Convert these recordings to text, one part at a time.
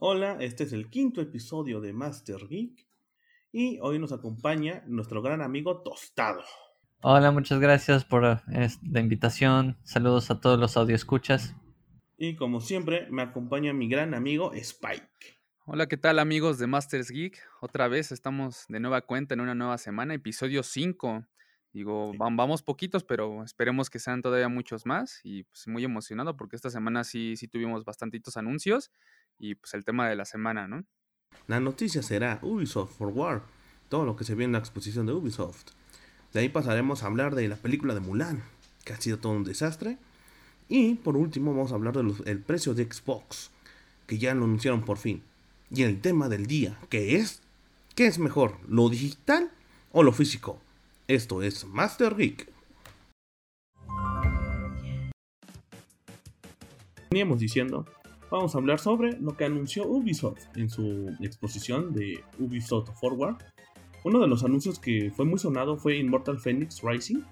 Hola, este es el quinto episodio de Master Geek y hoy nos acompaña nuestro gran amigo Tostado. Hola, muchas gracias por la invitación. Saludos a todos los escuchas. Y como siempre, me acompaña mi gran amigo Spike. Hola, ¿qué tal amigos de Masters Geek? Otra vez estamos de nueva cuenta en una nueva semana, episodio 5. Digo, vamos poquitos, pero esperemos que sean todavía muchos más. Y pues muy emocionado porque esta semana sí, sí tuvimos bastantitos anuncios y pues el tema de la semana, ¿no? La noticia será Ubisoft for War, todo lo que se ve en la exposición de Ubisoft. De ahí pasaremos a hablar de la película de Mulan, que ha sido todo un desastre. Y por último vamos a hablar del precio de Xbox, que ya lo anunciaron por fin. Y el tema del día, que es, ¿qué es mejor, lo digital o lo físico? Esto es Master Geek. Veníamos diciendo vamos a hablar sobre lo que anunció Ubisoft en su exposición de Ubisoft Forward. Uno de los anuncios que fue muy sonado fue Immortal Phoenix Rising.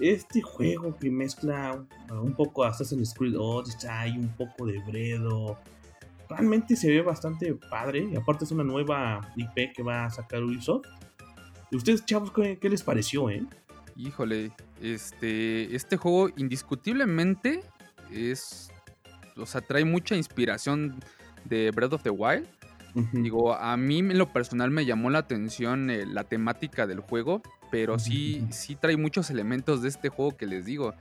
Este juego que mezcla un poco Assassin's Creed Odyssey, un poco de Bredo. Realmente se ve bastante padre y aparte es una nueva IP que va a sacar Ubisoft. ¿Y ustedes, chavos, qué, qué les pareció, eh? Híjole, este, este juego indiscutiblemente es o sea, trae mucha inspiración de Breath of the Wild. Digo, a mí en lo personal me llamó la atención eh, la temática del juego, pero sí, sí trae muchos elementos de este juego que les digo.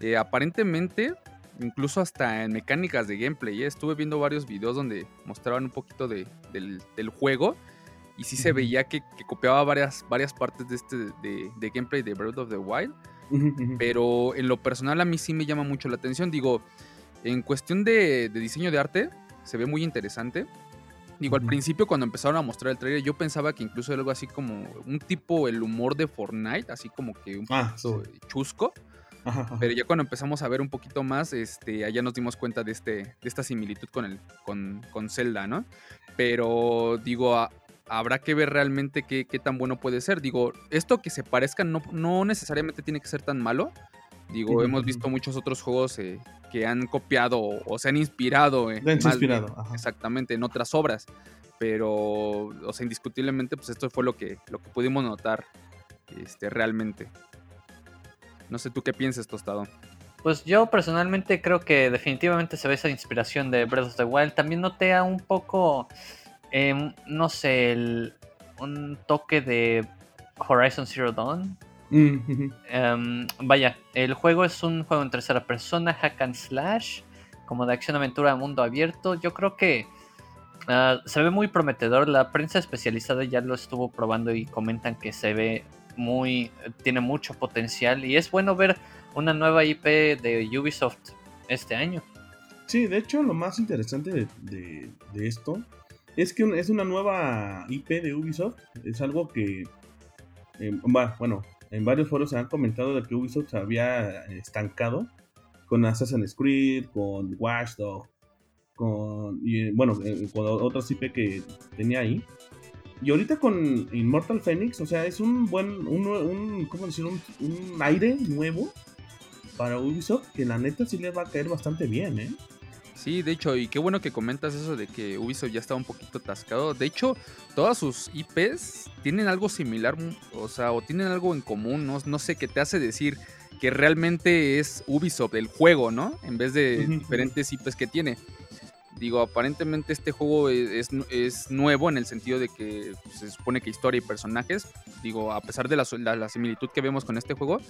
Eh, aparentemente, incluso hasta en mecánicas de gameplay, ¿eh? estuve viendo varios videos donde mostraban un poquito de, del, juego y sí se veía que, copiaba varias, varias partes de este de, gameplay de Breath of the Wild. Pero en lo personal a mí sí me llama mucho la atención. Digo, en cuestión de, diseño de arte, se ve muy interesante. Digo, al principio cuando empezaron a mostrar el trailer, yo pensaba que incluso era algo así como un tipo el humor de Fortnite, así como que un ah, chusco. Pero ya cuando empezamos a ver un poquito más, este, allá nos dimos cuenta de, este, de esta similitud con, el, con, con Zelda, ¿no? Pero digo, habrá que ver realmente qué, qué, tan bueno puede ser. Digo, esto que se parezca no, no necesariamente tiene que ser tan malo. Digo, hemos visto muchos otros juegos eh, que han copiado o, se han inspirado. Eh, inspirado. Exactamente, en otras obras. Pero, o sea, indiscutiblemente, pues esto fue lo que, lo que pudimos notar este, realmente. No sé tú qué piensas, Tostado. Pues yo personalmente creo que definitivamente se ve esa inspiración de Breath of the Wild. También noté un poco, em, no sé, un toque de Horizon Zero Dawn. Em, vaya, el juego es un juego en tercera persona, hack and slash, como de acción aventura mundo abierto. Yo creo que ah, se ve muy prometedor. La prensa especializada ya lo estuvo probando y comentan que se ve muy, tiene mucho potencial y es bueno ver una nueva IP de Ubisoft este año. Sí, de hecho lo más interesante de, esto es que es una nueva IP de Ubisoft. Es algo que, em, bueno, en varios foros se han comentado de que Ubisoft se había estancado con Assassin's Creed, con Watch con, bueno, eh, con otras IP que tenía ahí. Y ahorita con Immortal Phoenix, o sea, es un buen, un, ¿cómo decir? Un, un, aire nuevo para Ubisoft que la neta sí le va a caer bastante bien, ¿eh? Sí, de hecho, y qué bueno que comentas eso de que Ubisoft ya está un poquito atascado. De hecho, todas sus IPs tienen algo similar, o sea, o tienen algo en común, no, no sé, qué te hace decir que realmente es Ubisoft el juego, ¿no? En vez de diferentes IPs que tiene. Digo, aparentemente este juego es, nuevo en el sentido de que pues, se supone que historia y personajes, digo, a pesar de la, la, similitud que vemos con este juego,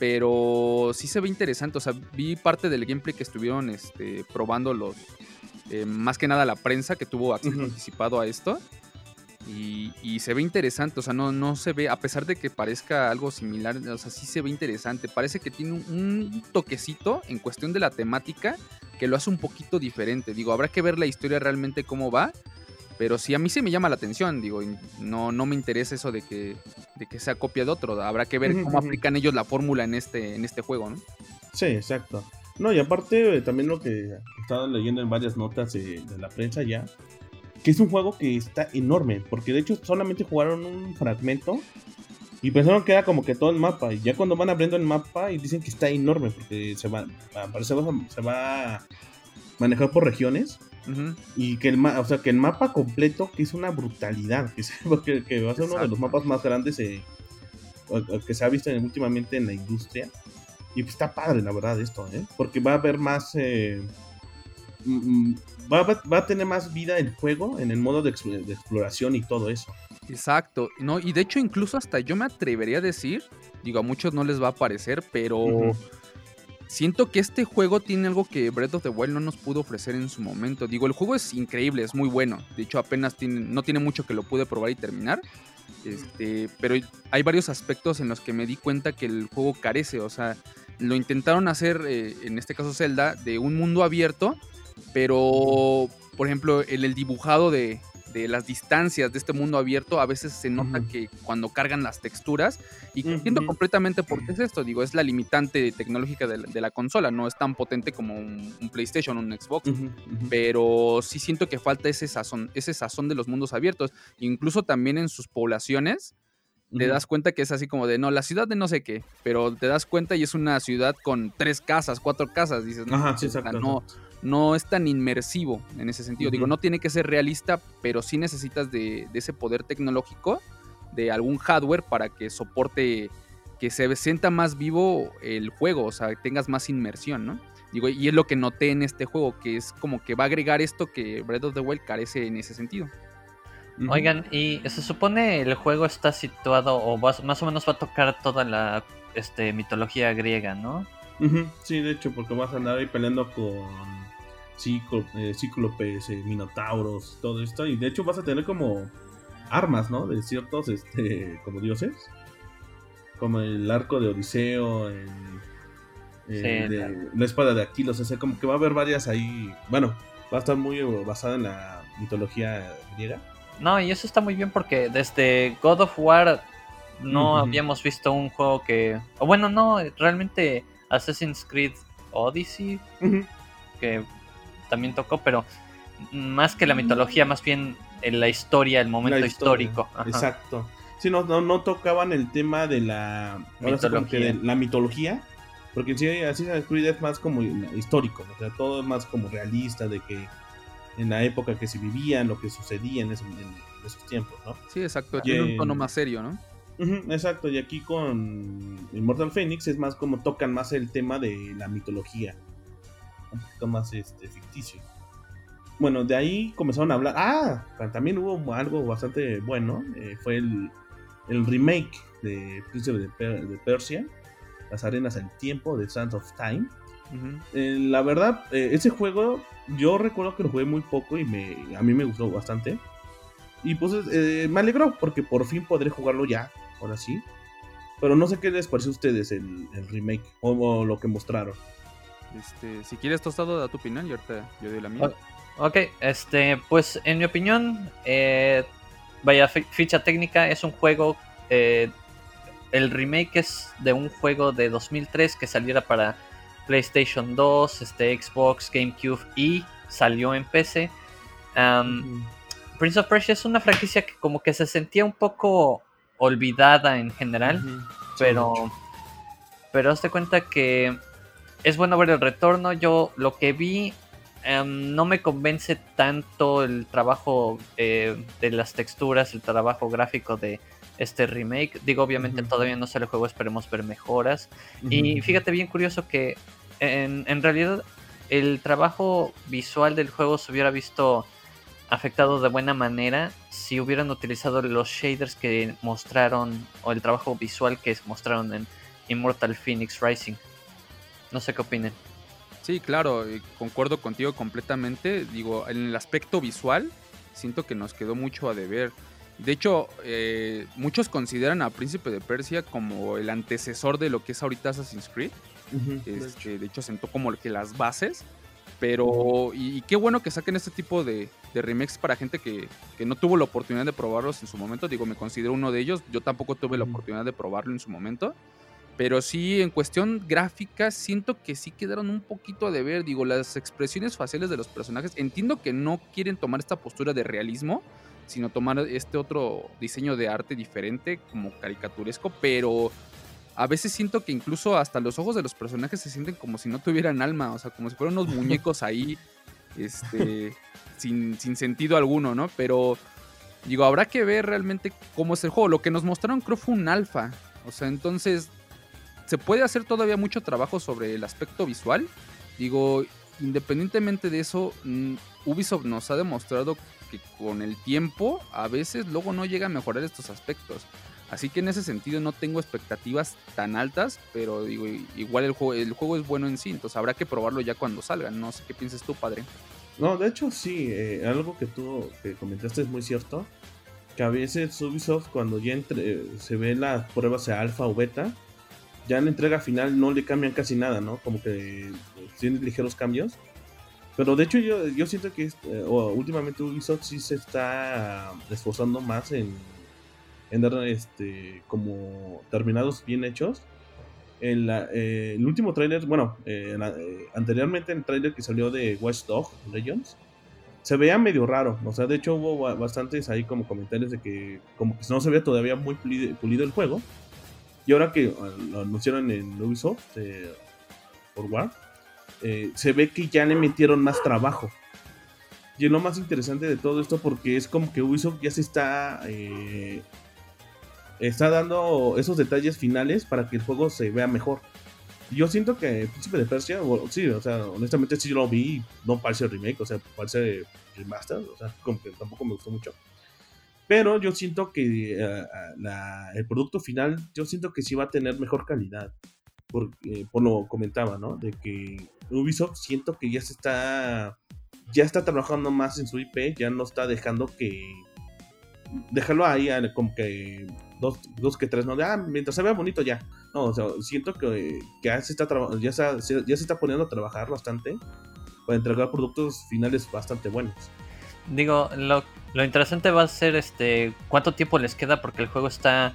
pero sí se ve interesante, o sea, vi parte del gameplay que estuvieron este, probando los, eh, más que nada la prensa que tuvo acceso anticipado a esto. Y, se ve interesante, o sea, no, no se ve, a pesar de que parezca algo similar, o sea, sí se ve interesante. Parece que tiene un, toquecito en cuestión de la temática que lo hace un poquito diferente. Digo, habrá que ver la historia realmente cómo va, pero sí a mí se me llama la atención, digo, no, no me interesa eso de que, de que sea copia de otro. Habrá que ver cómo aplican ellos la fórmula en este, en este juego, ¿no? Sí, exacto. No, y aparte también lo que estaba leyendo en varias notas de la prensa ya, que es un juego que está enorme, porque de hecho solamente jugaron un fragmento y pensaron que era como que todo el mapa, y ya cuando van abriendo el mapa y dicen que está enorme, porque se va, se va, se va a manejar por regiones, Y que el, o sea, que el mapa completo, que es una brutalidad, que, que va a ser uno de los mapas más grandes eh, que se ha visto últimamente en la industria. Y pues está padre, la verdad, esto, ¿eh? Porque va a haber más... Eh, mm, mm, va, a tener más vida el juego en el modo de, exploración y todo eso. Exacto, no, y de hecho incluso hasta yo me atrevería a decir, digo, a muchos no les va a parecer, pero siento que este juego tiene algo que Breath of the Wild no nos pudo ofrecer en su momento. Digo, el juego es increíble, es muy bueno. De hecho, apenas tiene, no tiene mucho que lo pude probar y terminar. Este, pero hay varios aspectos en los que me di cuenta que el juego carece. O sea, lo intentaron hacer, eh, en este caso Zelda, de un mundo abierto, pero, por ejemplo, el, el dibujado de, de las distancias de este mundo abierto, a veces se nota que cuando cargan las texturas, y entiendo completamente por qué es esto, digo, es la limitante tecnológica de la, consola, no es tan potente como un, PlayStation, un Xbox, pero sí siento que falta ese sazón, ese sazón de los mundos abiertos, incluso también en sus poblaciones, te das cuenta que es así como de, no, la ciudad de no sé qué, pero te das cuenta y es una ciudad con tres casas, cuatro casas, dices, no, no, no es tan inmersivo en ese sentido. Digo, no tiene que ser realista, pero sí necesitas de, ese poder tecnológico, de algún hardware para que soporte, que se sienta más vivo el juego, o sea, tengas más inmersión, ¿no? Digo, y es lo que noté en este juego, que es como que va a agregar esto que Breath of the Wild carece en ese sentido. Oigan, y se supone el juego está situado, o más o menos va a tocar toda la este, mitología griega, ¿no? Sí, de hecho, porque vas a andar ahí peleando con eh, cíclopes, eh, minotauros, todo esto. Y de hecho vas a tener como armas, ¿no? De ciertos, este, como dioses. Como el arco de Odiseo, eh, la... espada de Aquiles. O sea, como que va a haber varias ahí. Bueno, va a estar muy basada en la mitología griega. No, y eso está muy bien porque desde God of War no habíamos visto un juego que. O bueno, no, realmente Assassin's Creed Odyssey. Que también tocó, pero más que la mitología, más bien en la historia, el momento histórico. Exacto. Sí, no, no, tocaban el tema de la mitología. la mitología, porque en sí Assassin's Creed es más como histórico, o sea, todo es más como realista de que en la época que se vivían, lo que sucedía en, esos, tiempos, ¿no? Sí, exacto, tiene un tono más serio, ¿no? exacto, y aquí con Immortal Phoenix es más como tocan más el tema de la mitología un poquito más este, ficticio. Bueno, de ahí comenzaron a hablar. Ah, también hubo algo bastante bueno. Eh, fue el, remake de Príncipe de, Persia, Las Arenas del Tiempo, de Sands of Time. Eh, la verdad, eh, ese juego yo recuerdo que lo jugué muy poco y me, a mí me gustó bastante. Y pues me alegró porque por fin podré jugarlo ya, ahora sí. Pero no sé qué les pareció a ustedes el, remake o, lo que mostraron. Este, si quieres tostado, da tu opinión y ahorita yo doy la mía. Ok, este, pues en mi opinión, eh, vaya ficha técnica, es un juego, eh, el remake es de un juego de 2003 que saliera para PlayStation 2, este, Xbox, GameCube y salió en PC. Prince of Persia es una franquicia que como que se sentía un poco olvidada en general, pero, pero hazte cuenta que es bueno ver el retorno. Yo lo que vi em, no me convence tanto el trabajo eh, de las texturas, el trabajo gráfico de este remake. Digo, obviamente todavía no sale el juego, esperemos ver mejoras. Y fíjate bien curioso que en, en, realidad el trabajo visual del juego se hubiera visto afectado de buena manera si hubieran utilizado los shaders que mostraron o el trabajo visual que mostraron en Immortal Phoenix Rising. No sé qué opinen. Sí, claro, concuerdo contigo completamente. Digo, en el aspecto visual, siento que nos quedó mucho a deber. De hecho, eh, muchos consideran a Príncipe de Persia como el antecesor de lo que es ahorita Assassin's Creed. Este, de, hecho. sentó como que las bases. Pero, y, qué bueno que saquen este tipo de, remakes para gente que, que, no tuvo la oportunidad de probarlos en su momento. Digo, me considero uno de ellos. Yo tampoco tuve la oportunidad de probarlo en su momento. Pero sí, en cuestión gráfica, siento que sí quedaron un poquito de ver. Digo, las expresiones faciales de los personajes. Entiendo que no quieren tomar esta postura de realismo, sino tomar este otro diseño de arte diferente, como caricaturesco, pero a veces siento que incluso hasta los ojos de los personajes se sienten como si no tuvieran alma, o sea, como si fueran unos muñecos ahí este, sin, sin sentido alguno, ¿no? Pero digo, habrá que ver realmente cómo es el juego. Lo que nos mostraron creo fue un alfa. O sea, entonces se puede hacer todavía mucho trabajo sobre el aspecto visual. Digo, independientemente de eso, mm, Ubisoft nos ha demostrado que con el tiempo a veces luego no llega a mejorar estos aspectos. Así que en ese sentido no tengo expectativas tan altas, pero digo, igual el juego, el juego es bueno en sí, entonces habrá que probarlo ya cuando salga. No sé qué piensas tú, padre. No, de hecho sí, eh, algo que tú que comentaste es muy cierto, que a veces Ubisoft cuando ya entre, se ve las pruebas de alfa o beta, ya en la entrega final no le cambian casi nada, ¿no? Como que tiene ligeros cambios. Pero de hecho yo, yo siento que eh, últimamente Ubisoft sí se está esforzando más en, en dar este como terminados bien hechos. En eh, el último trailer, bueno, eh, anteriormente en el trailer que salió de Watch Dog Legends, se veía medio raro. O sea, de hecho hubo bastantes ahí como comentarios de que como que no se veía todavía muy pulido, el juego. Y ahora que lo anunciaron en Ubisoft por War, eh, se ve que ya le metieron más trabajo. Y es lo más interesante de todo esto porque es como que Ubisoft ya se está eh, está dando esos detalles finales para que el juego se vea mejor. Yo siento que Príncipe de Persia, sí, o sea, honestamente sí lo vi, no parece remake, o sea, parece remaster, o sea, como que tampoco me gustó mucho. Pero yo siento que eh, el producto final, yo siento que sí va a tener mejor calidad. Por, por lo comentaba, ¿no? De que Ubisoft siento que ya se está ya está trabajando más en su IP, ya no está dejando que dejarlo ahí como que dos, dos que tres, no de ah, mientras se vea bonito ya. No, o sea, siento que, ya se está ya, ya se está poniendo a trabajar bastante para entregar productos finales bastante buenos. Digo, lo, lo interesante va a ser este cuánto tiempo les queda porque el juego está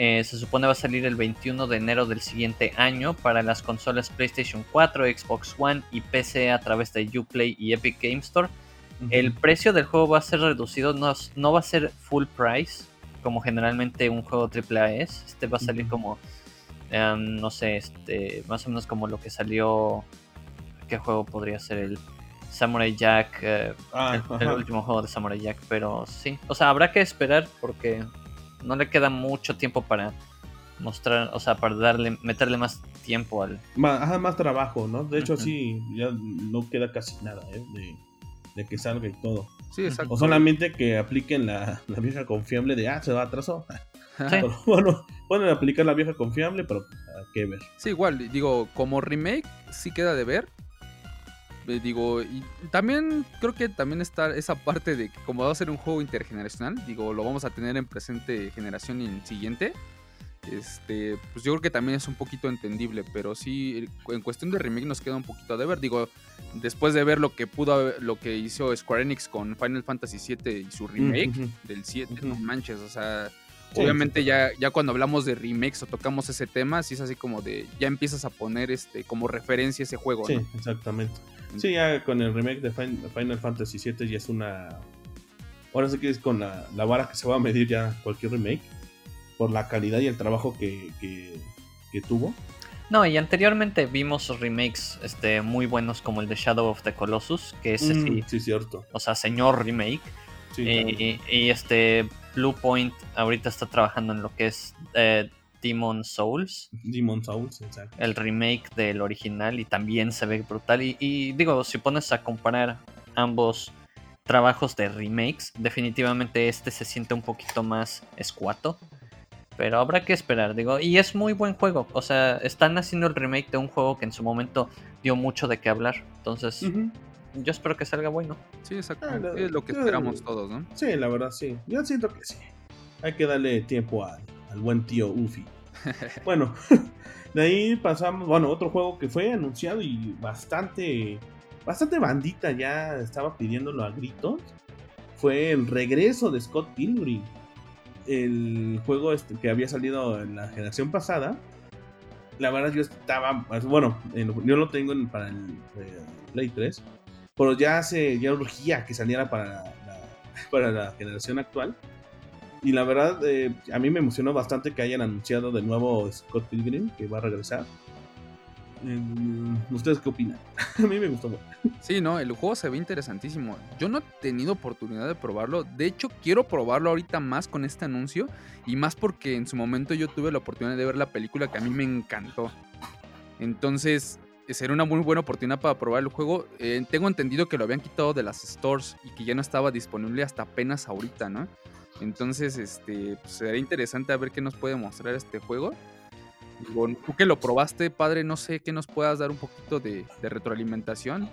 eh, se supone va a salir el 21 de enero del siguiente año para las consolas PlayStation 4, Xbox One y PC a través de Uplay y Epic Game Store. El precio del juego va a ser reducido, no, no, va a ser full price, como generalmente un juego AAA es. Este va a salir como, em, no sé, este, más o menos como lo que salió. ¿Qué juego podría ser el Samurai Jack? Eh, ah, el, último juego de Samurai Jack, pero sí. O sea, habrá que esperar porque no le queda mucho tiempo para mostrar, o sea, para darle, meterle más tiempo al... Más, más trabajo, ¿no? De hecho, sí, ya no queda casi nada, ¿eh? De, que salga y todo. Sí, exacto. O solamente que apliquen la, vieja confiable de, ah, se va atrasó. bueno, pueden aplicar la vieja confiable, pero ¿a qué ver? Sí, igual, digo, como remake sí queda de ver, eh, digo, y también creo que también está esa parte de que como va a ser un juego intergeneracional, digo, lo vamos a tener en presente generación y en siguiente. Este, pues yo creo que también es un poquito entendible, pero sí, en cuestión de remake nos queda un poquito de ver. Digo, después de ver lo que pudo, lo que hizo Square Enix con Final Fantasy VII y su remake del 7, no manches, o sea, Obviamente ya, ya cuando hablamos de remakes o tocamos ese tema, sí es así como de, ya empiezas a poner este como referencia ese juego. Sí, exactamente. Sí, ya con el remake de Final Fantasy VII ya es una... Ahora sí que es con la, vara que se va a medir ya cualquier remake, por la calidad y el trabajo que, tuvo. No, y anteriormente vimos remakes este, muy buenos como el de Shadow of the Colossus, que es mm, sí, cierto. O sea, señor remake. y, y, este Blue Point ahorita está trabajando en lo que es eh, Demon Souls. Demon Souls, exacto. El remake del original y también se ve brutal. Y, digo, si pones a comparar ambos trabajos de remakes, definitivamente este se siente un poquito más escuato. Pero habrá que esperar, digo. Y es muy buen juego. O sea, están haciendo el remake de un juego que en su momento dio mucho de qué hablar. Entonces, yo espero que salga bueno. Sí, exacto. Ah, es lo que esperamos todos, ¿no? Sí, la verdad, sí. Yo siento que sí. Hay que darle tiempo al, buen tío Ufi. bueno, de ahí pasamos, bueno, otro juego que fue anunciado y bastante, bastante bandita ya estaba pidiéndolo a gritos. Fue el regreso de Scott Pilgrim. El juego este que había salido en la generación pasada. La verdad yo estaba, bueno, yo lo tengo para el eh, Play 3 pero ya se ya urgía que saliera para la, para la generación actual. Y la verdad, eh, a mí me emocionó bastante que hayan anunciado de nuevo Scott Pilgrim, que va a regresar. Mm, ¿Ustedes qué opinan? A mí me gustó. Sí, no, el juego se ve interesantísimo. Yo no he tenido oportunidad de probarlo. De hecho, quiero probarlo ahorita más con este anuncio. Y más porque en su momento yo tuve la oportunidad de ver la película que a mí me encantó. Entonces, sería una muy buena oportunidad para probar el juego. Eh, tengo entendido que lo habían quitado de las stores y que ya no estaba disponible hasta apenas ahorita, ¿no? Entonces, este, pues, sería interesante a ver qué nos puede mostrar este juego. tú que lo probaste, padre, no sé, que nos puedas dar un poquito de, retroalimentación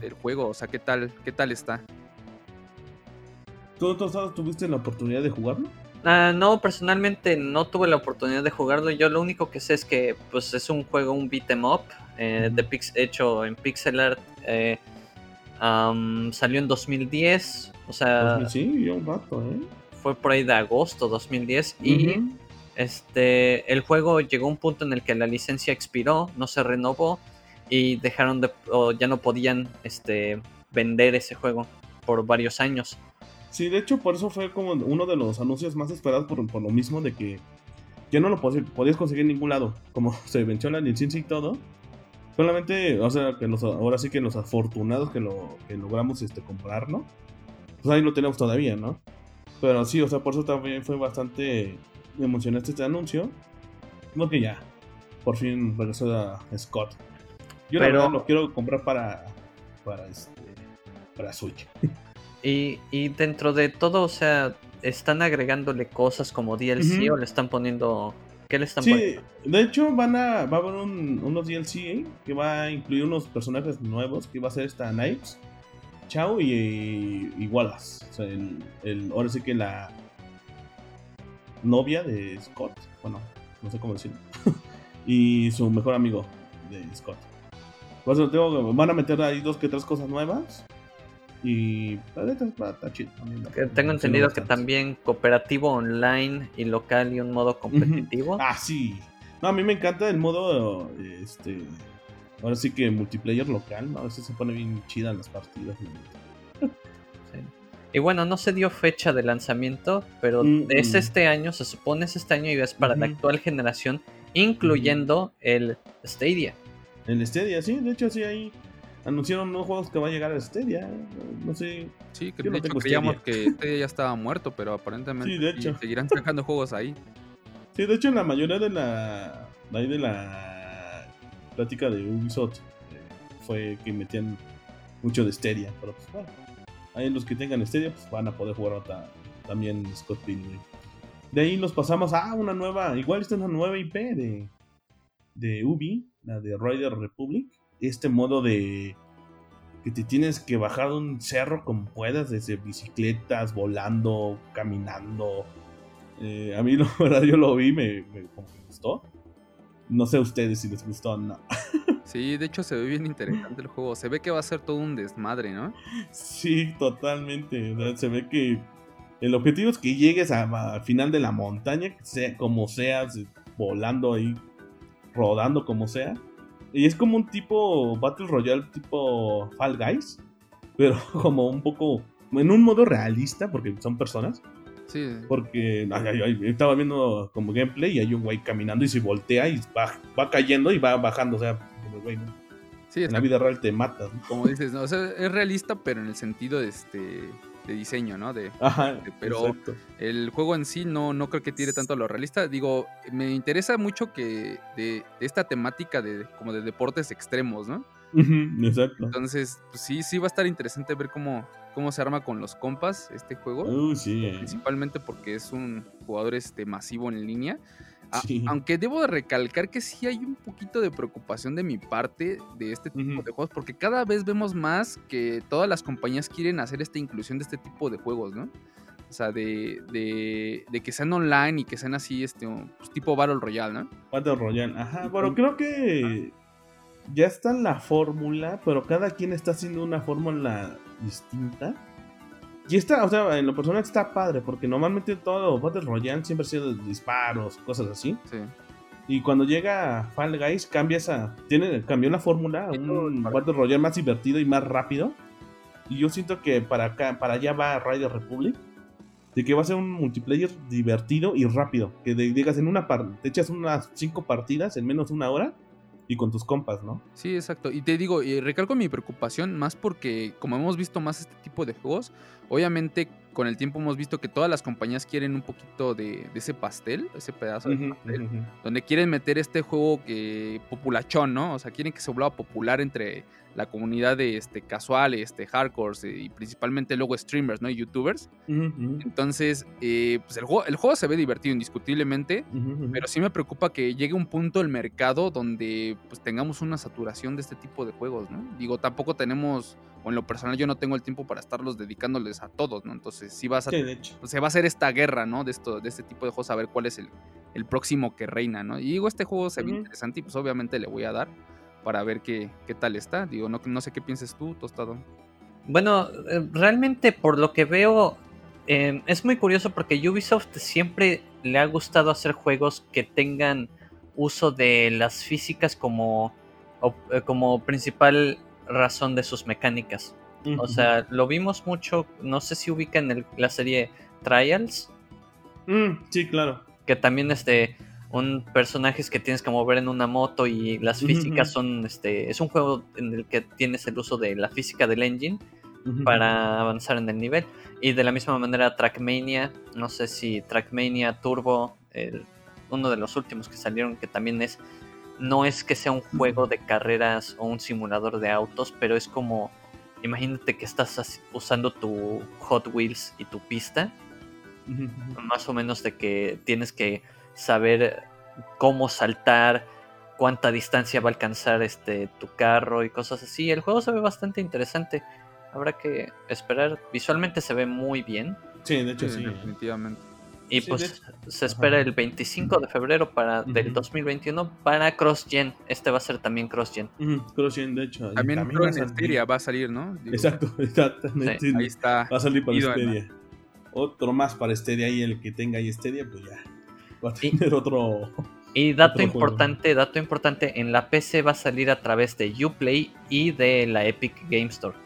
del juego. O sea, ¿qué tal, qué tal está? ¿Tú, tuviste la oportunidad de jugarlo? Ah, no, personalmente no tuve la oportunidad de jugarlo. Yo lo único que sé es que pues, es un juego, un beat em up, eh, de pix hecho en pixel art. Eh, salió en 2010, o sea... Sí, un rato, ¿eh? Fue por ahí de agosto 2010 y este, el juego llegó a un punto en el que la licencia expiró, no se renovó y dejaron de... o ya no podían este, vender ese juego por varios años. Sí, de hecho por eso fue como uno de los anuncios más esperados por, lo mismo de que ya no lo podías conseguir en ningún lado. Como se venció la licencia y todo, Solamente, o sea, que los, ahora sí que los afortunados que lo que logramos este, comprar, ¿no? Pues ahí lo tenemos todavía, ¿no? Pero sí, o sea, por eso también fue bastante emocionante este anuncio. que ya, por fin regresó a Scott. Yo la verdad lo quiero comprar para, para, este, para Switch. Y, y dentro de todo, o sea, ¿están agregándole cosas como DLC o le están poniendo ¿Qué le están sí, de hecho van a, va a haber unos DLC ¿eh? que va a incluir unos personajes nuevos, que va a ser esta Knives, Chao y, y Wallace. O sea, el, ahora sí que la novia de Scott, bueno, no sé cómo decirlo, y su mejor amigo de Scott. van a meter ahí dos que tres cosas nuevas. Y Tengo entendido que también cooperativo online y local y un modo competitivo. Ah, sí. No, a mí me encanta el modo, este, ahora sí que multiplayer local, ¿no? A veces se pone bien chida las partidas. Y bueno, no se dio fecha de lanzamiento, pero es este año, se supone es este año y es para la actual generación, incluyendo el Stadia. El Stadia, sí, de hecho sí hay anunciaron unos juegos que va a llegar a Stadia. No sé. Sí, que de hecho creíamos que Stadia ya estaba muerto, pero aparentemente seguirán sacando juegos ahí. Sí, de hecho, en la mayoría de la. Ahí de la plática de Ubisoft eh, fue que metían mucho de Stadia. Pero pues bueno, ahí los que tengan Stadia pues van a poder jugar también Scott Pilgrim. De ahí nos pasamos a una nueva. Igual esta es una nueva IP de, de Ubi, la de Rider Republic este modo de que te tienes que bajar un cerro como puedas, desde bicicletas, volando, caminando. Eh, a mí, la verdad, yo lo vi, me, me, gustó. No sé a ustedes si les gustó o no. Sí, de hecho se ve bien interesante el juego. Se ve que va a ser todo un desmadre, ¿no? Sí, totalmente. se ve que el objetivo es que llegues al final de la montaña, sea, como seas, volando ahí, rodando como sea y es como un tipo Battle Royale tipo Fall Guys, pero como un poco en un modo realista, porque son personas. Sí. Porque estaba viendo como gameplay y hay un güey caminando y se voltea y va, va cayendo y va bajando. O sea, güey, sí, en la vida real te matas. Como dices, ¿no? o sea, es realista, pero en el sentido de este de diseño, ¿no? De, Ajá, pero el juego en sí no, no creo que tire tanto a lo realista. Digo, me interesa mucho que de, esta temática de como de deportes extremos, ¿no? exacto. Entonces, pues sí, sí va a estar interesante ver cómo, cómo se arma con los compas este juego. Uh, sí, eh. Principalmente porque es un jugador este, masivo en línea. Aunque debo de recalcar que sí hay un poquito de preocupación de mi parte de este tipo de juegos, porque cada vez vemos más que todas las compañías quieren hacer esta inclusión de este tipo de juegos, ¿no? O sea, de, de, que sean online y que sean así, este, pues, tipo Battle Royale, ¿no? Battle Royale, ajá. Bueno, creo que ya está en la fórmula, pero cada quien está haciendo una fórmula distinta. Y está, o sea, en lo personal está padre, porque normalmente todo Battle Royale siempre ha sido disparos, cosas así. Sí. Y cuando llega Fall Guys, cambia esa. Tiene, cambió la fórmula, un Battle Royale más divertido y más rápido. Y yo siento que para acá, para allá va Rider Republic. De que va a ser un multiplayer divertido y rápido. Que digas en una parte, te echas unas 5 partidas en menos de una hora y con tus compas, ¿no? Sí, exacto. Y te digo, y recalco mi preocupación más porque como hemos visto más este tipo de juegos, obviamente con el tiempo hemos visto que todas las compañías quieren un poquito de, ese pastel, ese pedazo de pastel, donde quieren meter este juego que populachón, ¿no? O sea, quieren que se vuelva popular entre la comunidad de este, casual, este, hardcore y principalmente luego streamers, ¿no? Y youtubers. Entonces, eh, pues el juego, el juego se ve divertido indiscutiblemente, pero sí me preocupa que llegue un punto el mercado donde pues tengamos una saturación de este tipo de juegos, ¿no? Digo, tampoco tenemos, o en lo personal yo no tengo el tiempo para estarlos dedicándoles a todos, ¿no? Entonces sí vas a, pues, se va a hacer esta guerra, ¿no? De, esto, de este tipo de juegos, a ver cuál es el, el próximo que reina, ¿no? Y digo, este juego se ve interesante y pues obviamente le voy a dar para ver qué, qué tal está. Digo, no, no sé qué pienses tú, Tostado. Bueno, eh, realmente por lo que veo, em, es muy curioso porque Ubisoft siempre le ha gustado hacer juegos que tengan uso de las físicas como, eh, como principal razón de sus mecánicas. O sea, lo vimos mucho, no sé si ubican la serie Trials. Mm, sí, claro. Que también es de un personajes que tienes que mover en una moto y las físicas son este es un juego en el que tienes el uso de la física del engine para avanzar en el nivel. Y de la misma manera Trackmania no sé si Trackmania Turbo uno de los últimos que salieron que también es no es que sea un juego de carreras o un simulador de autos pero es como imagínate que estás usando tu Hot Wheels y tu pista. Más o menos de que tienes que saber cómo saltar, cuánta distancia va a alcanzar este tu carro y cosas así. El juego se ve bastante interesante. Habrá que esperar. Visualmente se ve muy bien. Sí, de hecho sí. Definitivamente. Y pues se espera el 25 de febrero para, del 2021 para CrossGen. Este va a ser también CrossGen. CrossGen, de hecho. También, también a va a salir, ¿no? exacto, exactamente. Ahí está. Va a salir para Stadia. Otro más para Stadia y el que tenga ahí Stadia, pues ya va a tener otro. Y dato importante, dato importante, en la PC va a salir a través de Uplay y de la Epic Game Store.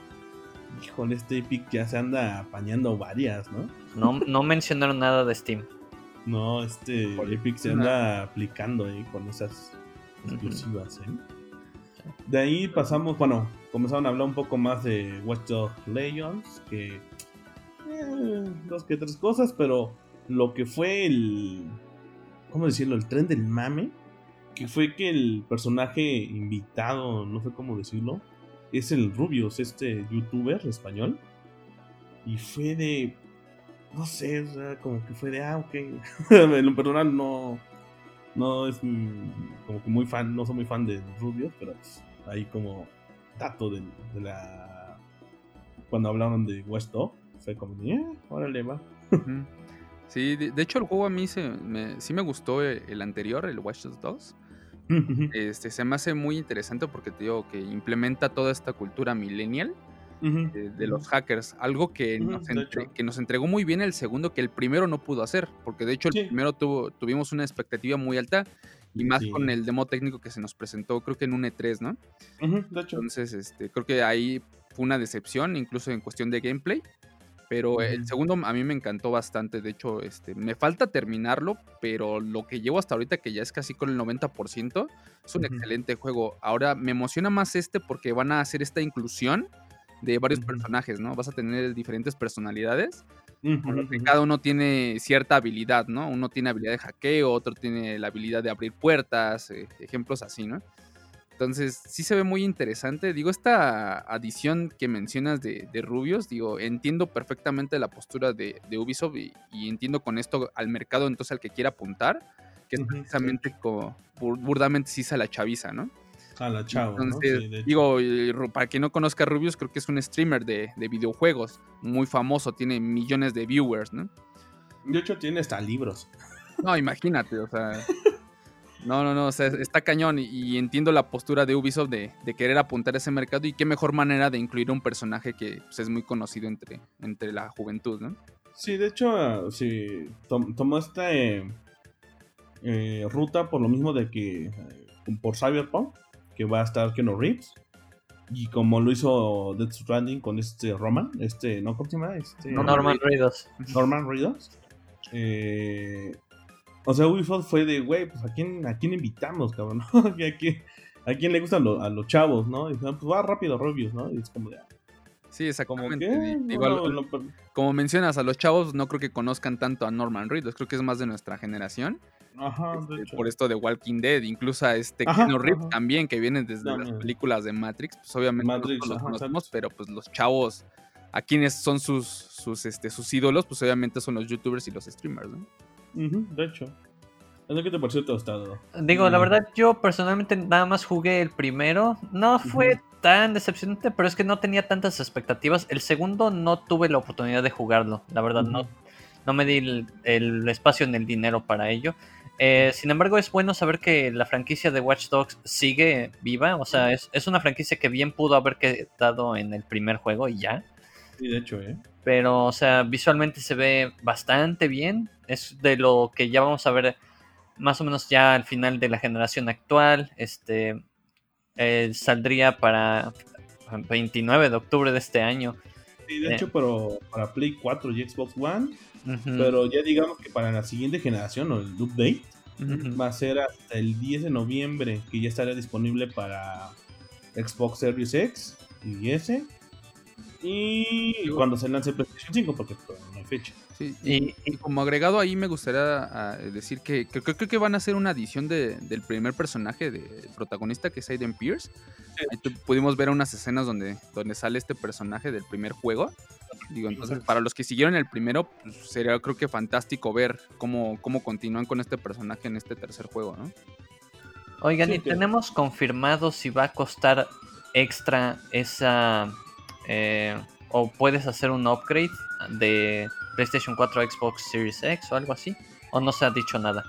Híjole, este Epic ya se anda apañando varias, ¿no? No, no mencionaron nada de Steam. No, este Epic se anda aplicando ahí con esas exclusivas, ¿eh? De ahí pasamos, bueno, comenzaron a hablar un poco más de Watch Dogs Legends, que eh, dos que tres cosas, pero lo que fue el ¿cómo decirlo? El tren del mame, que fue que el personaje invitado, no sé cómo decirlo, es el Rubius, este youtuber español. Y fue de, no sé, o sea, como que fue de, ah, ok. en lo personal no, no es como que muy fan, no soy muy fan de Rubius, pero pues, ahí como dato de, la... Cuando hablaron de West fue como, eh, órale, va. Sí, de, hecho el juego a mí se me, sí me gustó eh, el, anterior, el Watch Dogs 2. este, se me hace muy interesante porque te digo que implementa toda esta cultura millennial de, los hackers. Algo que, nos que nos entregó muy bien el segundo que el primero no pudo hacer. Porque de hecho el primero tuvo, tuvimos una expectativa muy alta y más con el demo técnico que se nos presentó, creo que en un E3, ¿no? de hecho. Entonces, este, creo que ahí fue una decepción, incluso en cuestión de gameplay. Pero el segundo a mí me encantó bastante. De hecho, este, me falta terminarlo, pero lo que llevo hasta ahorita, que ya es casi con el 90%, es un excelente juego. Ahora me emociona más este porque van a hacer esta inclusión de varios personajes, ¿no? Vas a tener diferentes personalidades. cada uno tiene cierta habilidad, ¿no? Uno tiene habilidad de hackeo, otro tiene la habilidad de abrir puertas, eh, ejemplos así, ¿no? Entonces, sí se ve muy interesante. Digo, esta adición que mencionas de, Rubios, digo, entiendo perfectamente la postura de, Ubisoft y, entiendo con esto al mercado entonces al que quiera apuntar, que es precisamente como burdamente sí a la chaviza, ¿no? A la chava. Entonces, digo, para quien no conozca a Rubius, creo que es un streamer de, de videojuegos muy famoso, tiene millones de viewers, ¿no? De hecho, tiene hasta libros. No, imagínate, o sea. No, no, no, o sea, está cañón y, entiendo la postura de Ubisoft de, querer apuntar a ese mercado y qué mejor manera de incluir un personaje que pues, es muy conocido entre, entre la juventud, ¿no? Sí, de hecho, sí, tomó esta eh, eh, ruta por lo mismo de que eh, por Cyberpunk, que va a estar Keanu Reeves, y como lo hizo Death Stranding con este Roman, este, ¿no? ¿Cómo se llama? Este, Norman Reedus. Norman Reedus. Eh, o sea, Ubisoft fue de, güey, pues ¿a quién, a quién invitamos, cabrón? a quién le gustan a los chavos, ¿no? Y dicen, pues va rápido, Rubius, ¿no? Y es como de, Sí, exactamente. Igual, como mencionas, a los chavos no creo que conozcan tanto a Norman Reedus, creo que es más de nuestra generación. Ajá, este, por esto de Walking Dead, incluso a este Keanu Reeves también, que viene desde las películas de Matrix, pues obviamente Matrix, los conocemos, pero pues los chavos, a quienes son sus, sus, este, sus ídolos, pues obviamente son los youtubers y los streamers, ¿no? De hecho. ¿Qué te pareció tostado? Digo, la verdad, yo personalmente nada más jugué el primero. No fue tan decepcionante, pero es que no tenía tantas expectativas. El segundo no tuve la oportunidad de jugarlo, la verdad, no, no me di el, espacio ni el dinero para ello. Eh, sin embargo, es bueno saber que la franquicia de Watch Dogs sigue viva. O sea, es, es una franquicia que bien pudo haber quedado en el primer juego y ya. Sí, de hecho, ¿eh? Pero, o sea, visualmente se ve bastante bien. Es de lo que ya vamos a ver más o menos ya al final de la generación actual. Este eh, saldría para 29 de octubre de este año. Sí, de hecho, pero para Play 4 y Xbox One. Pero ya digamos que para la siguiente generación o el update va a ser hasta el 10 de noviembre que ya estará disponible para Xbox Series X y S. Y cuando se lance PlayStation 5, porque no hay fecha y, como agregado ahí me gustaría ah, decir que creo, que van a hacer una edición del primer personaje de protagonista que es Aiden Pierce. pudimos ver unas escenas donde, donde sale este personaje del primer juego. Digo, entonces para los que siguieron el primero, pues, sería creo que fantástico ver cómo, cómo continúan con este personaje en este tercer juego, ¿no? Oigan, ¿y tenemos confirmado si va a costar extra esa... Eh, o puedes hacer un upgrade de PlayStation 4 Xbox Series X o algo así? ¿O no se ha dicho nada?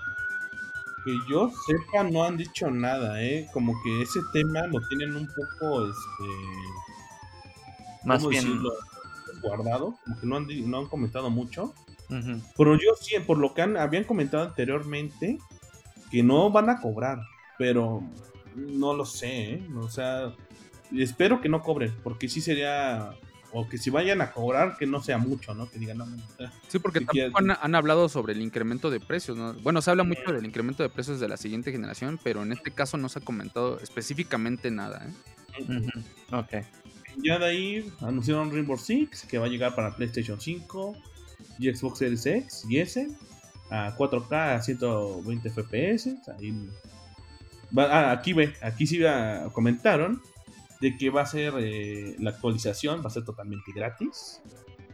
Que yo sepa, no han dicho nada, ¿eh? Como que ese tema lo tienen un poco, este... Más bien... guardado, como que no han, no han comentado mucho. Pero yo sí, por lo que han, habían comentado anteriormente, que no van a cobrar, pero no lo sé, ¿eh? O sea, espero que no cobren, porque sí sería o que si vayan a cobrar, que no sea mucho, ¿no? Que digan, no, Sí, porque tampoco han, hablado sobre el incremento de precios, ¿no? Bueno, se habla mucho del incremento de precios de la siguiente generación, pero en este caso no se ha comentado específicamente nada, ¿eh? Ok. Ya de ahí anunciaron Rainbow Six, que va a llegar para PlayStation 5 y Xbox Series X y S, a 4K a 120 FPS. Ahí... Ah, aquí ve, aquí sí comentaron de que va a ser eh, la actualización, va a ser totalmente gratis.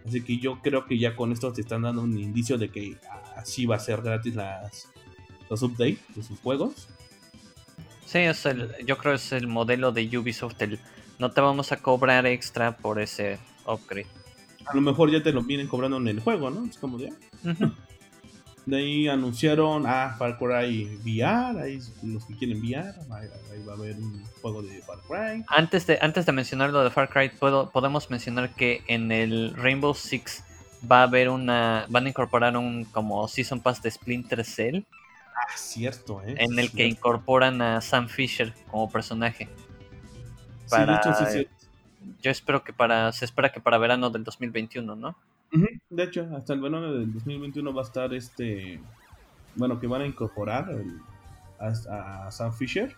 Así que yo creo que ya con esto te están dando un indicio de que así va a ser gratis las, los updates de sus juegos. Sí, es el, yo creo que es el modelo de Ubisoft. El, no te vamos a cobrar extra por ese upgrade. A lo mejor ya te lo vienen cobrando en el juego, ¿no? Es como ya. De ahí anunciaron a Far Cry VR, ahí los que quieren VR, ahí, va a haber un juego de Far Cry. Antes de, antes de mencionar lo de Far Cry, puedo, podemos mencionar que en el Rainbow Six va a haber una, van a incorporar un como Season Pass de Splinter Cell. Ah, cierto, ¿eh? En el que incorporan a Sam Fisher como personaje. Para, sí, de hecho, sí, Yo espero que para, se espera que para verano del 2021, ¿no? De hecho, hasta el verano del 2021 va a estar este. Bueno, que van a incorporar a, Sam Fisher.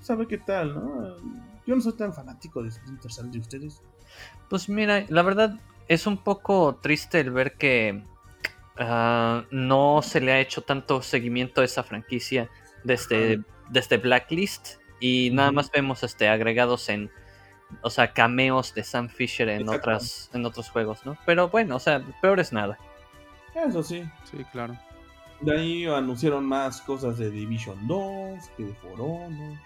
Sabe qué tal, ¿no? Yo no soy tan fanático de Splinter Cell de ustedes. Pues mira, la verdad es un poco triste el ver que ah, no se le ha hecho tanto seguimiento a esa franquicia desde, desde Blacklist y nada más vemos este agregados en o sea, cameos de Sam Fisher en otras en otros juegos, ¿no? Pero bueno, o sea, peor es nada. Eso sí. Sí, claro. De ahí anunciaron más cosas de Division 2, que de For Honor.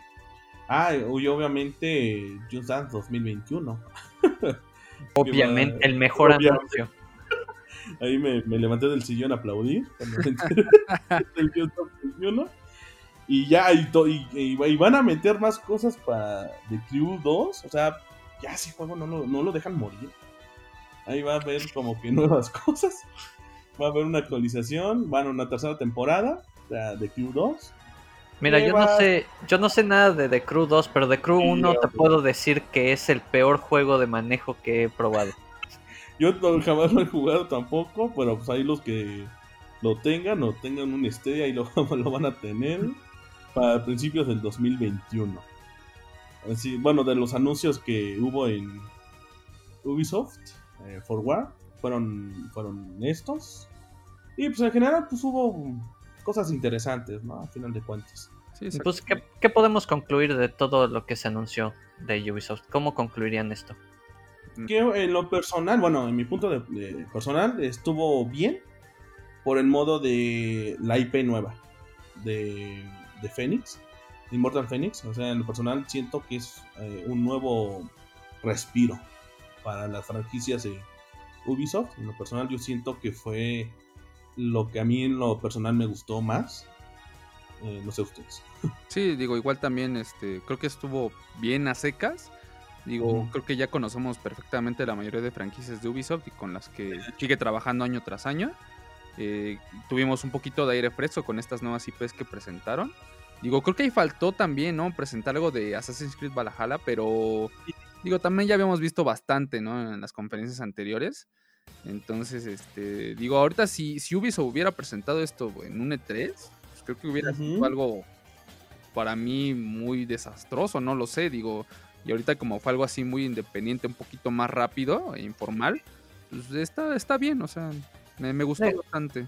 Ah, y obviamente Just Dance 2021. Obviamente, el mejor anuncio. Ahí me, me, levanté del sillón a aplaudir cuando me del Just Dance 2021. Y ya, y, y, van a meter más cosas para The Crew 2. O sea, ya ese juego no lo, no lo dejan morir. Ahí va a haber como que nuevas cosas. Va a haber una actualización. Van a una tercera temporada de The Crew 2. Mira, yo no sé, yo no sé nada de The Crew 2, pero The Crew 1 te puedo decir que es el peor juego de manejo que he probado. Yo jamás lo he jugado tampoco, pero pues ahí los que lo tengan o tengan un Stadia ahí lo, lo van a tener para principios del 2021. así, bueno, de los anuncios que hubo en Ubisoft eh, for War, fueron, fueron estos. Y pues en general pues hubo cosas interesantes, ¿no? A final de cuentas. pues, ¿qué, podemos concluir de todo lo que se anunció de Ubisoft? ¿Cómo concluirían esto? Que en lo personal, bueno, en mi punto de, personal, estuvo bien por el modo de la IP nueva de, de Phoenix, Immortal Phoenix. O sea, en lo personal siento que es eh, un nuevo respiro para las franquicias de Ubisoft. En lo personal yo siento que fue lo que a mí en lo personal me gustó más. Eh, no sé ustedes. Sí, digo, igual también este, creo que estuvo bien a secas. Digo, creo que ya conocemos perfectamente la mayoría de franquicias de Ubisoft y con las que sigue trabajando año tras año. Eh, tuvimos un poquito de aire fresco con estas nuevas IPs que presentaron. Digo, creo que ahí faltó también, ¿no? Presentar algo de Assassin's Creed Valhalla, pero digo, también ya habíamos visto bastante, ¿no? En las conferencias anteriores. Entonces, este, digo, ahorita si, si Ubisoft hubiera presentado esto en un E3, pues creo que hubiera sido algo para mí muy desastroso, no lo sé, digo, y ahorita como fue algo así muy independiente, un poquito más rápido e informal, pues está, está bien, o sea, me, gustó bastante.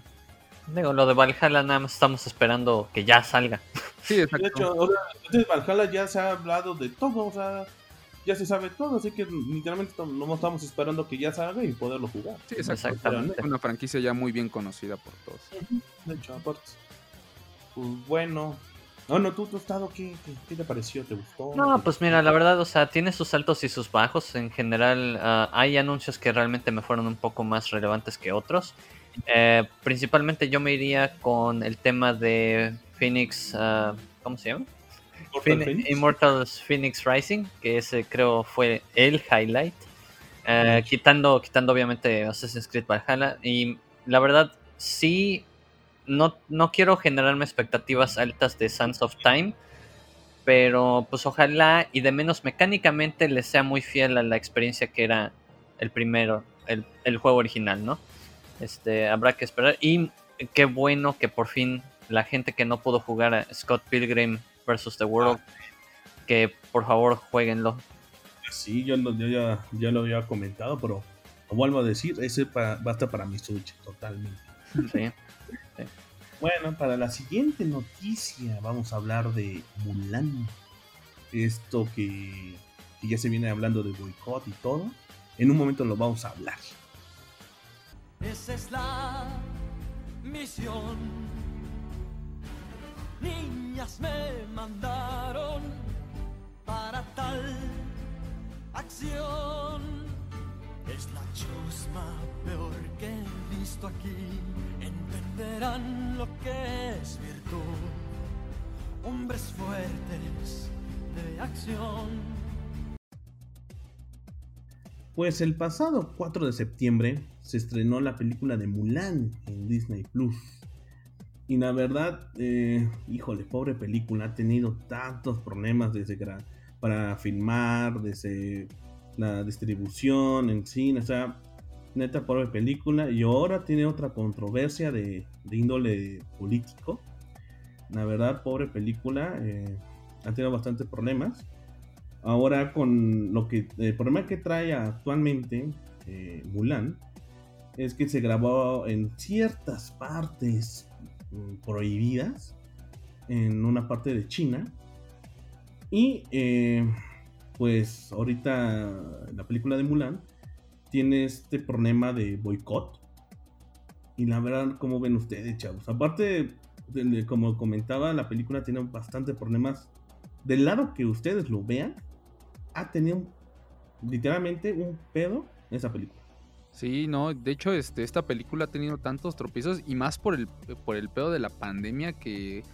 Digo, lo de Valhalla nada más estamos esperando que ya salga. Sí, exacto. De hecho, ahora, de Valhalla ya se ha hablado de todo, o sea, ya se sabe todo, así que literalmente no estamos esperando que ya salga y poderlo jugar. Sí, exactamente. Una franquicia ya muy bien conocida por todos. De hecho, aparte. Pues bueno. No, no, tú, estado, ¿qué, ¿qué, te pareció? ¿Te gustó? No, pues mira, la verdad, o sea, tiene sus altos y sus bajos. En general, ah, hay anuncios que realmente me fueron un poco más relevantes que otros. Eh, principalmente yo me iría con el tema de Phoenix, uh, ¿cómo se llama? Immortals Phoenix Rising, que ese creo fue el highlight. Eh, quitando, quitando obviamente Assassin's Creed Valhalla. Y la verdad, sí, no, no quiero generarme expectativas altas de Sands of Time. Pero pues ojalá y de menos mecánicamente le sea muy fiel a la experiencia que era el primero, el, el juego original, ¿no? Este, habrá que esperar. Y qué bueno que por fin la gente que no pudo jugar a Scott Pilgrim versus The World. Que por favor jueguenlo. Sí, yo, ya, ya, lo había comentado, pero vuelvo a decir, ese basta para mi Switch, totalmente. Sí. Bueno, para la siguiente noticia vamos a hablar de Mulan. Esto que, que ya se viene hablando de boicot y todo. En un momento lo vamos a hablar. Esa es la misión niñas me mandaron para tal acción. Es la chusma peor que he visto aquí. Entenderán lo que es virtud. Hombres fuertes de acción. Pues el pasado 4 de septiembre se estrenó la película de Mulan en Disney Plus. Y la verdad, eh, híjole, pobre película, ha tenido tantos problemas desde para filmar, desde la distribución en cine, o sea, neta pobre película. Y ahora tiene otra controversia de, índole político. La verdad, pobre película, eh, ha tenido bastantes problemas. Ahora con lo que, el problema que trae actualmente eh, Mulan es que se grabó en ciertas partes Mm, prohibidas en una parte de China. Y eh, pues ahorita la película de Mulan tiene este problema de boicot. Y la verdad, como ven ustedes, chavos? Aparte, como comentaba, la película tiene bastante problemas. Del lado que ustedes lo vean, ha tenido literalmente un pedo en esa película. Sí, no, de hecho este, esta película ha tenido tantos tropiezos y más por el, por el pedo de la pandemia que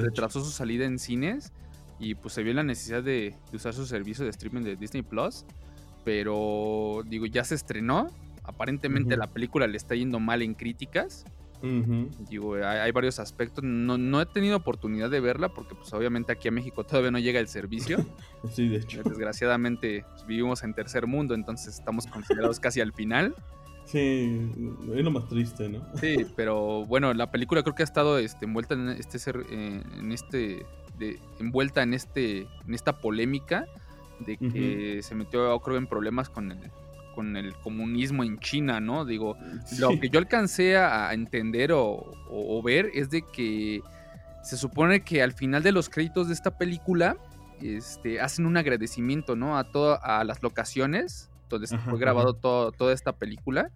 retrasó su salida en cines y pues se vio la necesidad de, usar su servicio de streaming de Disney Plus, pero digo, ya se estrenó, aparentemente la película le está yendo mal en críticas. Digo, hay, varios aspectos. No, no, he tenido oportunidad de verla porque, pues, obviamente aquí a México todavía no llega el servicio. sí, de hecho. Desgraciadamente pues, vivimos en tercer mundo, entonces estamos considerados casi al final. Sí, es lo más triste, ¿no? Sí, pero bueno, la película creo que ha estado este, envuelta en este eh, en este, de, envuelta en este, en esta polémica de que se metió, creo, en problemas con el, con el comunismo en China, ¿no? Digo, lo que yo alcancé a entender o, ver es de que se supone que al final de los créditos de esta película este, hacen un agradecimiento, ¿no? A, todas a las locaciones donde se fue grabado toda esta película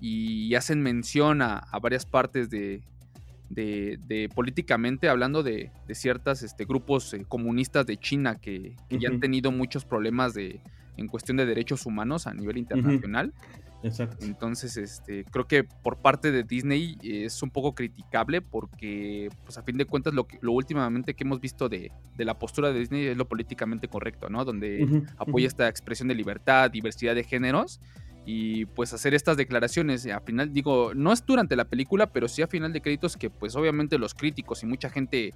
y hacen mención a, varias partes de, de, políticamente hablando de, de ciertos este, grupos eh, comunistas de China que, ya han tenido muchos problemas de, en cuestión de derechos humanos a nivel internacional. Exacto. Entonces, este, creo que por parte de Disney es un poco criticable porque, pues a fin de cuentas, lo, lo últimamente que hemos visto de, la postura de Disney es lo políticamente correcto, ¿no? Donde apoya esta expresión de libertad, diversidad de géneros y pues hacer estas declaraciones. A final, digo, no es durante la película, pero sí a final de créditos que pues obviamente los críticos y mucha gente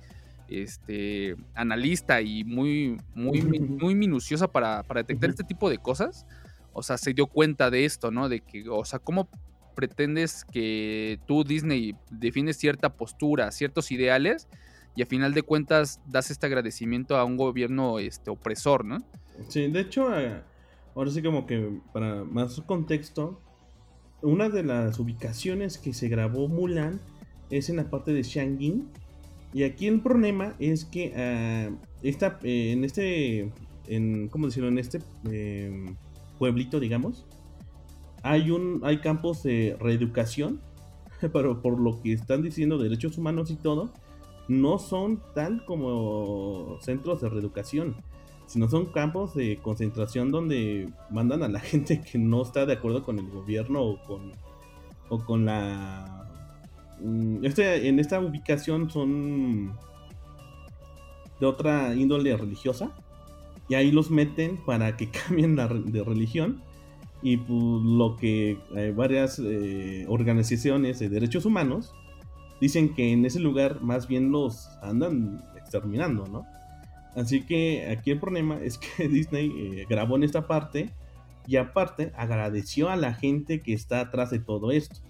este, analista y muy, muy, muy minuciosa para, detectar este tipo de cosas, o sea, se dio cuenta de esto, ¿no? De que, o sea, ¿cómo pretendes que tú, Disney, defines cierta postura, ciertos ideales, y a final de cuentas das este agradecimiento a un gobierno este, opresor, ¿no? Sí, de hecho, eh, ahora sí como que para más contexto, una de las ubicaciones que se grabó Mulan es en la parte de Shangin, y aquí el problema es que uh, en este, en, ¿cómo decirlo? En este em, pueblito, digamos, hay, un, hay campos de reeducación, pero por lo que están diciendo derechos humanos y todo, no son tal como centros de reeducación, sino son campos de concentración donde mandan a la gente que no está de acuerdo con el gobierno o con, o con la Mm, este, en esta ubicación son de otra índole religiosa. Y ahí los meten para que cambien de religión. Y pues, lo que eh, varias eh, organizaciones de derechos humanos dicen que en ese lugar más bien los andan exterminando, ¿no? Así que aquí el problema es que Disney eh, grabó en esta parte y aparte agradeció a la gente que está atrás de todo esto.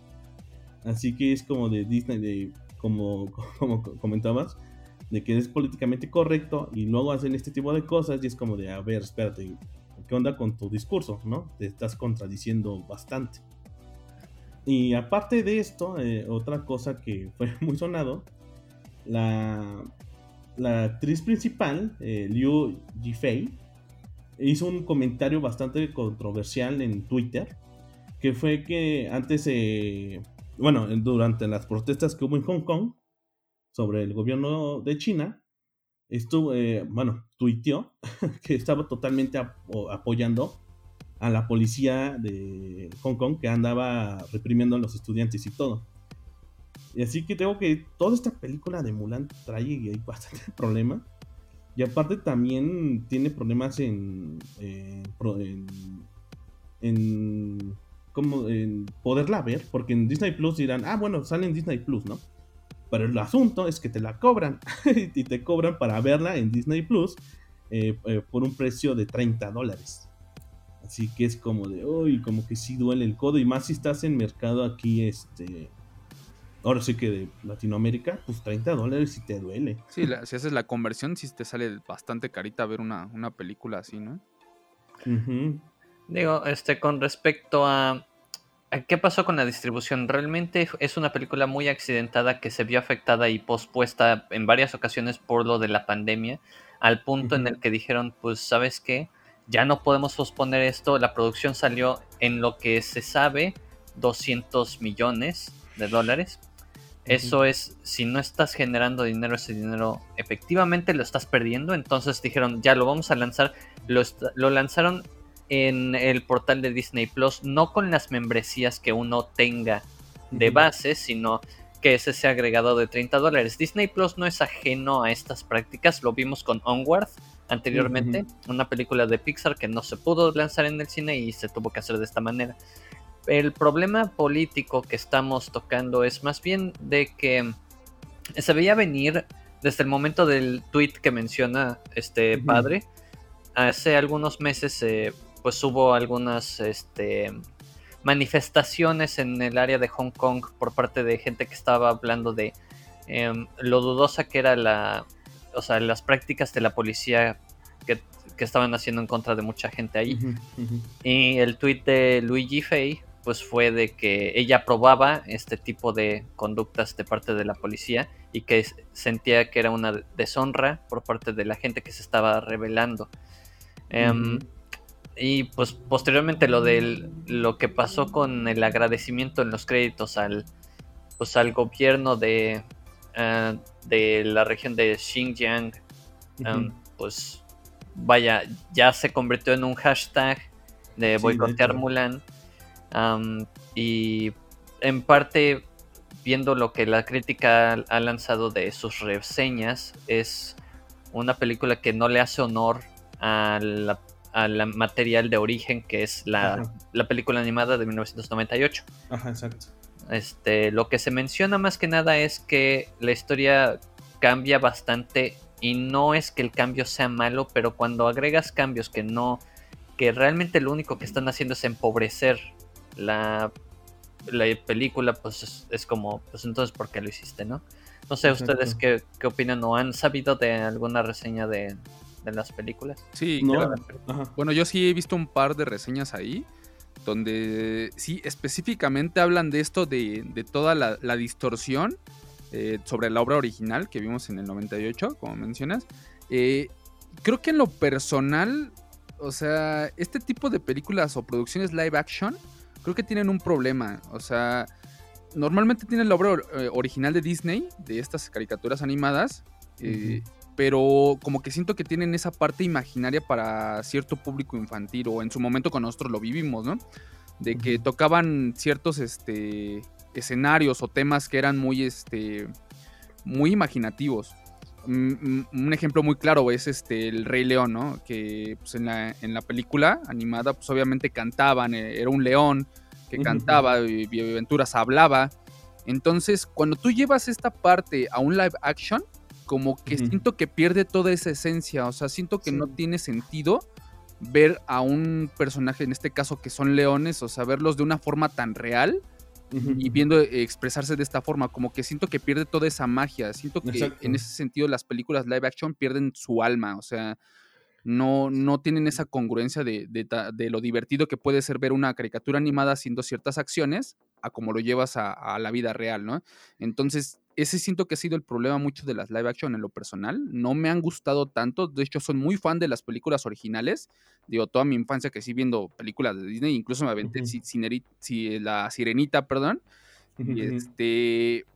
Así que es como de Disney, de, como, como comentabas, de que es políticamente correcto y luego hacen este tipo de cosas y es como de, a ver, espérate, ¿qué onda con tu discurso? ¿No? Te estás contradiciendo bastante. Y aparte de esto, eh, otra cosa que fue muy sonado, la, la actriz principal, eh, Liu Jifei, hizo un comentario bastante controversial en Twitter, que fue que antes eh, bueno, durante las protestas que hubo en Hong Kong sobre el gobierno de China, estuvo, eh, bueno, que estaba totalmente apoyando a la policía de Hong Kong que andaba reprimiendo a los estudiantes y todo. Y así que tengo que toda esta película de Mulan trae bastante problema. Y aparte también tiene problemas en, en, en como en poderla ver, porque en Disney Plus dirán, ah, bueno, sale en Disney Plus, ¿no? Pero el asunto es que te la cobran y te cobran para verla en Disney Plus eh, eh, por un precio de 30 dólares. Así que es como de, uy, como que sí duele el codo y más si estás en mercado aquí, este, ahora sí que de Latinoamérica, pues 30 dólares si te duele. Sí, si haces la conversión, sí te sale bastante carita ver una, una película así, ¿no? Digo, este, con respecto a, qué pasó con la distribución, realmente es una película muy accidentada que se vio afectada y pospuesta en varias ocasiones por lo de la pandemia, al punto en el que dijeron, pues, ¿sabes qué? Ya no podemos posponer esto, la producción salió en lo que se sabe 200 millones de dólares. Eso es, si no estás generando dinero, ese dinero efectivamente lo estás perdiendo. Entonces dijeron, ya lo vamos a lanzar. Lo, lo lanzaron en el portal de Disney Plus, no con las membresías que uno tenga de base, sino que ese sea agregado de 30 dólares. Disney Plus no es ajeno a estas prácticas, lo vimos con Onward anteriormente, una película de Pixar que no se pudo lanzar en el cine y se tuvo que hacer de esta manera. El problema político que estamos tocando es más bien de que se veía venir desde el momento del tweet que menciona este padre. Hace algunos meses eh, pues hubo algunas este, manifestaciones en el área de Hong Kong por parte de gente que estaba hablando de em, lo dudosa que era la, o sea, las prácticas de la policía que, que estaban haciendo en contra de mucha gente ahí. Y el tweet de Luigi Fay pues fue de que ella aprobaba este tipo de conductas de parte de la policía y que sentía que era una deshonra por parte de la gente que se estaba rebelando. Em, y pues posteriormente lo de lo que pasó con el agradecimiento en los créditos al pues al gobierno de, eh, de la región de Xinjiang, em, pues vaya, ya se convirtió en un hashtag de boicotear Mulan. Y en parte, viendo lo que la crítica ha lanzado de sus reseñas, es una película que no le hace honor al material de origen que es la, la, película animada de 1998. Ajá, exacto. Este, lo que se menciona más que nada es que la historia cambia bastante y no es que el cambio sea malo, pero cuando agregas cambios que no, que realmente lo único que están haciendo es empobrecer la, la película, pues es, como, pues entonces, ¿por qué lo hiciste, no? No sé, ¿ustedes qué, qué opinan o han sabido de alguna reseña de, de las películas? Sí, bueno, yo sí he visto un par de reseñas ahí donde sí específicamente hablan de esto, de, toda la, distorsión eh, sobre la obra original que vimos en el 98, como mencionas. Eh, creo que en lo personal, o sea, este tipo de películas o producciones live action, creo que tienen un problema. O sea, normalmente tienen la obra eh, original de Disney, de estas caricaturas animadas, pero como que siento que tienen esa parte imaginaria para cierto público infantil o en su momento con nosotros lo vivimos, ¿no? De que tocaban ciertos este, escenarios o temas que eran muy, este, muy imaginativos. Un ejemplo muy claro es este el Rey León, ¿no? Que pues, en, la, en la película animada, pues obviamente cantaban, eh, era un león que cantaba, y Aventuras hablaba. Entonces, cuando tú llevas esta parte a un live action, como que siento que pierde toda esa esencia, o sea, siento que no tiene sentido ver a un personaje, en este caso que son leones, o sea, verlos de una forma tan real y viendo expresarse de esta forma, como que siento que pierde toda esa magia, siento que en ese sentido las películas live action pierden su alma, o sea, no, no tienen esa congruencia de, de, lo divertido que puede ser ver una caricatura animada haciendo ciertas acciones a como lo llevas a, a la vida real, ¿no? Entonces, ese siento que ha sido el problema mucho de las live action en lo personal. No me han gustado tanto. De hecho, soy muy fan de las películas originales. Digo, toda mi infancia que sí viendo películas de Disney, incluso me aventé la Sirenita, perdón. Y este.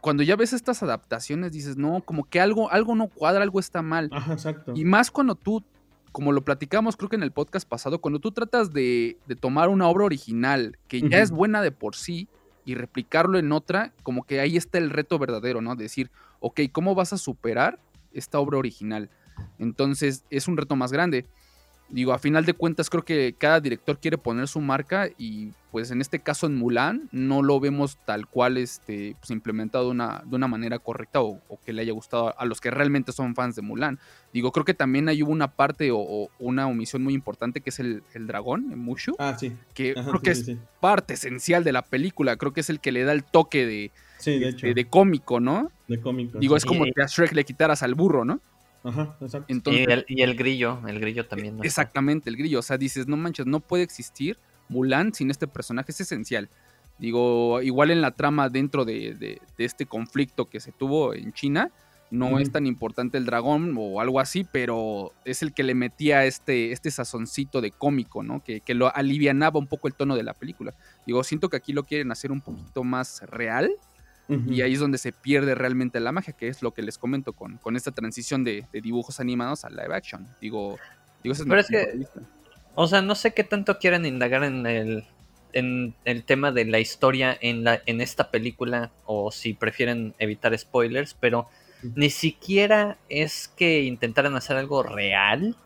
Cuando ya ves estas adaptaciones, dices, no, como que algo, algo no cuadra, algo está mal. Ajá, exacto. Y más cuando tú, como lo platicamos, creo que en el podcast pasado, cuando tú tratas de, tomar una obra original que ya es buena de por sí y replicarlo en otra, como que ahí está el reto verdadero, ¿no? Decir, ok, ¿cómo vas a superar esta obra original? Entonces es un reto más grande. Digo, a final de cuentas creo que cada director quiere poner su marca y pues en este caso en Mulan no lo vemos tal cual este, pues, implementado de una, de una manera correcta o, que le haya gustado a los que realmente son fans de Mulan. Digo, creo que también hay una parte o, una omisión muy importante que es el, dragón, en Mushu. Ah, sí. Que creo que es parte esencial de la película, creo que es el que le da el toque de, de, de, cómico, ¿no? De cómico. Digo, es como que a Shrek le quitaras al burro, ¿no? Ajá, exacto. y, el, grillo, el grillo también. exactamente, el grillo. O sea, dices, no manches, no puede existir Mulan sin este personaje, es esencial. Digo, igual en la trama dentro de, este conflicto que se tuvo en China, no es tan importante el dragón o algo así, pero es el que le metía este, este sazoncito de cómico, ¿no? Que, que, lo alivianaba un poco el tono de la película. Digo, siento que aquí lo quieren hacer un poquito más real y ahí es donde se pierde realmente la magia, que es lo que les comento con, con esta transición de, dibujos animados a live action. Digo, digo Pero es que, o sea, no sé qué tanto quieren indagar en el, en el tema de la historia en, la, en esta película o si prefieren evitar spoilers, pero ni siquiera es que intentaran hacer algo real,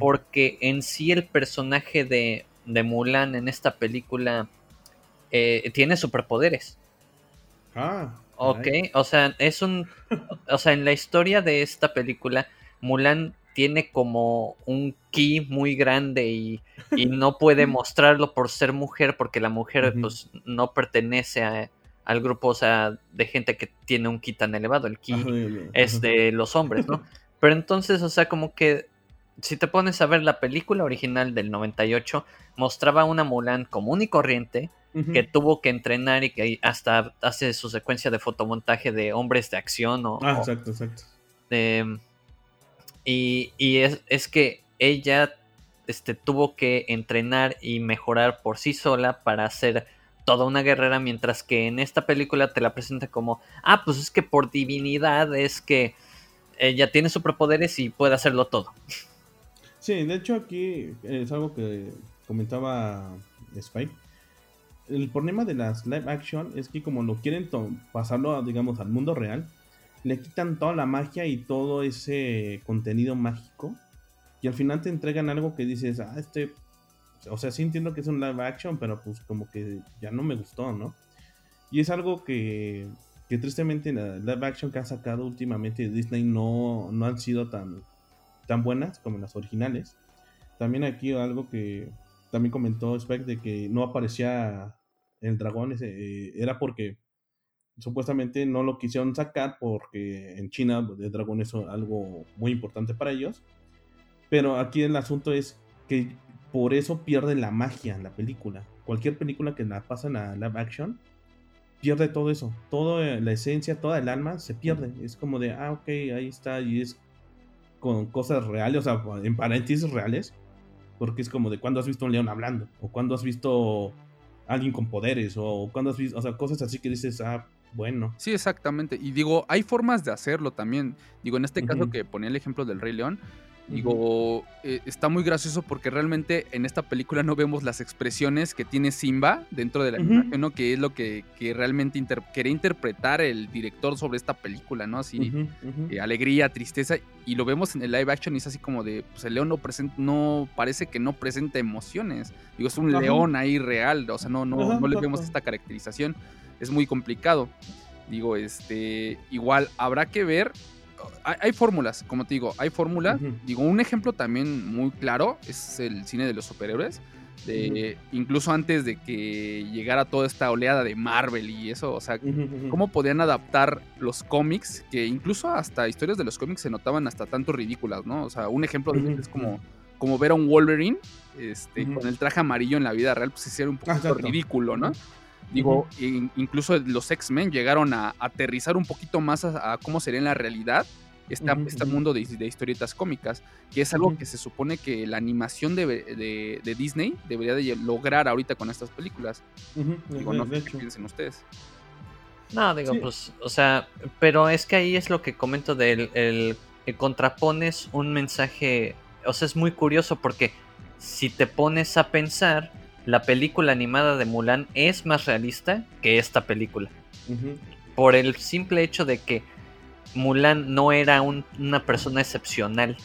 porque en sí el personaje de, de Mulan en esta película eh, tiene superpoderes. Ah. Ok, o sea, es un. O sea, en la historia de esta película, Mulan tiene como un ki muy grande y, no puede mostrarlo por ser mujer, porque la mujer, pues, no pertenece al grupo, o sea, de gente que tiene un ki tan elevado. El ki es de los hombres, ¿no? Pero entonces, o sea, como que si te pones a ver la película original del 98, mostraba una Mulan común y corriente que tuvo que entrenar y que hasta hace su secuencia de fotomontaje de hombres de acción o... Ah, exacto, exacto. y, es, es, que ella este, tuvo que entrenar y mejorar por sí sola para ser toda una guerrera, mientras que en esta película te la presenta como, ah, pues es que por divinidad es que ella tiene superpoderes y puede hacerlo todo. Sí, de hecho aquí es algo que comentaba Spike. El problema de las live action es que como lo quieren pasarlo, digamos, al mundo real, le quitan toda la magia y todo ese contenido mágico. Y al final te entregan algo que dices, ah, este... O sea, sí entiendo que es un live action, pero pues como que ya no me gustó, ¿no? Y es algo que, que tristemente la live action que ha sacado últimamente Disney no, no han sido tan tan buenas como las originales. También aquí algo que también comentó Spec de que no aparecía el dragón, ese, eh, era porque supuestamente no lo quisieron sacar porque en China el dragón es algo muy importante para ellos. Pero aquí el asunto es que por eso pierde la magia en la película. Cualquier película que la pasan a live action pierde todo eso. Toda la esencia, toda el alma se pierde. Es como de, ah, ok, ahí está. Y es con cosas reales, o sea, en paréntesis reales, porque es como de cuando has visto un león hablando, o cuando has visto alguien con poderes, o cuando has visto, o sea, cosas así que dices, ah, bueno. Sí, exactamente. Y digo, hay formas de hacerlo también. Digo, en este caso que ponía el ejemplo del Rey León, Digo, eh, está muy gracioso porque realmente en esta película no vemos las expresiones que tiene Simba dentro de la animación, ¿no? Que es lo que, realmente quería interpretar el director sobre esta película, ¿no? Así, eh, alegría, tristeza, y lo vemos en el live action y es así como de, pues el león no, presenta, no parece que no presenta emociones. Digo, es un león ahí real, o sea, no, no, no le vemos esta caracterización, es muy complicado. Digo, este, igual habrá que ver hay, fórmulas, como te digo, hay fórmulas. Digo, un ejemplo también muy claro es el cine de los superhéroes. De, Incluso antes de que llegara toda esta oleada de Marvel y eso, o sea, cómo podían adaptar los cómics, que incluso hasta historias de los cómics se notaban hasta tanto ridículas, ¿no? O sea, un ejemplo de es como, como ver a un Wolverine este, con el traje amarillo en la vida real, pues era un poco ridículo, ¿no? Digo, incluso los X-Men llegaron a aterrizar un poquito más a, cómo sería en la realidad este, mundo de, historietas cómicas, que es algo que se supone que la animación de, Disney debería de lograr ahorita con estas películas. Digo, no sé qué piensen ustedes. No, digo, pues, o sea, pero es que ahí es lo que comento del el, contrapones un mensaje, o sea, es muy curioso porque si te pones a pensar, la película animada de Mulan es más realista que esta película. Por el simple hecho de que Mulan no era una persona excepcional.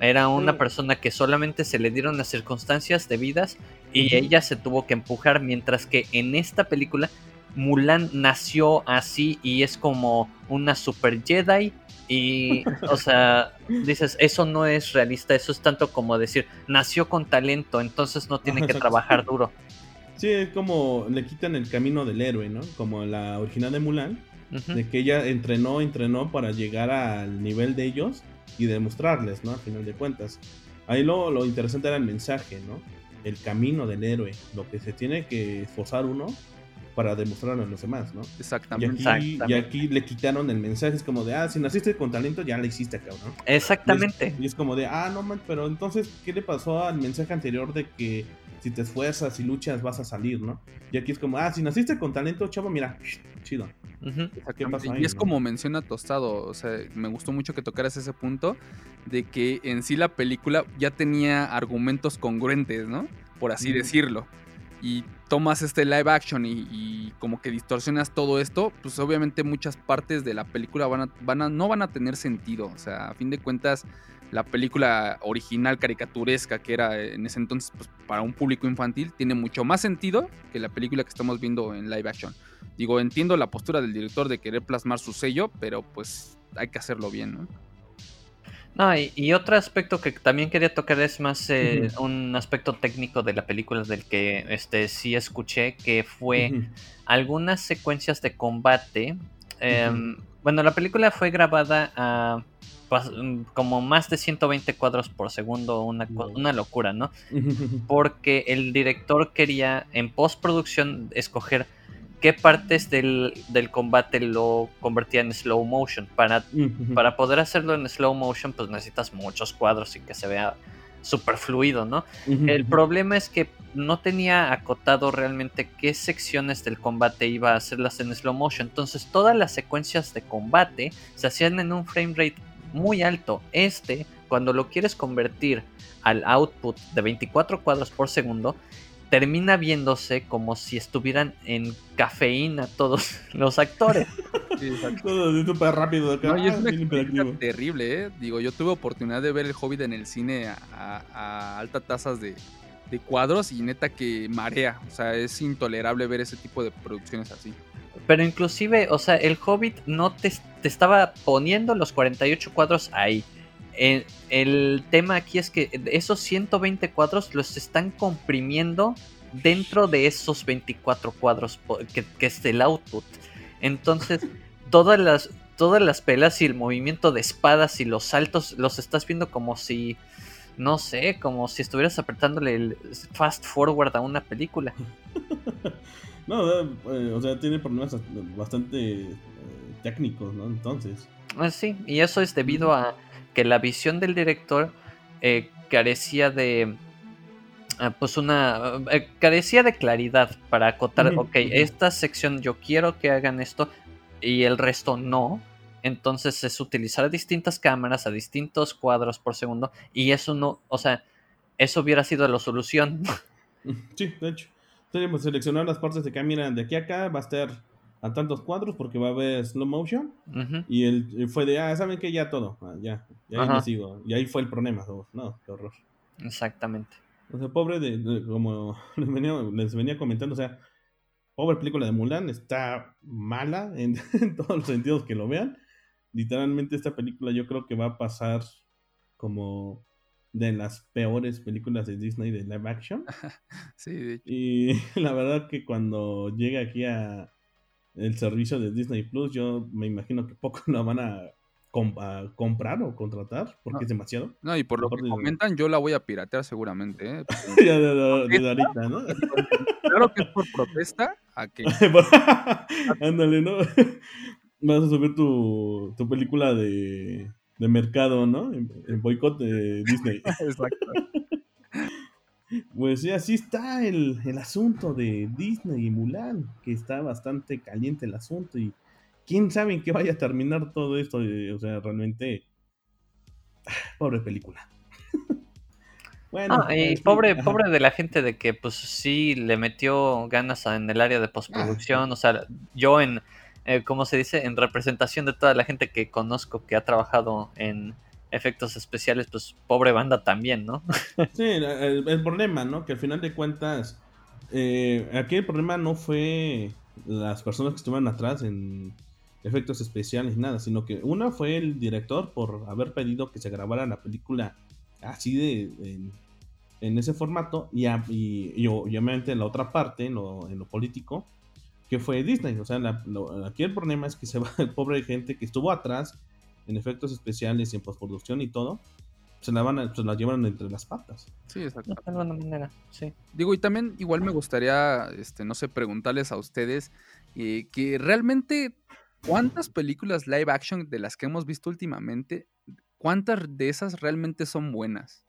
Era una persona que solamente se le dieron las circunstancias debidas y ella se tuvo que empujar, mientras que en esta película Mulan nació así y es como una super Jedi y, o sea, dices, eso no es realista, eso es tanto como decir, nació con talento, entonces no tiene que trabajar duro. Sí, es como le quitan el camino del héroe, ¿no? Como la original de Mulan, de que ella entrenó, entrenó para llegar al nivel de ellos y demostrarles, ¿no? Al final de cuentas. Ahí lo, lo interesante era el mensaje, ¿no? El camino del héroe, lo que se tiene que esforzar uno para demostrarlo a los demás, ¿no? Exactamente. Y aquí, le quitaron el mensaje, es como de, ah, si naciste con talento, ya lo hiciste, cabrón. Exactamente. Y es, como de, ah, no, man, pero entonces, ¿qué le pasó al mensaje anterior de que si te esfuerzas y luchas vas a salir, ¿no? Y aquí es como, ah, si naciste con talento, chavo, mira, chido. y es como menciona Tostado, o sea, me gustó mucho que tocaras ese punto de que en sí la película ya tenía argumentos congruentes, ¿no? Por así decirlo y tomas este live action y, como que distorsionas todo esto, pues obviamente muchas partes de la película van a, van a, no van a tener sentido. O sea, a fin de cuentas, la película original caricaturesca que era en ese entonces pues, para un público infantil tiene mucho más sentido que la película que estamos viendo en live action. Digo, entiendo la postura del director de querer plasmar su sello, pero pues hay que hacerlo bien, ¿no? No, y, otro aspecto que también quería tocar es más eh, un aspecto técnico de la película del que este sí escuché, que fue algunas secuencias de combate. Em, Bueno, la película fue grabada a como más de 120 cuadros por segundo, una, una locura, ¿no? Porque el director quería en postproducción escoger qué partes del, combate lo convertía en slow motion. Para, para poder hacerlo en slow motion, pues necesitas muchos cuadros y que se vea súper fluido, ¿no? El problema es que no tenía acotado realmente qué secciones del combate iba a hacerlas en slow motion. Entonces todas las secuencias de combate se hacían en un frame rate muy alto. Este, cuando lo quieres convertir al output de 24 cuadros por segundo, termina viéndose como si estuvieran en cafeína todos los actores. Sí, Todo súper rápido. No, y es ah, una terrible, ¿eh? Digo, yo tuve oportunidad de ver El Hobbit en el cine a, altas tasas de, cuadros y neta que marea. O sea, es intolerable ver ese tipo de producciones así. Pero inclusive, o sea, el Hobbit no te, te estaba poniendo los 48 cuadros ahí. El, tema aquí es que esos 120 cuadros los están comprimiendo dentro de esos 24 cuadros que, es el output. Entonces, todas las, todas las pelas y el movimiento de espadas y los saltos los estás viendo como si, no sé, como si estuvieras apretándole el fast forward a una película. no, eh, o sea, tiene problemas bastante eh, técnicos, ¿no? Entonces. Ah, sí, y eso es debido a que la visión del director eh, carecía de ah, pues una eh, carecía de claridad para acotar, ok, esta sección yo quiero que hagan esto y el resto no. Entonces es utilizar distintas cámaras a distintos cuadros por segundo y eso no, o sea, eso hubiera sido la solución. Sí, de hecho. Tenemos seleccionar las partes de cámara de aquí a acá, va a estar a tantos cuadros porque va a haber slow motion. Y él fue de, ah, ¿saben que Ya todo, ah, ya, ya ahí me sigo. Y ahí fue el problema, no, qué horror. Exactamente. O sea, pobre de, como les venía, comentando, o sea, pobre película de Mulan, está mala en, todos los sentidos que lo vean. Literalmente esta película yo creo que va a pasar como de las peores películas de Disney de live action. sí, Y la verdad que cuando llega aquí a, el servicio de Disney Plus, yo me imagino que poco lo van a, comprar o contratar porque es demasiado. No, y por lo que comentan, yo la voy a piratear seguramente. ¿eh? ya de, ahorita, ¿no? claro que es por protesta a que. Ándale, ¿no? Vas a subir tu, tu película de, de mercado, ¿no? En, boicot de Disney. Exacto. Pues sí, así está el, asunto de Disney y Mulan, que está bastante caliente el asunto y quién sabe en qué vaya a terminar todo esto. Eh, o sea, realmente, pobre película. bueno, ah, y pobre, pobre de la gente de que pues sí le metió ganas en el área de postproducción. O sea, yo en, eh, ¿cómo se dice? En representación de toda la gente que conozco que ha trabajado en efectos especiales, pues pobre banda también, ¿no? sí, el, problema, ¿no? Que al final de cuentas, eh, aquí el problema no fue las personas que estuvieron atrás en efectos especiales, nada, sino que una fue el director por haber pedido que se grabara la película así de en, ese formato y, y, obviamente la otra parte, en lo, en lo político, que fue Disney. O sea, aquí el problema es que se va el pobre gente que estuvo atrás en efectos especiales y en postproducción y todo, se la van a, se la llevan entre las patas. Sí, exacto. De alguna manera, sí. Digo, y también igual me gustaría, este, no sé, preguntarles a ustedes eh, que realmente cuántas películas live action de las que hemos visto últimamente, cuántas de esas realmente son buenas.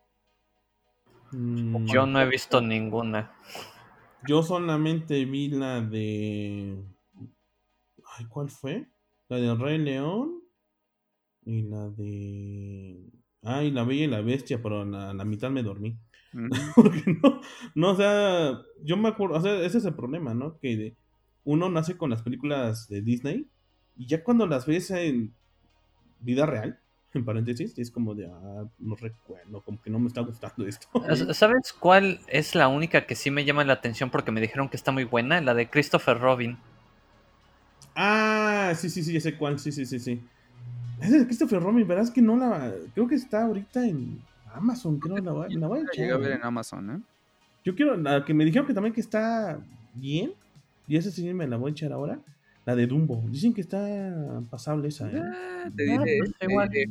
Mm, Yo no he visto ninguna. Yo solamente vi la de. Ay, ¿cuál fue? La de Rey León y la de. Ah, y la Bella y la Bestia, pero a la, mitad me dormí. Porque no, no, o sea, yo me acuerdo, o sea, ese es el problema, ¿no? Que uno nace con las películas de Disney y ya cuando las ves en vida real, en paréntesis, es como de, ah, no recuerdo, como que no me está gustando esto. ¿Sabes cuál es la única que sí me llama la atención porque me dijeron que está muy buena? La de Christopher Robin. Ah, sí, sí, sí, ese cuál, sí, sí, sí, sí. Esa de Christopher Robin, ¿verdad? Es que no la. Creo que está ahorita en Amazon, creo. La, voy, la voy a echar. a ver en Amazon, ¿eh? Yo quiero. La que me dijeron que también que está bien. Y esa sí me la voy a echar ahora. La de Dumbo. Dicen que está pasable esa. ¿eh? Ah, te diré, pues, eh,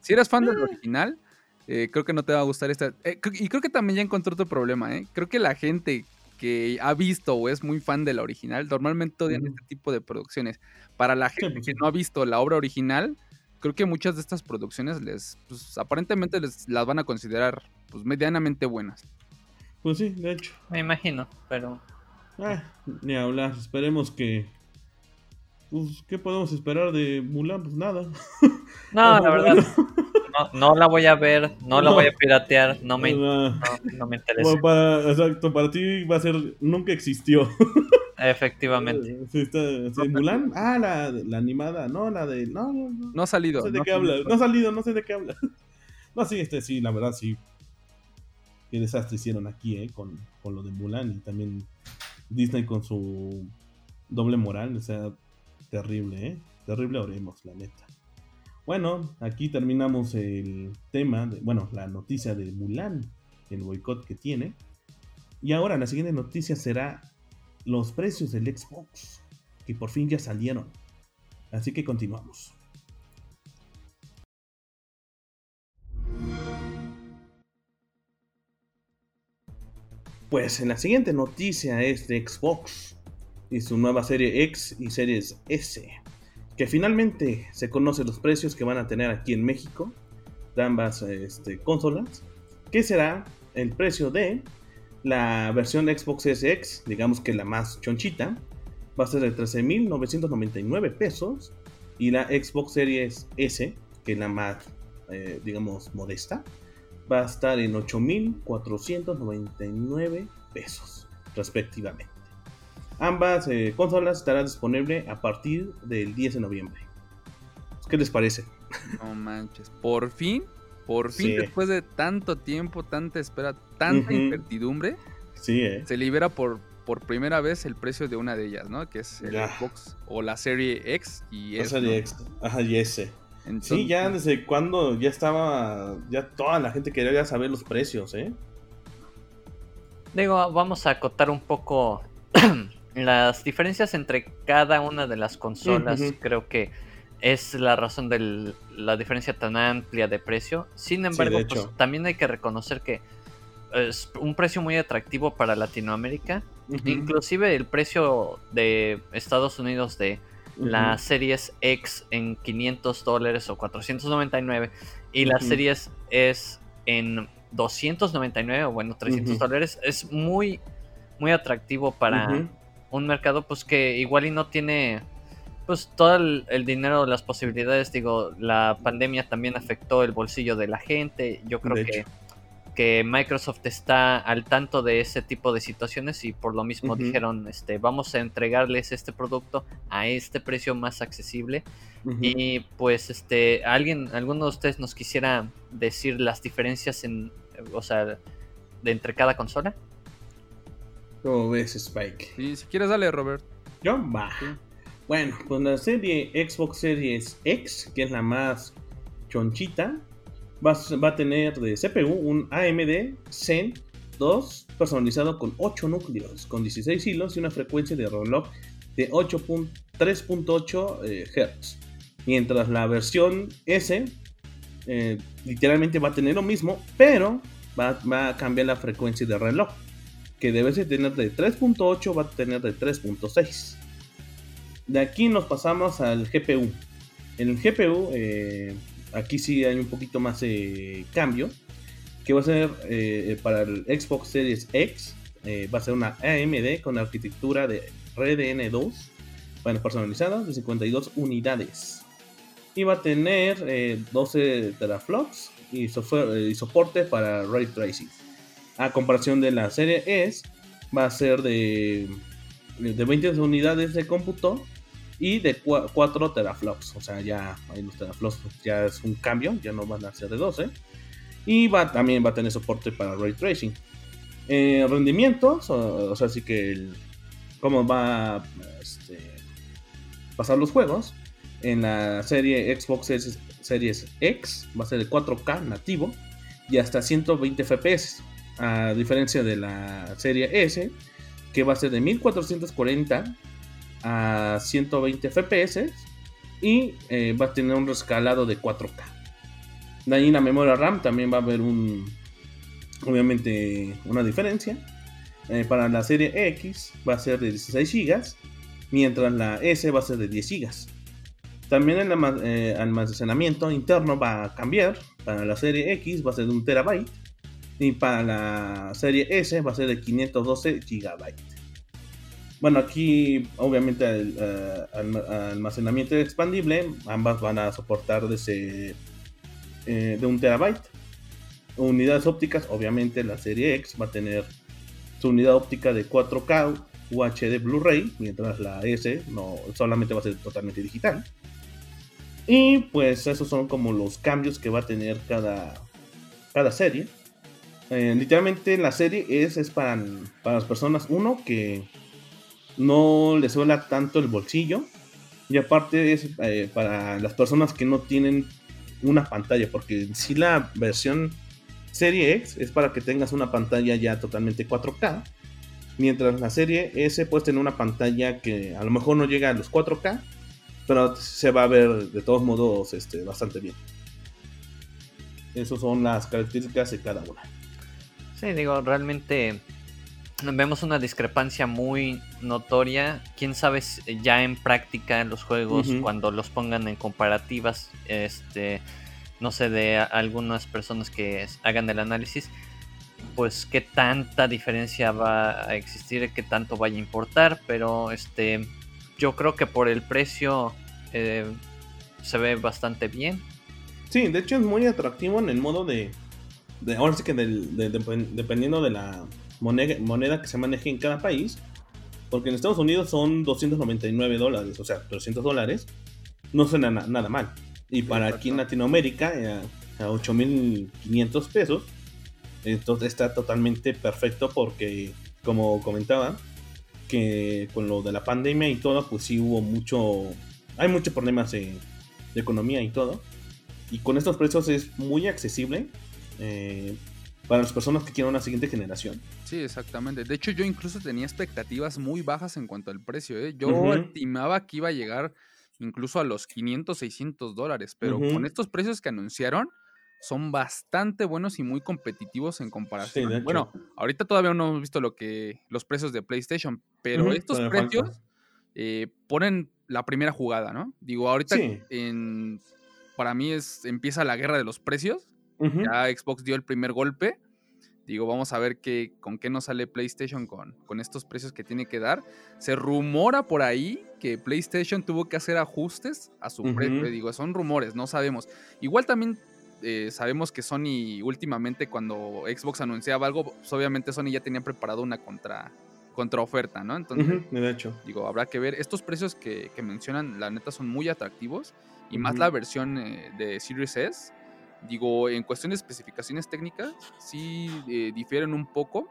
si eres fan del original, eh, creo que no te va a gustar esta. Eh, y creo que también ya encontré otro problema, ¿eh? Creo que la gente que ha visto o es muy fan de la original, normalmente odian este tipo de producciones. Para la gente pues que no ha visto la obra original, creo que muchas de estas producciones les, pues, aparentemente les las van a considerar pues medianamente buenas. Pues sí, de hecho. Me imagino, pero... Ah, ni hablar, esperemos que... Pues, ¿qué podemos esperar de Mulan? Pues nada. No, la verdad. No, la voy a ver, no, la voy a piratear, no me, no, me interesa. para, exacto, para ti va a ser, nunca existió. Efectivamente. Sí, Mulan, ah, la, la, animada, no, la de, no, no, no. No ha salido. No sé de qué habla, no ha salido, no sé de qué habla. No, sí, este, sí, la verdad, sí. Qué desastre hicieron aquí, eh, con, con lo de Mulan y también Disney con su doble moral, o sea, terrible, eh. Terrible oremos, la neta. Bueno, aquí terminamos el tema, de, bueno, la noticia de Mulan, el boicot que tiene. Y ahora la siguiente noticia será los precios del Xbox, que por fin ya salieron. Así que continuamos. Pues en la siguiente noticia es de Xbox y su nueva serie X y series S que finalmente se conocen los precios que van a tener aquí en México de ambas este, consolas, que será el precio de la versión Xbox SX, digamos que la más chonchita, va a ser de 13.999 pesos, y la Xbox Series S, que es la más, eh, digamos, modesta, va a estar en 8.499 pesos, respectivamente. Ambas eh, consolas estarán disponibles a partir del 10 de noviembre. ¿Qué les parece? No manches, por fin, por fin después de tanto tiempo, tanta espera, tanta incertidumbre, sí, eh. se libera por, por primera vez el precio de una de ellas, ¿no? Que es el Xbox o la serie X y S. serie X, ajá, y S. sí, ya desde cuando ya estaba, ya toda la gente quería saber los precios, ¿eh? Digo, vamos a acotar un poco las diferencias entre cada una de las consolas creo que es la razón de la diferencia tan amplia de precio. Sin embargo, pues, también hay que reconocer que es un precio muy atractivo para Latinoamérica. Inclusive el precio de Estados Unidos de la Series X en 500 dólares o 499 y la Series S en 299 o bueno 300 dólares es muy muy atractivo para un mercado pues que igual y no tiene pues todo el, dinero, las posibilidades, digo, la pandemia también afectó el bolsillo de la gente, yo creo que, que Microsoft está al tanto de ese tipo de situaciones y por lo mismo dijeron, este, vamos a entregarles este producto a este precio más accesible y pues este, alguien, alguno de ustedes nos quisiera decir las diferencias en, o sea, de entre cada consola. ¿Cómo ves, Spike? Sí, si quieres, dale, Robert. Yo, va. Bueno, pues la serie Xbox Series X, que es la más chonchita, va, a tener de CPU un AMD Zen 2 personalizado con 8 núcleos, con 16 hilos y una frecuencia de reloj de 3.8 eh, Hz. Mientras la versión S eh, literalmente va a tener lo mismo, pero va, a cambiar la frecuencia de reloj que debe de tener de 3.8 va a tener de 3.6. De aquí nos pasamos al GPU. En el GPU, eh, aquí sí hay un poquito más de cambio. Que va a ser eh, para el Xbox Series X. Eh, va a ser una AMD con arquitectura de Redn 2. Bueno, personalizada de 52 unidades. Y va a tener 12 teraflops y, y soporte para ray tracing a comparación de la serie S, va a ser de, de 20 unidades de cómputo y de 4 teraflops. O sea, ya hay los teraflops, ya es un cambio, ya no van a ser de 12. Y va, también va a tener soporte para ray tracing. Eh, rendimientos, o, sea, así que el, cómo va a este, pasar los juegos. En la serie Xbox Series X va a ser de 4K nativo y hasta 120 FPS a diferencia de la serie S, que va a ser de 1440 a 120 FPS y eh, va a tener un rescalado de 4K. De ahí la memoria RAM también va a haber un, obviamente, una diferencia. Eh, para la serie X va a ser de 16 GB, mientras la S va a ser de 10 GB. También el eh, almacenamiento interno va a cambiar. Para la serie X va a ser de 1 TB y para la serie S va a ser de 512 GB. Bueno, aquí obviamente el eh, almacenamiento expandible, ambas van a soportar desde eh, de un terabyte. Unidades ópticas, obviamente la serie X va a tener su unidad óptica de 4K UHD Blu-ray, mientras la S no solamente va a ser totalmente digital. Y pues esos son como los cambios que va a tener cada, cada serie. Eh, literalmente la serie es, es para, para las personas, uno, que no les suela tanto el bolsillo. Y aparte es eh, para las personas que no tienen una pantalla, porque si la versión serie X es para que tengas una pantalla ya totalmente 4K. Mientras la serie S puede tener una pantalla que a lo mejor no llega a los 4K, pero se va a ver de todos modos este, bastante bien. Esas son las características de cada una. Sí, digo, realmente vemos una discrepancia muy notoria. Quién sabe ya en práctica en los juegos, cuando los pongan en comparativas, este, no sé, de algunas personas que hagan el análisis, pues qué tanta diferencia va a existir, qué tanto vaya a importar, pero este, yo creo que por el precio eh, se ve bastante bien. Sí, de hecho es muy atractivo en el modo de, ahora sí que dependiendo de la moneda, que se maneje en cada país. Porque en Estados Unidos son 299 dólares, o sea, 300 dólares. No suena nada mal. Y para aquí en Latinoamérica, eh, a, 8.500 pesos, entonces está totalmente perfecto porque, como comentaba, que con lo de la pandemia y todo, pues sí hubo mucho, hay muchos problemas de, economía y todo. Y con estos precios es muy accesible. Eh, para las personas que quieren una siguiente generación. Sí, exactamente. De hecho, yo incluso tenía expectativas muy bajas en cuanto al precio. ¿eh? Yo estimaba que iba a llegar incluso a los 500, 600 dólares, pero con estos precios que anunciaron, son bastante buenos y muy competitivos en comparación. bueno, ahorita todavía no hemos visto lo que los precios de PlayStation, pero estos precios eh, ponen la primera jugada, ¿no? Digo, ahorita en, para mí es empieza la guerra de los precios ya Xbox dio el primer golpe. Digo, vamos a ver qué, con qué nos sale PlayStation con, con estos precios que tiene que dar. Se rumora por ahí que PlayStation tuvo que hacer ajustes a su precio. Digo, son rumores, no sabemos. Igual también eh, sabemos que Sony últimamente cuando Xbox anunciaba algo, pues, obviamente Sony ya tenía preparado una contra, oferta, ¿no? Entonces, de hecho. digo, habrá que ver. Estos precios que, mencionan, la neta, son muy atractivos. Y más la versión eh, de Series S Digo, en cuestión de especificaciones técnicas, sí eh, difieren un poco,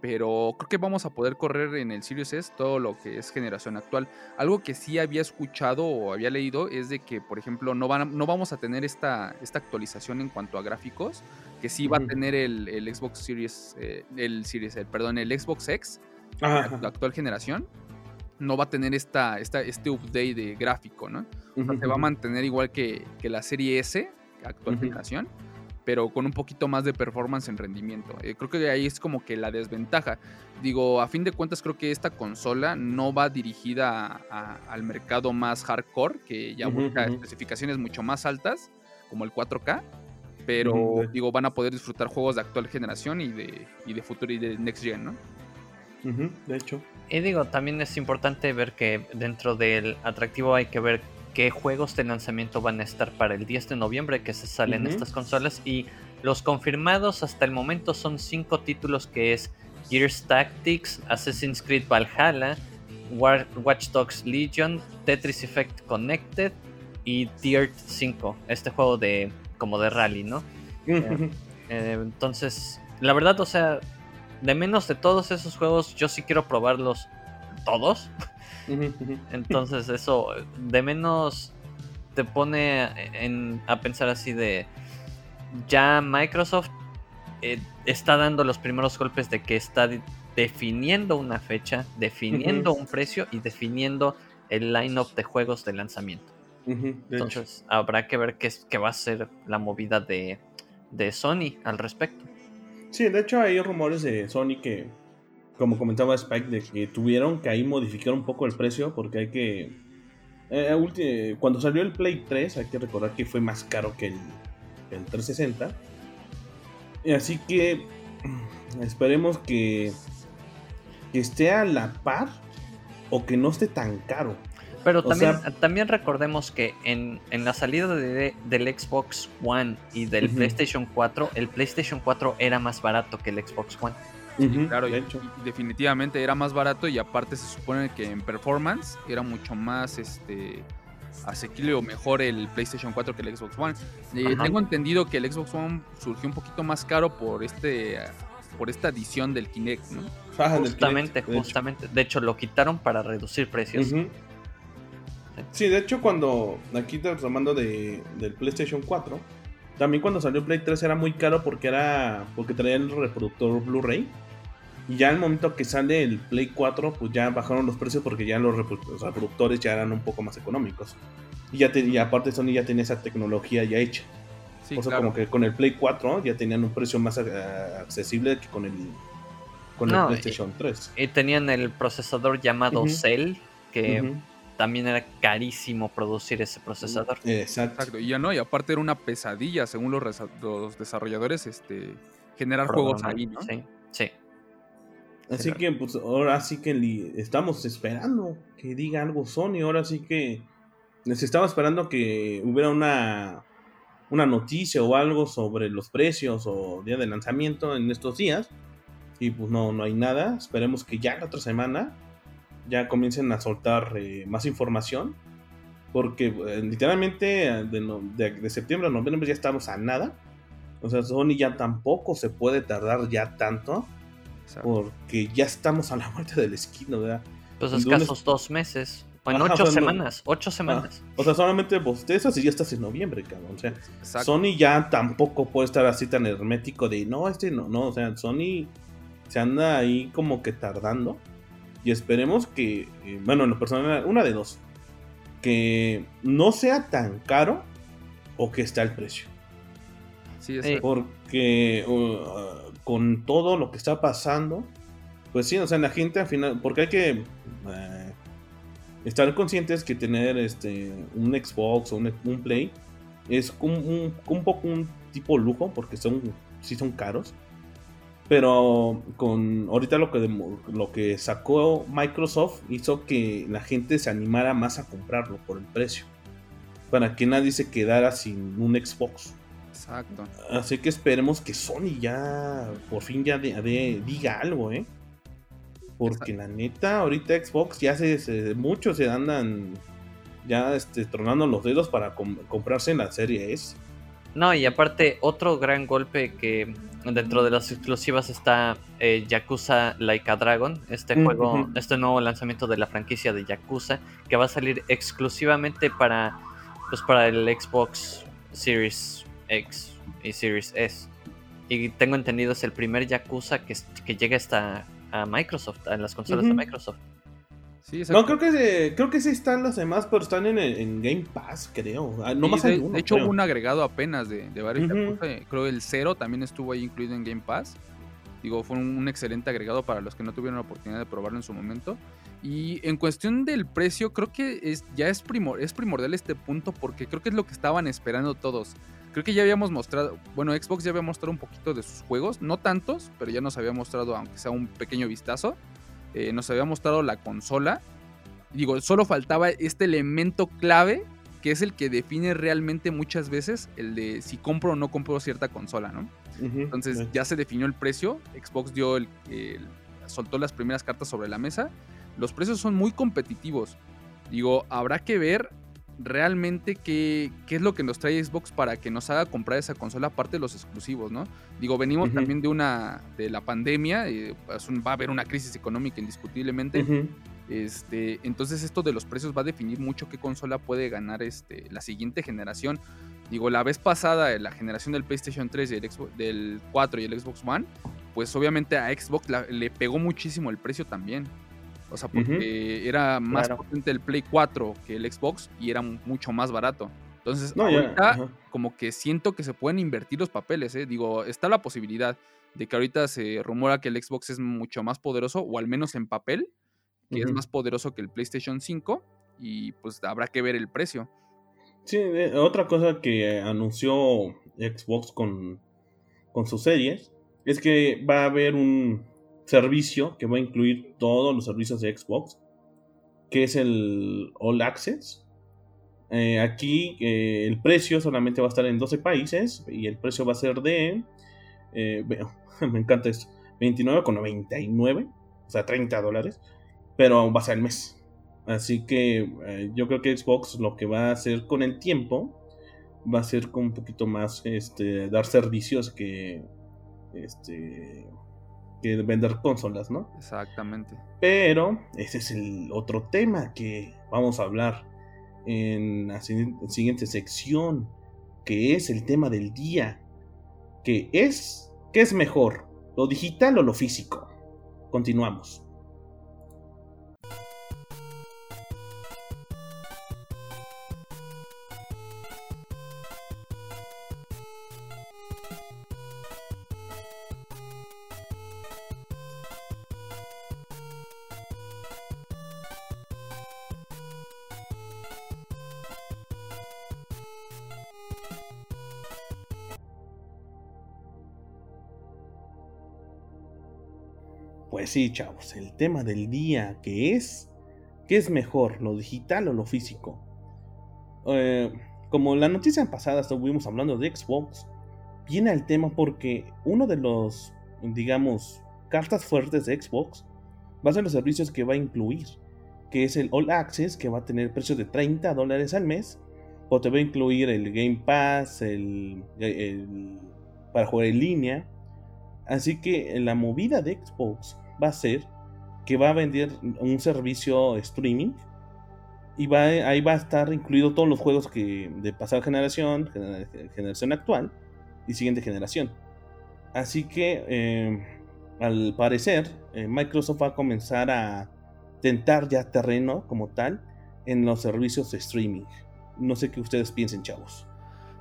pero creo que vamos a poder correr en el Series S todo lo que es generación actual. Algo que sí había escuchado o había leído es de que, por ejemplo, no, van no vamos a tener esta, esta actualización en cuanto a gráficos, que sí va a tener el, Xbox Series, eh, el Series, perdón, el Xbox X, la, actual generación. No va a tener esta, esta, este update de gráfico, ¿no? se va a mantener igual que, que la serie S, actual generación, pero con un poquito más de performance en rendimiento. Eh, creo que ahí es como que la desventaja. Digo, a fin de cuentas creo que esta consola no va dirigida al mercado más hardcore, que ya busca especificaciones mucho más altas, como el 4K, pero digo, van a poder disfrutar juegos de actual generación y de, y de futuro y de next gen, ¿no? de hecho. Y digo, también es importante ver que dentro del atractivo hay que ver qué juegos de lanzamiento van a estar para el 10 de noviembre que se salen estas consolas y los confirmados hasta el momento son cinco títulos que es Gears Tactics, Assassin's Creed Valhalla, Watch Dogs Legion, Tetris Effect Connected y Dirt 5, este juego de como de rally, ¿no? Eh, eh, entonces, la verdad, o sea, de menos de todos esos juegos, yo sí quiero probarlos todos. Entonces eso de menos te pone a pensar así de ya Microsoft eh, está dando los primeros golpes de que está definiendo una fecha, definiendo un precio y definiendo el line-up de juegos de lanzamiento. Entonces habrá que ver qué, qué, va a ser la movida de, de Sony al respecto. Sí, de hecho hay rumores de Sony que, como comentaba Spike, de que tuvieron que ahí modificar un poco el precio porque hay que... Eh, cuando salió el Play 3 hay que recordar que fue más caro que el, el 360. Así que esperemos que, que esté a la par o que no esté tan caro. Pero también, también recordemos que en, la salida de, del Xbox One y del PlayStation 4, el PlayStation 4 era más barato que el Xbox One. Claro, y, definitivamente era más barato y aparte se supone que en performance era mucho más este asequible o mejor el PlayStation 4 que el Xbox One. Eh, tengo entendido que el Xbox One surgió un poquito más caro por este por esta adición del Kinect, ¿no? justamente, justamente. De hecho, lo quitaron para reducir precios. Sí, de hecho, cuando aquí te tomando de, del PlayStation 4, también cuando salió Play 3 era muy caro porque era porque traía el reproductor Blu-ray. Y ya el momento que sale el Play 4, pues ya bajaron los precios porque ya los reproductores ya eran un poco más económicos. Y ya y aparte Sony ya tenía esa tecnología ya hecha. Sí, o sea, como que con el Play 4 ya tenían un precio más eh, accesible que con el, con el PlayStation 3. Y tenían el procesador llamado Cell, que también era carísimo producir ese procesador. Exacto. Y ya no, y aparte era una pesadilla, según los, desarrolladores, este generar juegos ahí, ¿no? Sí, sí. Así que pues ahora sí que estamos esperando que diga algo Sony, ahora sí que les estaba esperando que hubiera una una noticia o algo sobre los precios o día de lanzamiento en estos días y pues no no hay nada, esperemos que ya la otra semana ya comiencen a soltar eh, más información. Porque eh, literalmente eh, de, septiembre a noviembre ya estamos a nada. O sea, Sony ya tampoco se puede tardar ya tanto. Porque ya estamos a la muerte del esquino, ¿verdad? Pues escasos dos meses. Bueno, ocho semanas, ocho semanas. o sea, solamente bostezas y ya estás en noviembre, cabrón. O sea, Sony ya tampoco puede estar así tan hermético de no, este no, no. O sea, Sony se anda ahí como que tardando. Y esperemos que, eh, bueno, en lo personal, una de dos. Que no sea tan caro o que esté al precio. Sí, es Porque uh, con todo lo que está pasando, pues sí, o sea, la gente al final, porque hay que eh, estar conscientes que tener este un Xbox o un, Play es un, un, poco un tipo lujo, porque son, sí son caros. Pero con ahorita lo que, lo que sacó Microsoft hizo que la gente se animara más a comprarlo por el precio. Para que nadie se quedara sin un Xbox. Exacto. Así que esperemos que Sony ya por fin ya diga algo, ¿eh? Porque la neta, ahorita Xbox ya se, muchos se andan ya este, tronando los dedos para comprarse en la serie S. No, y aparte, otro gran golpe que dentro de las exclusivas está eh, Yakuza Like a Dragon, este juego, este nuevo lanzamiento de la franquicia de Yakuza, que va a salir exclusivamente para, pues, para el Xbox Series X y Series S. Y tengo entendido es el primer Yakuza que, que llega hasta a Microsoft, a las consolas de Microsoft no, creo que, creo que sí están las demás, pero están en, Game Pass, creo. Ah, no más de, de hecho, hubo un agregado apenas de, de varios. Creo el Zero también estuvo ahí incluido en Game Pass. Digo, fue un, excelente agregado para los que no tuvieron la oportunidad de probarlo en su momento. Y en cuestión del precio, creo que es, ya es, primor, es primordial este punto porque creo que es lo que estaban esperando todos. Creo que ya habíamos mostrado, bueno, Xbox ya había mostrado un poquito de sus juegos, no tantos, pero ya nos había mostrado, aunque sea un pequeño vistazo. Eh, nos había mostrado la consola. Digo, solo faltaba este elemento clave que es el que define realmente muchas veces el de si compro o no compro cierta consola, ¿no? Entonces ya se definió el precio, Xbox dio el, soltó las primeras cartas sobre la mesa, los precios son muy competitivos. Digo, habrá que ver realmente qué, qué, es lo que nos trae Xbox para que nos haga comprar esa consola aparte de los exclusivos, ¿no? Digo, venimos también de una de la pandemia, y pues, va a haber una crisis económica indiscutiblemente. Este, entonces esto de los precios va a definir mucho qué consola puede ganar este, la siguiente generación. Digo, la vez pasada, la generación del PlayStation 3 y el Xbox, del 4 y el Xbox One, pues obviamente a Xbox le pegó muchísimo el precio también. O sea, porque era más potente el Play 4 que el Xbox y era mucho más barato. Entonces, ahorita como que siento que se pueden invertir los papeles, ¿eh? Digo, está la posibilidad de que ahorita se rumora que el Xbox es mucho más poderoso, o al menos en papel, que es más poderoso que el PlayStation 5, y pues habrá que ver el precio. Sí, otra cosa que anunció Xbox con, con sus series es que va a haber un servicio que va a incluir todos los servicios de Xbox, que es el All Access. Eh, aquí eh, el precio solamente va a estar en 12 países y el precio va a ser de... Eh, me encanta esto. 29,99, o sea, 30 dólares, pero va a ser el mes. Así que yo creo que Xbox lo que va a hacer con el tiempo va a ser con un poquito más este, dar servicios que este que vender consolas, ¿no? Exactamente. Pero ese es el otro tema que vamos a hablar en la siguiente sección, que es el tema del día, que es ¿qué es mejor? ¿Lo digital o lo físico? Continuamos. Pues sí, chavos, el tema del día que es, ¿qué es mejor, lo digital o lo físico? Eh, como la noticia pasada estuvimos hablando de Xbox, viene el tema porque uno de los, digamos, cartas fuertes de Xbox va a ser los servicios que va a incluir, que es el All Access, que va a tener precio de 30 dólares al mes, o te va a incluir el Game Pass, el para jugar en línea. Así que la movida de Xbox va a ser que va a vender un servicio streaming y va, ahí va a estar incluido todos los juegos que de pasada generación, generación actual y siguiente generación. Así que eh, al parecer eh, Microsoft va a comenzar a tentar ya terreno como tal en los servicios de streaming. No sé qué ustedes piensen, chavos.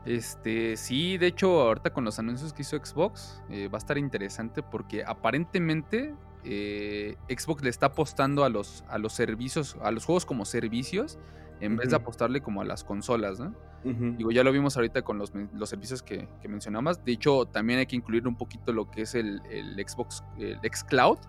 Este, sí, de hecho, ahorita con los anuncios que hizo Xbox, eh, va a estar interesante porque aparentemente eh, Xbox le está apostando a los, a los servicios, a los juegos como servicios, en vez de apostarle como a las consolas, ¿no? Digo, ya lo vimos ahorita con los, servicios que, que, mencionabas. De hecho, también hay que incluir un poquito lo que es el, Xbox, el Xcloud,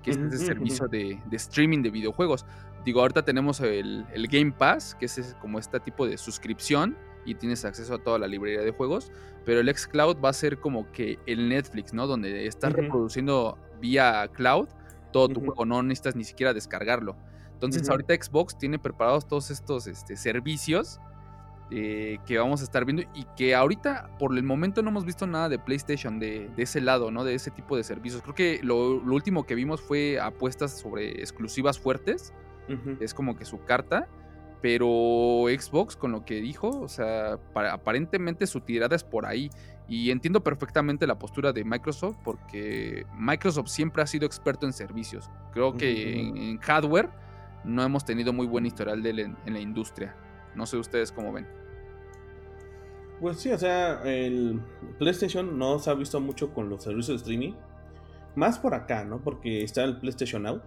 que es el servicio de, streaming de videojuegos. Digo, ahorita tenemos el, Game Pass, que es como este tipo de suscripción y tienes acceso a toda la librería de juegos, pero el xCloud va a ser como que el Netflix, ¿no? Donde estás reproduciendo vía cloud todo tu juego, no necesitas ni siquiera descargarlo. Entonces ahorita Xbox tiene preparados todos estos este, servicios eh, que vamos a estar viendo y que ahorita por el momento no hemos visto nada de PlayStation de, ese lado, ¿no? De ese tipo de servicios. Creo que lo, último que vimos fue apuestas sobre exclusivas fuertes. Es como que su carta. Pero Xbox, con lo que dijo, o sea, aparentemente su tirada es por ahí. Y entiendo perfectamente la postura de Microsoft porque Microsoft siempre ha sido experto en servicios. Creo que en, hardware no hemos tenido muy buen historial de en, la industria. No sé ustedes cómo ven. Pues sí, o sea, el PlayStation no se ha visto mucho con los servicios de streaming. Más por acá, ¿no? Porque está el PlayStation Now.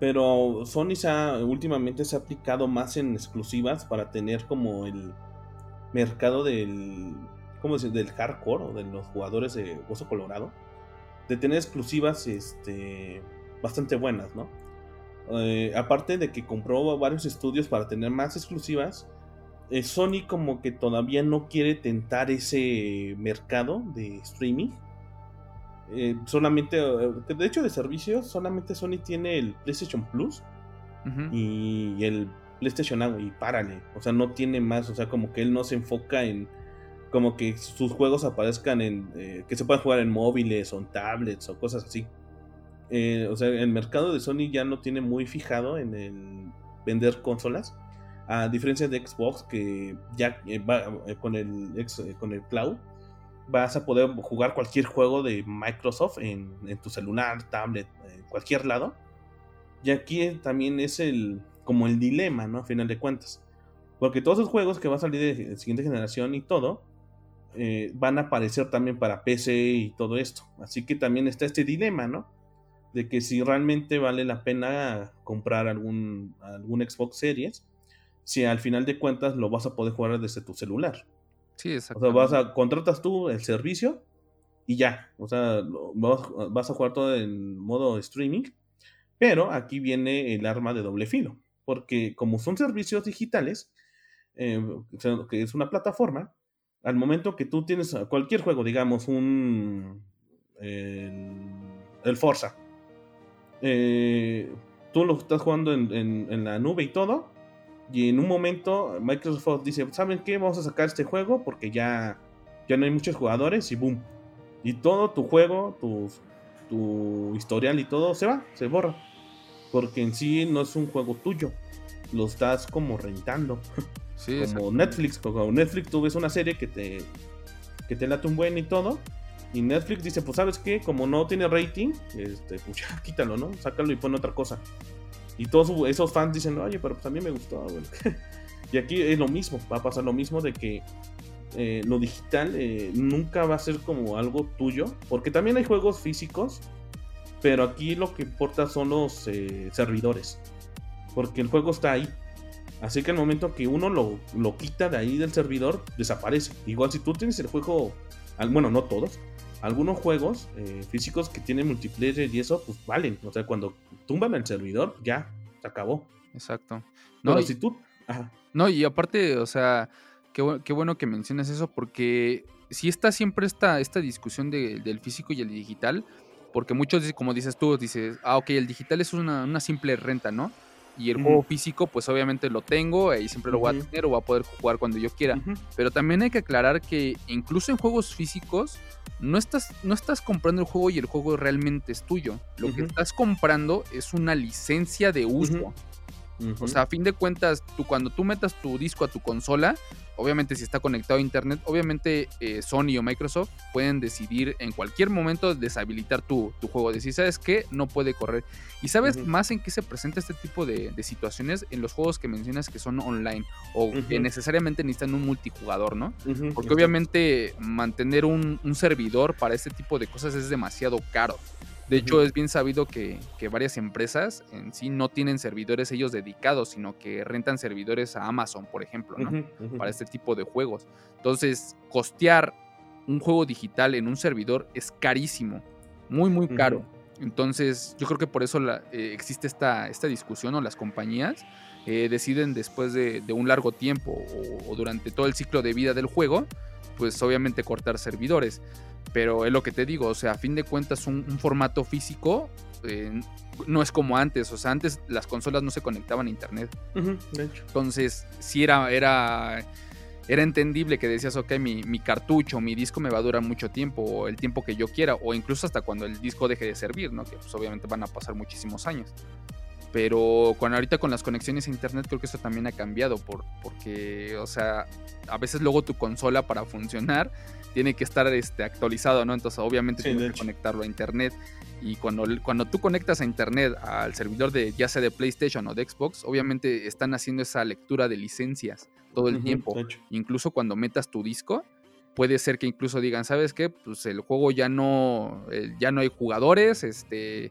Pero Sony se últimamente se ha aplicado más en exclusivas para tener como el mercado del ¿cómo decir? del hardcore o de los jugadores de Hueso Colorado, de tener exclusivas este, bastante buenas, ¿no? Eh, aparte de que compró varios estudios para tener más exclusivas, eh, Sony como que todavía no quiere tentar ese mercado de streaming. Eh, solamente, de hecho de servicios, solamente Sony tiene el PlayStation Plus y el PlayStation Now y párale. O sea, no tiene más, o sea, como que él no se enfoca en como que sus juegos aparezcan en. Eh, que se puedan jugar en móviles o en tablets o cosas así. Eh, o sea, el mercado de Sony ya no tiene muy fijado en el vender consolas. A diferencia de Xbox, que ya eh, va con, el, con el cloud, vas a poder jugar cualquier juego de Microsoft en, tu celular, tablet, en cualquier lado. Y aquí también es el como el dilema, ¿no? A final de cuentas. Porque todos esos juegos que van a salir de siguiente generación y todo, eh, van a aparecer también para PC y todo esto. Así que también está este dilema, ¿no? De que si realmente vale la pena comprar algún, algún Xbox Series, si al final de cuentas lo vas a poder jugar desde tu celular. Sí, exacto. O sea, vas a, contratas tú el servicio y ya. O sea, vas, vas a jugar todo en modo streaming. Pero aquí viene el arma de doble filo. Porque como son servicios digitales, eh, que es una plataforma, al momento que tú tienes cualquier juego, digamos, un. El, Forza. Eh, tú lo estás jugando en, la nube y todo. Y en un momento Microsoft dice, ¿saben qué? Vamos a sacar este juego porque ya, ya no hay muchos jugadores y boom. Y todo tu juego, tu, tu historial y todo se va, se borra. Porque en sí no es un juego tuyo. Lo estás como rentando. como Netflix, como Netflix tú ves una serie que te, que te late un buen y todo. Y Netflix dice, pues sabes qué, como no tiene rating, este, pues ya quítalo, ¿no? Sácalo y pon otra cosa. Y todos esos fans dicen, oye, pero pues a mí me gustó. y aquí es lo mismo, va a pasar lo mismo de que eh, lo digital eh, nunca va a ser como algo tuyo, porque también hay juegos físicos, pero aquí lo que importa son los eh, servidores, porque el juego está ahí. Así que al momento que uno lo, lo, quita de ahí del servidor, desaparece. Igual si tú tienes el juego, bueno, no todos, algunos juegos eh, físicos que tienen multiplayer y eso, pues valen. O sea, cuando tumban el servidor, ya, se acabó. Exacto. No, Pero si tú... No, y aparte, o sea, qué, qué, bueno que mencionas eso porque si está siempre esta, esta discusión del físico y el digital, porque muchos, como dices tú, dices, ah, ok, el digital es una, una simple renta, ¿no? Y el juego físico, pues obviamente lo tengo y siempre lo voy a tener o voy a poder jugar cuando yo quiera. Pero también hay que aclarar que incluso en juegos físicos no estás, no estás comprando el juego y el juego realmente es tuyo. Lo que estás comprando es una licencia de uso. O sea, a fin de cuentas, tú, cuando tú metas tu disco a tu consola, obviamente si está conectado a internet, obviamente eh, Sony o Microsoft pueden decidir en cualquier momento deshabilitar tu, juego. Decir, ¿sabes qué? No puede correr. Y sabes más en qué se presenta este tipo de, situaciones en los juegos que mencionas que son online o que necesariamente necesitan un multijugador, ¿no? Porque obviamente mantener un, un servidor para este tipo de cosas es demasiado caro. De hecho, es bien sabido que, varias empresas en sí no tienen servidores ellos dedicados, sino que rentan servidores a Amazon, por ejemplo, ¿no? Para este tipo de juegos. Entonces, costear un juego digital en un servidor es carísimo, muy, muy caro. Entonces, yo creo que por eso eh, existe esta, esta discusión o las compañías eh, deciden después de, un largo tiempo o, durante todo el ciclo de vida del juego, pues obviamente cortar servidores. Pero es lo que te digo, o sea, a fin de cuentas un, formato físico eh, no es como antes, o sea, antes las consolas no se conectaban a internet. de hecho. Entonces, sí era, era, era entendible que decías, ok, mi, mi, cartucho, mi disco me va a durar mucho tiempo, o el tiempo que yo quiera, o incluso hasta cuando el disco deje de servir, ¿no? Que pues obviamente van a pasar muchísimos años. Pero con ahorita con las conexiones a internet creo que eso también ha cambiado por, porque, o sea, a veces luego tu consola para funcionar tiene que estar este, actualizado, ¿no? Entonces obviamente tienes que conectarlo a internet. Y cuando, cuando tú conectas a internet al servidor de ya sea de PlayStation o de Xbox, obviamente están haciendo esa lectura de licencias todo el tiempo. Incluso cuando metas tu disco, puede ser que incluso digan, ¿sabes qué? Pues el juego ya no, eh, ya no hay jugadores, este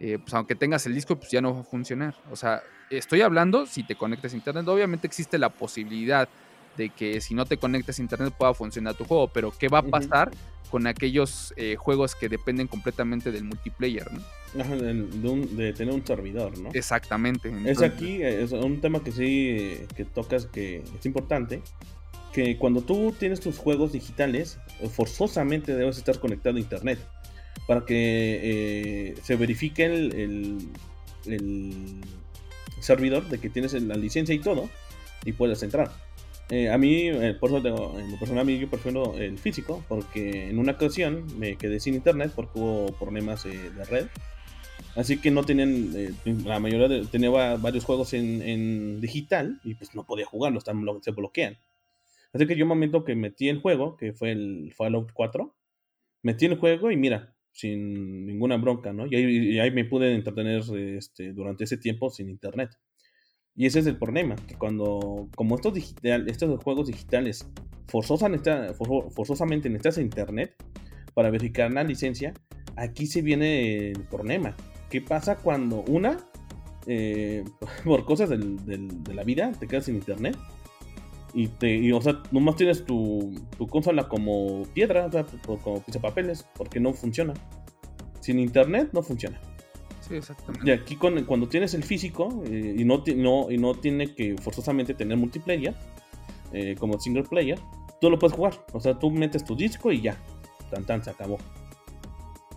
eh, pues aunque tengas el disco, pues ya no va a funcionar. O sea, estoy hablando si te conectas a internet. Obviamente existe la posibilidad de que si no te conectas a internet pueda funcionar tu juego, pero ¿qué va a pasar con aquellos eh, juegos que dependen completamente del multiplayer, ¿no? de, tener un servidor, ¿no? Exactamente. es aquí, es un tema que sí, que tocas que es importante, que cuando tú tienes tus juegos digitales, forzosamente debes estar conectado a internet para que eh, se verifique el, servidor de que tienes la licencia y todo y puedes entrar. Eh, a mí, eh, por eso tengo, en lo personal, a mí yo prefiero el físico porque en una ocasión me quedé sin internet porque hubo problemas de red. Así que no tenían, la mayoría de, tenía varios juegos en, digital y pues no podía jugarlos, se bloquean. Así que yo un momento que metí el juego, que fue el Fallout 4, metí el juego y mira, sin ninguna bronca, ¿no? Y ahí, ahí me pude entretener este, durante ese tiempo sin internet. Y ese es el problema, que cuando, como estos, estos juegos digitales forzosamente, forzosamente necesitas internet para verificar la licencia, aquí se viene el problema. ¿Qué pasa cuando una, eh, por cosas del, de la vida, te quedas sin internet? Y, te, o sea, nomás tienes tu, tu consola como piedra, o sea, como papeles, porque no funciona. Sin internet no funciona. Sí, exactamente. Y aquí cuando tienes el físico eh, y, no, no, y no tiene que forzosamente tener multiplayer, eh, como single player, tú lo puedes jugar. O sea, tú metes tu disco y ya. Tan tan, se acabó.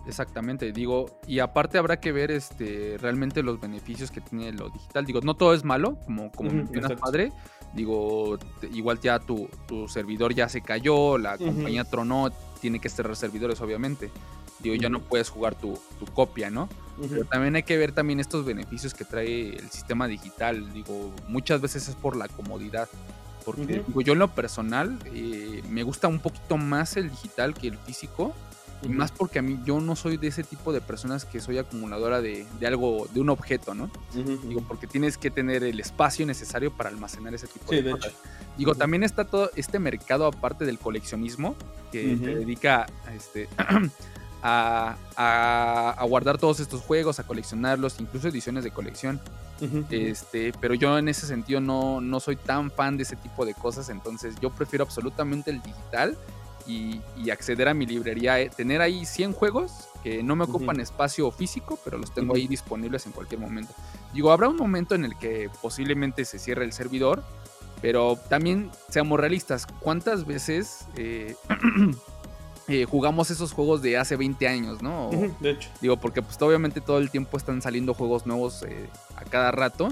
Exactamente, digo, y aparte habrá que ver este realmente los beneficios que tiene lo digital. Digo, no todo es malo, como, como mencionas, padre. Digo, igual ya tu, tu, servidor ya se cayó, la compañía tronó, tiene que cerrar servidores, obviamente. Digo, ya no puedes jugar tu, tu copia, ¿no? Pero también hay que ver también estos beneficios que trae el sistema digital. Digo, muchas veces es por la comodidad. Porque digo, yo en lo personal eh, me gusta un poquito más el digital que el físico y más porque a mí yo no soy de ese tipo de personas que soy acumuladora de, de algo, de un objeto, ¿no? Digo, porque tienes que tener el espacio necesario para almacenar ese tipo de, cosas. Digo, también está todo este mercado aparte del coleccionismo que se dedica a, este, a, a, guardar todos estos juegos, a coleccionarlos, incluso ediciones de colección. Este, pero yo en ese sentido no, no soy tan fan de ese tipo de cosas, entonces yo prefiero absolutamente el digital y, acceder a mi librería, eh, tener ahí 100 juegos que no me ocupan espacio físico, pero los tengo ahí disponibles en cualquier momento. Digo, habrá un momento en el que posiblemente se cierre el servidor, pero también seamos realistas, ¿cuántas veces eh, Eh, jugamos esos juegos de hace 20 años, ¿no? de hecho. Digo, porque pues obviamente todo el tiempo están saliendo juegos nuevos eh, a cada rato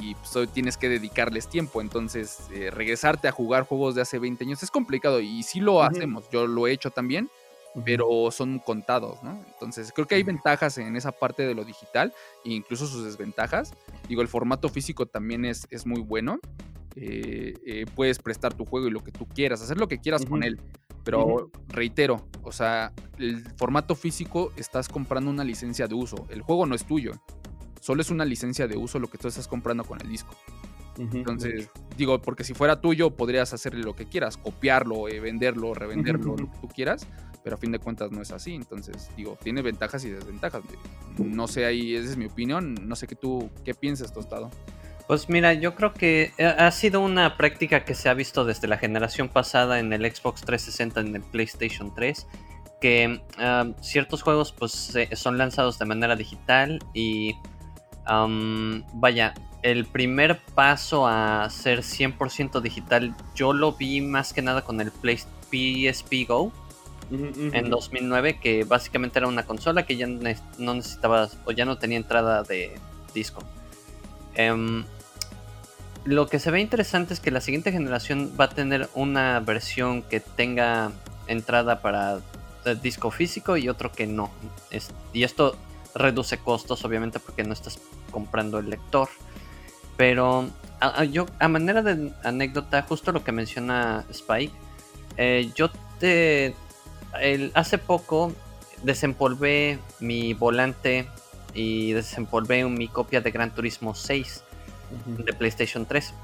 y pues tienes que dedicarles tiempo. Entonces, eh, regresarte a jugar juegos de hace 20 años es complicado y sí lo hacemos, yo lo he hecho también, pero son contados, ¿no? Entonces, creo que hay ventajas en esa parte de lo digital e incluso sus desventajas. Digo, el formato físico también es, es muy bueno. puedes prestar tu juego y lo que tú quieras, hacer lo que quieras con él. Pero reitero, o sea, el formato físico estás comprando una licencia de uso. El juego no es tuyo. Solo es una licencia de uso lo que tú estás comprando con el disco. Entonces, digo, porque si fuera tuyo podrías hacerle lo que quieras, copiarlo, eh, venderlo, revenderlo, lo que tú quieras, pero a fin de cuentas no es así. Entonces, digo, tiene ventajas y desventajas. No sé, ahí esa es mi opinión. No sé qué tú, qué piensas, Tostado. Pues mira, yo creo que eh, ha sido una práctica que se ha visto desde la generación pasada en el Xbox 360, en el PlayStation 3, que ciertos juegos pues son lanzados de manera digital y vaya, el primer paso a ser 100% digital yo lo vi más que nada con el PSP Go. En 2009, que básicamente era una consola que ya no necesitaba o ya no tenía entrada de disco. Em, lo que se ve interesante es que la siguiente generación va a tener una versión que tenga entrada para disco físico y otro que no. y esto reduce costos, obviamente, porque no estás comprando el lector. Pero a, yo, a manera de anécdota, justo lo que menciona Spike, eh, yo te. hace poco desempolvé mi volante y desempolvé mi copia de Gran Turismo 6 de PlayStation 3.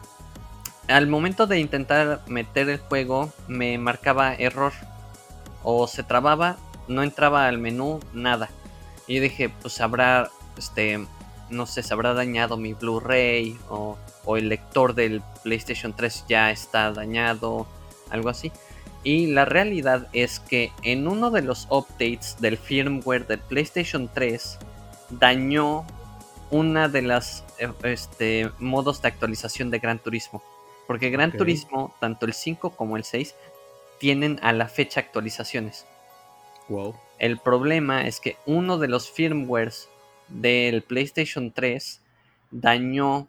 Al momento de intentar meter el juego me marcaba error o se trababa, no entraba al menú, nada. Y yo dije, pues habrá, este, no sé, se habrá dañado mi Blu-ray o, o el lector del PlayStation 3 ya está dañado, algo así. Y la realidad es que en uno de los updates del firmware del PlayStation 3 dañó una de las eh, este, modos de actualización de Gran Turismo. Porque Gran Turismo, tanto el 5 como el 6, tienen a la fecha actualizaciones. Wow. El problema es que uno de los firmwares del PlayStation 3 dañó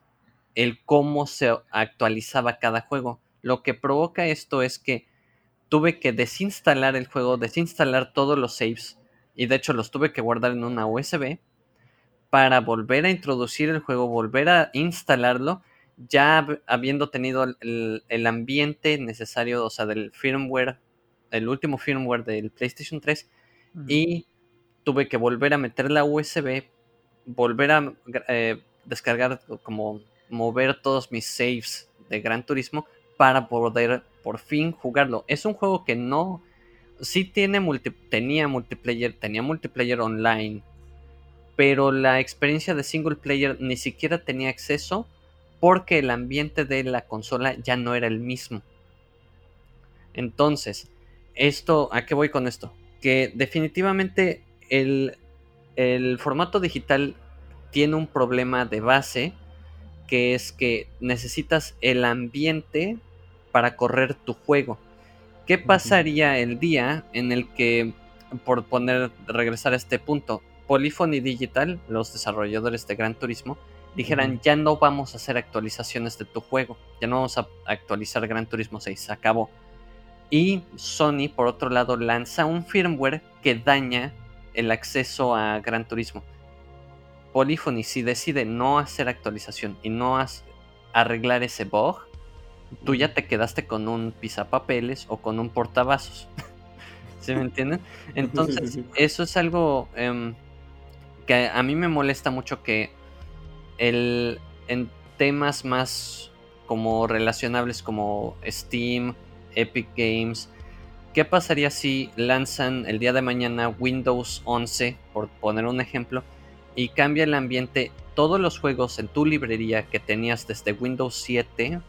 el cómo se actualizaba cada juego. Lo que provoca esto es que tuve que desinstalar el juego, desinstalar todos los saves y de hecho los tuve que guardar en una USB para volver a introducir el juego, volver a instalarlo, ya habiendo tenido el, ambiente necesario, o sea, del firmware, el último firmware del PlayStation 3, y tuve que volver a meter la USB, volver a eh, descargar, como mover todos mis saves de Gran Turismo para poder por fin jugarlo. Es un juego que no, sí tiene tenía multiplayer, tenía multiplayer online, pero la experiencia de single player ni siquiera tenía acceso porque el ambiente de la consola ya no era el mismo. Entonces, esto, ¿a qué voy con esto? Que definitivamente el, el formato digital tiene un problema de base, que es que necesitas el ambiente para correr tu juego. ¿Qué pasaría el día en el que, por poner, regresar a este punto, Polyphony Digital, los desarrolladores de Gran Turismo, dijeran, ya no vamos a hacer actualizaciones de tu juego, ya no vamos a actualizar Gran Turismo 6, se acabó. Y Sony, por otro lado, lanza un firmware que daña el acceso a Gran Turismo. Polyphony, si decide no hacer actualización y no arreglar ese bug, tú ya te quedaste con un pisapapeles o con un portavasos. ¿Sí me entienden? Entonces, eso es algo em, que a mí me molesta mucho que el, en temas más como relacionables como Steam, Epic Games, ¿qué pasaría si lanzan el día de mañana Windows 11, por poner un ejemplo, y cambia el ambiente? Todos los juegos en tu librería que tenías desde Windows 7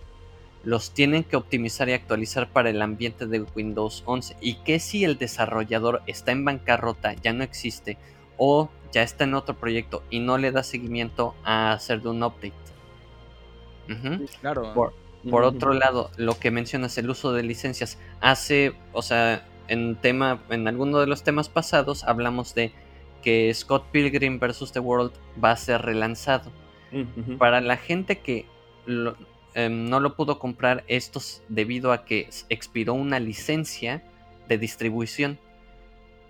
los tienen que optimizar y actualizar para el ambiente de Windows 11. ¿Y qué si el desarrollador está en bancarrota, ya no existe, o ya está en otro proyecto y no le da seguimiento a hacer de un update? Claro. Por, otro lado, lo que mencionas, el uso de licencias, hace, o sea, en tema, en alguno de los temas pasados hablamos de que Scott Pilgrim vs. The World va a ser relanzado. Para la gente que Em, no lo pudo comprar estos debido a que expiró una licencia de distribución.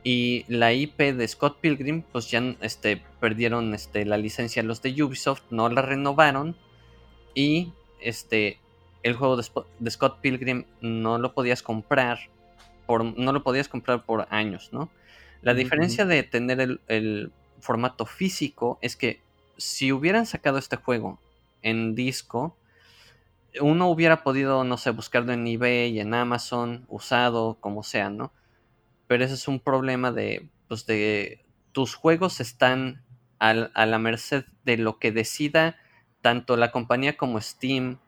Y la IP de Scott Pilgrim, pues ya este, perdieron este, la licencia los de Ubisoft, no la renovaron. Y este, el juego de, Scott Pilgrim no lo podías comprar. Por, no lo podías comprar por años, ¿no? La diferencia de tener el, el formato físico es que si hubieran sacado este juego en disco, uno hubiera podido, no sé, buscarlo en eBay, en Amazon, usado, como sea, ¿no? Pero ese es un problema de, pues, de tus juegos están a la merced de lo que decida tanto la compañía como Steam,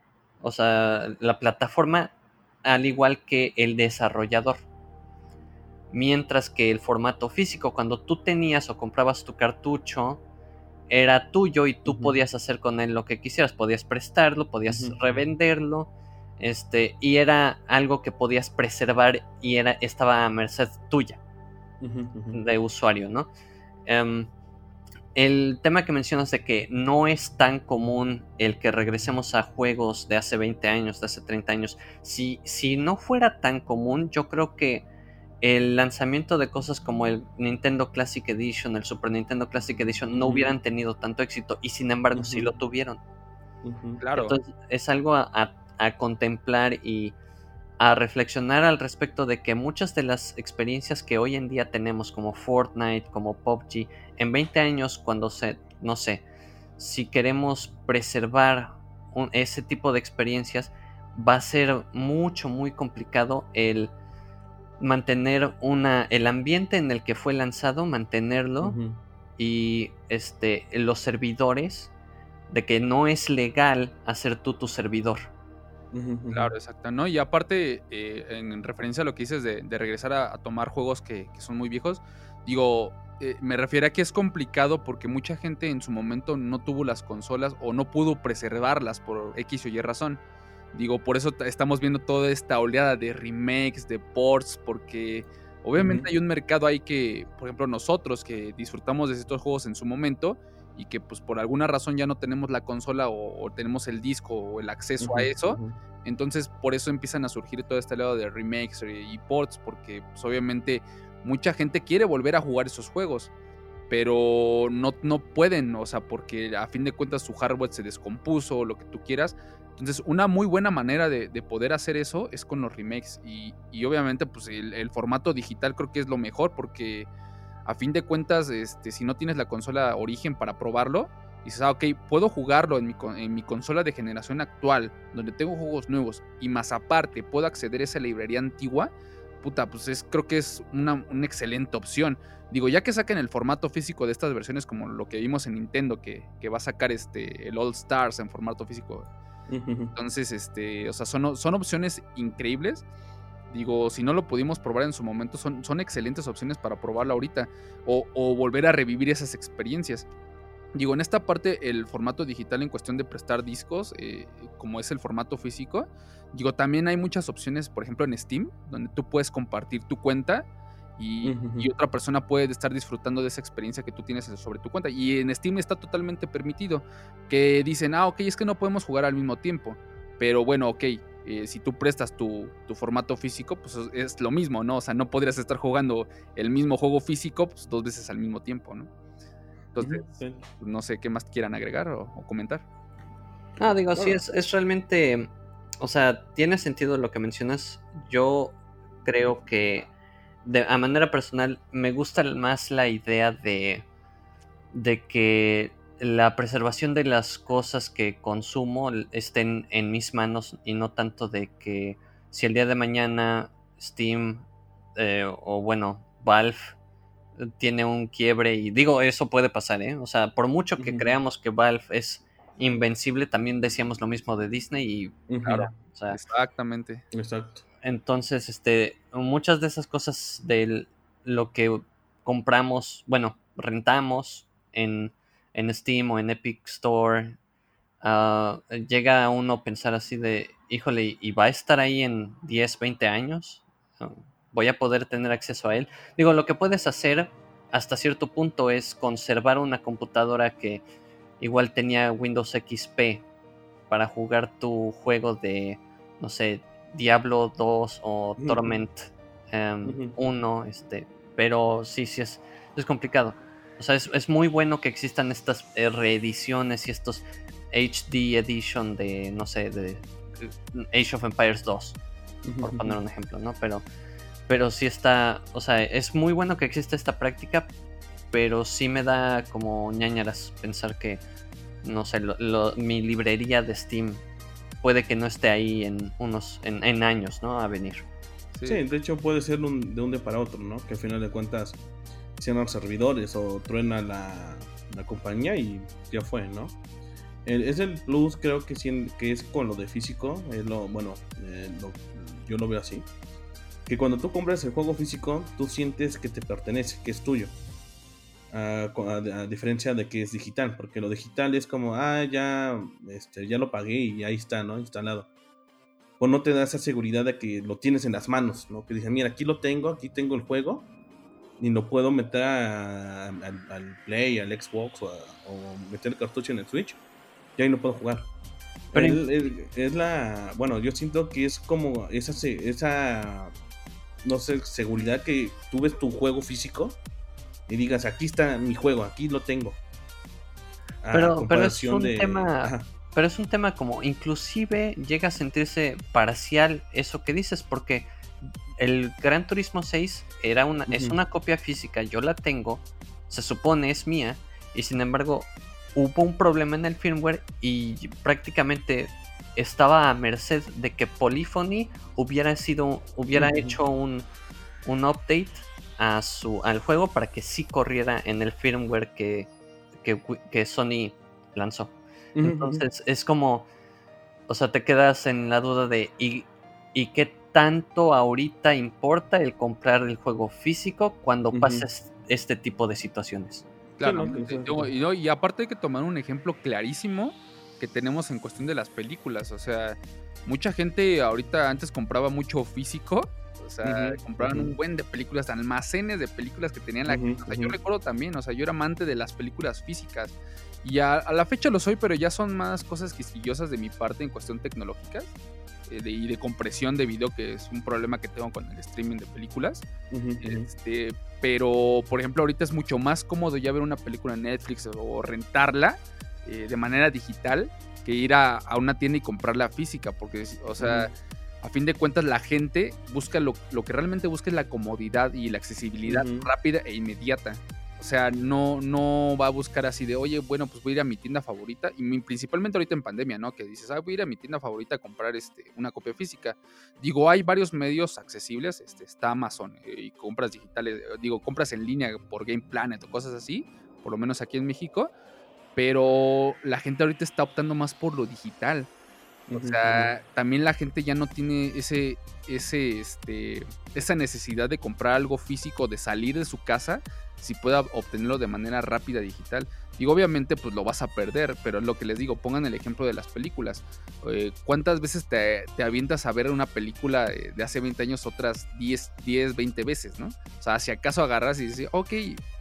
o sea, la plataforma, al igual que el desarrollador. Mientras que el formato físico, cuando tú tenías o comprabas tu cartucho, era tuyo y tú podías hacer con él lo que quisieras, podías prestarlo, podías revenderlo, este, y era algo que podías preservar y era, estaba a merced tuya de usuario, ¿no? Em, el tema que mencionas de que no es tan común el que regresemos a juegos de hace 20 años, de hace 30 años, si, si no fuera tan común, yo creo que el lanzamiento de cosas como el Nintendo Classic Edition, el Super Nintendo Classic Edition, no hubieran tenido tanto éxito y sin embargo sí lo tuvieron. Claro. Entonces es algo a, contemplar y a reflexionar al respecto de que muchas de las experiencias que hoy en día tenemos como Fortnite, como PUBG, en 20 años cuando se, no sé, si queremos preservar ese tipo de experiencias, va a ser mucho, muy complicado el mantener una el ambiente en el que fue lanzado, mantenerlo y este los servidores de que no es legal hacer tú tu servidor. Claro, exacto, ¿no? Y aparte, eh, en referencia a lo que dices de, regresar a, tomar juegos que, son muy viejos, digo, eh, me refiero a que es complicado porque mucha gente en su momento no tuvo las consolas o no pudo preservarlas por X o Y razón. Digo, por eso estamos viendo toda esta oleada de remakes, de ports, porque obviamente hay un mercado ahí que, por ejemplo, nosotros que disfrutamos de estos juegos en su momento y que pues por alguna razón ya no tenemos la consola o, tenemos el disco o el acceso a eso, entonces por eso empiezan a surgir toda esta oleada de remakes y ports, porque pues, obviamente mucha gente quiere volver a jugar esos juegos pero no, no pueden, o sea, porque a fin de cuentas su hardware se descompuso o lo que tú quieras. Entonces, una muy buena manera de, poder hacer eso es con los remakes. Y, obviamente, pues el, formato digital creo que es lo mejor porque a fin de cuentas, este, si no tienes la consola origen para probarlo, dices, ah, ok, puedo jugarlo en mi, en mi, consola de generación actual, donde tengo juegos nuevos, y más aparte puedo acceder a esa librería antigua, puta, pues es, creo que es una, excelente opción. Digo, ya que saquen el formato físico de estas versiones, como lo que vimos en Nintendo, que, va a sacar este, el All Stars en formato físico. Entonces, este, o sea, son, son opciones increíbles. Digo, si no lo pudimos probar en su momento, son, son excelentes opciones para probarlo ahorita o, o volver a revivir esas experiencias. Digo, en esta parte el formato digital en cuestión de prestar discos, eh, como es el formato físico, digo, también hay muchas opciones, por ejemplo en Steam, donde tú puedes compartir tu cuenta y, otra persona puede estar disfrutando de esa experiencia que tú tienes sobre tu cuenta. Y en Steam está totalmente permitido que dicen, ah, ok, es que no podemos jugar al mismo tiempo, pero bueno, ok. Eh, si tú prestas tu, tu, formato físico, pues es lo mismo, ¿no? O sea, no podrías estar jugando el mismo juego físico pues, dos veces al mismo tiempo, ¿no? Entonces, pues, no sé qué más quieran agregar o, comentar. Ah, digo, sí, es, es, realmente, o sea, tiene sentido lo que mencionas. Yo creo que de, a manera personal me gusta más la idea de, de que la preservación de las cosas que consumo estén en mis manos y no tanto de que si el día de mañana Steam eh, o bueno, Valve tiene un quiebre y digo, eso puede pasar, ¿eh? O sea, por mucho que creamos que Valve es invencible, también decíamos lo mismo de Disney y claro, exactamente. Exacto. Entonces, este, muchas de esas cosas de lo que compramos, bueno, rentamos en, en Steam o en Epic Store, ah, llega a uno pensar así de, híjole, ¿y va a estar ahí en 10, 20 años? Voy a poder tener acceso a él. Digo, lo que puedes hacer hasta cierto punto es conservar una computadora que igual tenía Windows XP para jugar tu juego de, no sé, Diablo 2 o Torment 1, em, este, pero sí, sí es, es complicado. O sea, es, muy bueno que existan estas eh, reediciones y estos HD edition de, no sé, de eh, Age of Empires 2, por poner un ejemplo, ¿no? Pero pero sí está, o sea, es muy bueno que exista esta práctica, pero sí me da como ñañaras pensar que, no sé, mi librería de Steam puede que no esté ahí en unos, en, años, ¿no? A venir. Sí. de hecho puede ser de un día para otro, ¿no? Que al final de cuentas servidores o truena la, compañía y ya fue, ¿no? es el plus, creo que, que es con lo de físico, es lo, bueno, eh, yo lo veo así que cuando tú compras el juego físico, tú sientes que te pertenece, que es tuyo. A, diferencia de que es digital, porque lo digital es como, ah, ya, este, ya lo pagué y ahí está, ¿no? Instalado. O no te da esa seguridad de que lo tienes en las manos, ¿no? Que dices, mira, aquí lo tengo, aquí tengo el juego, y lo puedo meter al Play, al Xbox o, meter el cartucho en el Switch, y ahí no puedo jugar. Pero es, la, bueno, yo siento que es como esa, esa no sé, seguridad que tú ves tu juego físico y digas, aquí está mi juego, aquí lo tengo. pero, pero es un tema... Pero es un tema como inclusive llega a sentirse parcial eso que dices, porque el Gran Turismo 6 era una, es una copia física, yo la tengo, se supone es mía, y sin embargo hubo un problema en el firmware y prácticamente estaba a merced de que Polyphony hubiera sido hubiera hecho un, un update a su al juego para que sí corriera en el firmware que, que, Sony lanzó. Entonces es como, o sea, te quedas en la duda de ¿y, y qué tanto ahorita importa el comprar el juego físico cuando pases este tipo de situaciones. Claro, y, y aparte hay que tomar un ejemplo clarísimo que tenemos en cuestión de las películas. O sea, mucha gente ahorita antes compraba mucho físico. O sea, compraban un buen de películas, almacenes de películas que tenían la O sea, yo recuerdo también, o sea, yo era amante de las películas físicas. Y a, la fecha lo soy, pero ya son más cosas quisquillosas de mi parte en cuestión tecnológica eh, y de compresión de video, que es un problema que tengo con el streaming de películas. este, pero, por ejemplo, ahorita es mucho más cómodo ya ver una película en Netflix o rentarla eh, de manera digital que ir a, una tienda y comprarla física, porque, o sea, a fin de cuentas la gente busca lo, que realmente busca es la comodidad y la accesibilidad rápida e inmediata. O sea, no, no va a buscar así de, oye, bueno, pues voy a ir a mi tienda favorita. Y principalmente ahorita en pandemia, ¿no? Que dices, ah, voy a ir a mi tienda favorita a comprar este, una copia física. Digo, hay varios medios accesibles. Este, está Amazon eh, y compras digitales, eh, digo, compras en línea por Game Planet o cosas así, por lo menos aquí en México. Pero la gente ahorita está optando más por lo digital. O sea, también la gente ya no tiene ese, ese, este, esa necesidad de comprar algo físico, de salir de su casa si pueda obtenerlo de manera rápida digital. Y obviamente pues lo vas a perder, pero es lo que les digo, pongan el ejemplo de las películas. Eh, ¿Cuántas veces te, avientas a ver una película de hace 20 años otras 10, 10, 20 veces, ¿no? O sea, si acaso agarras y dices, ok,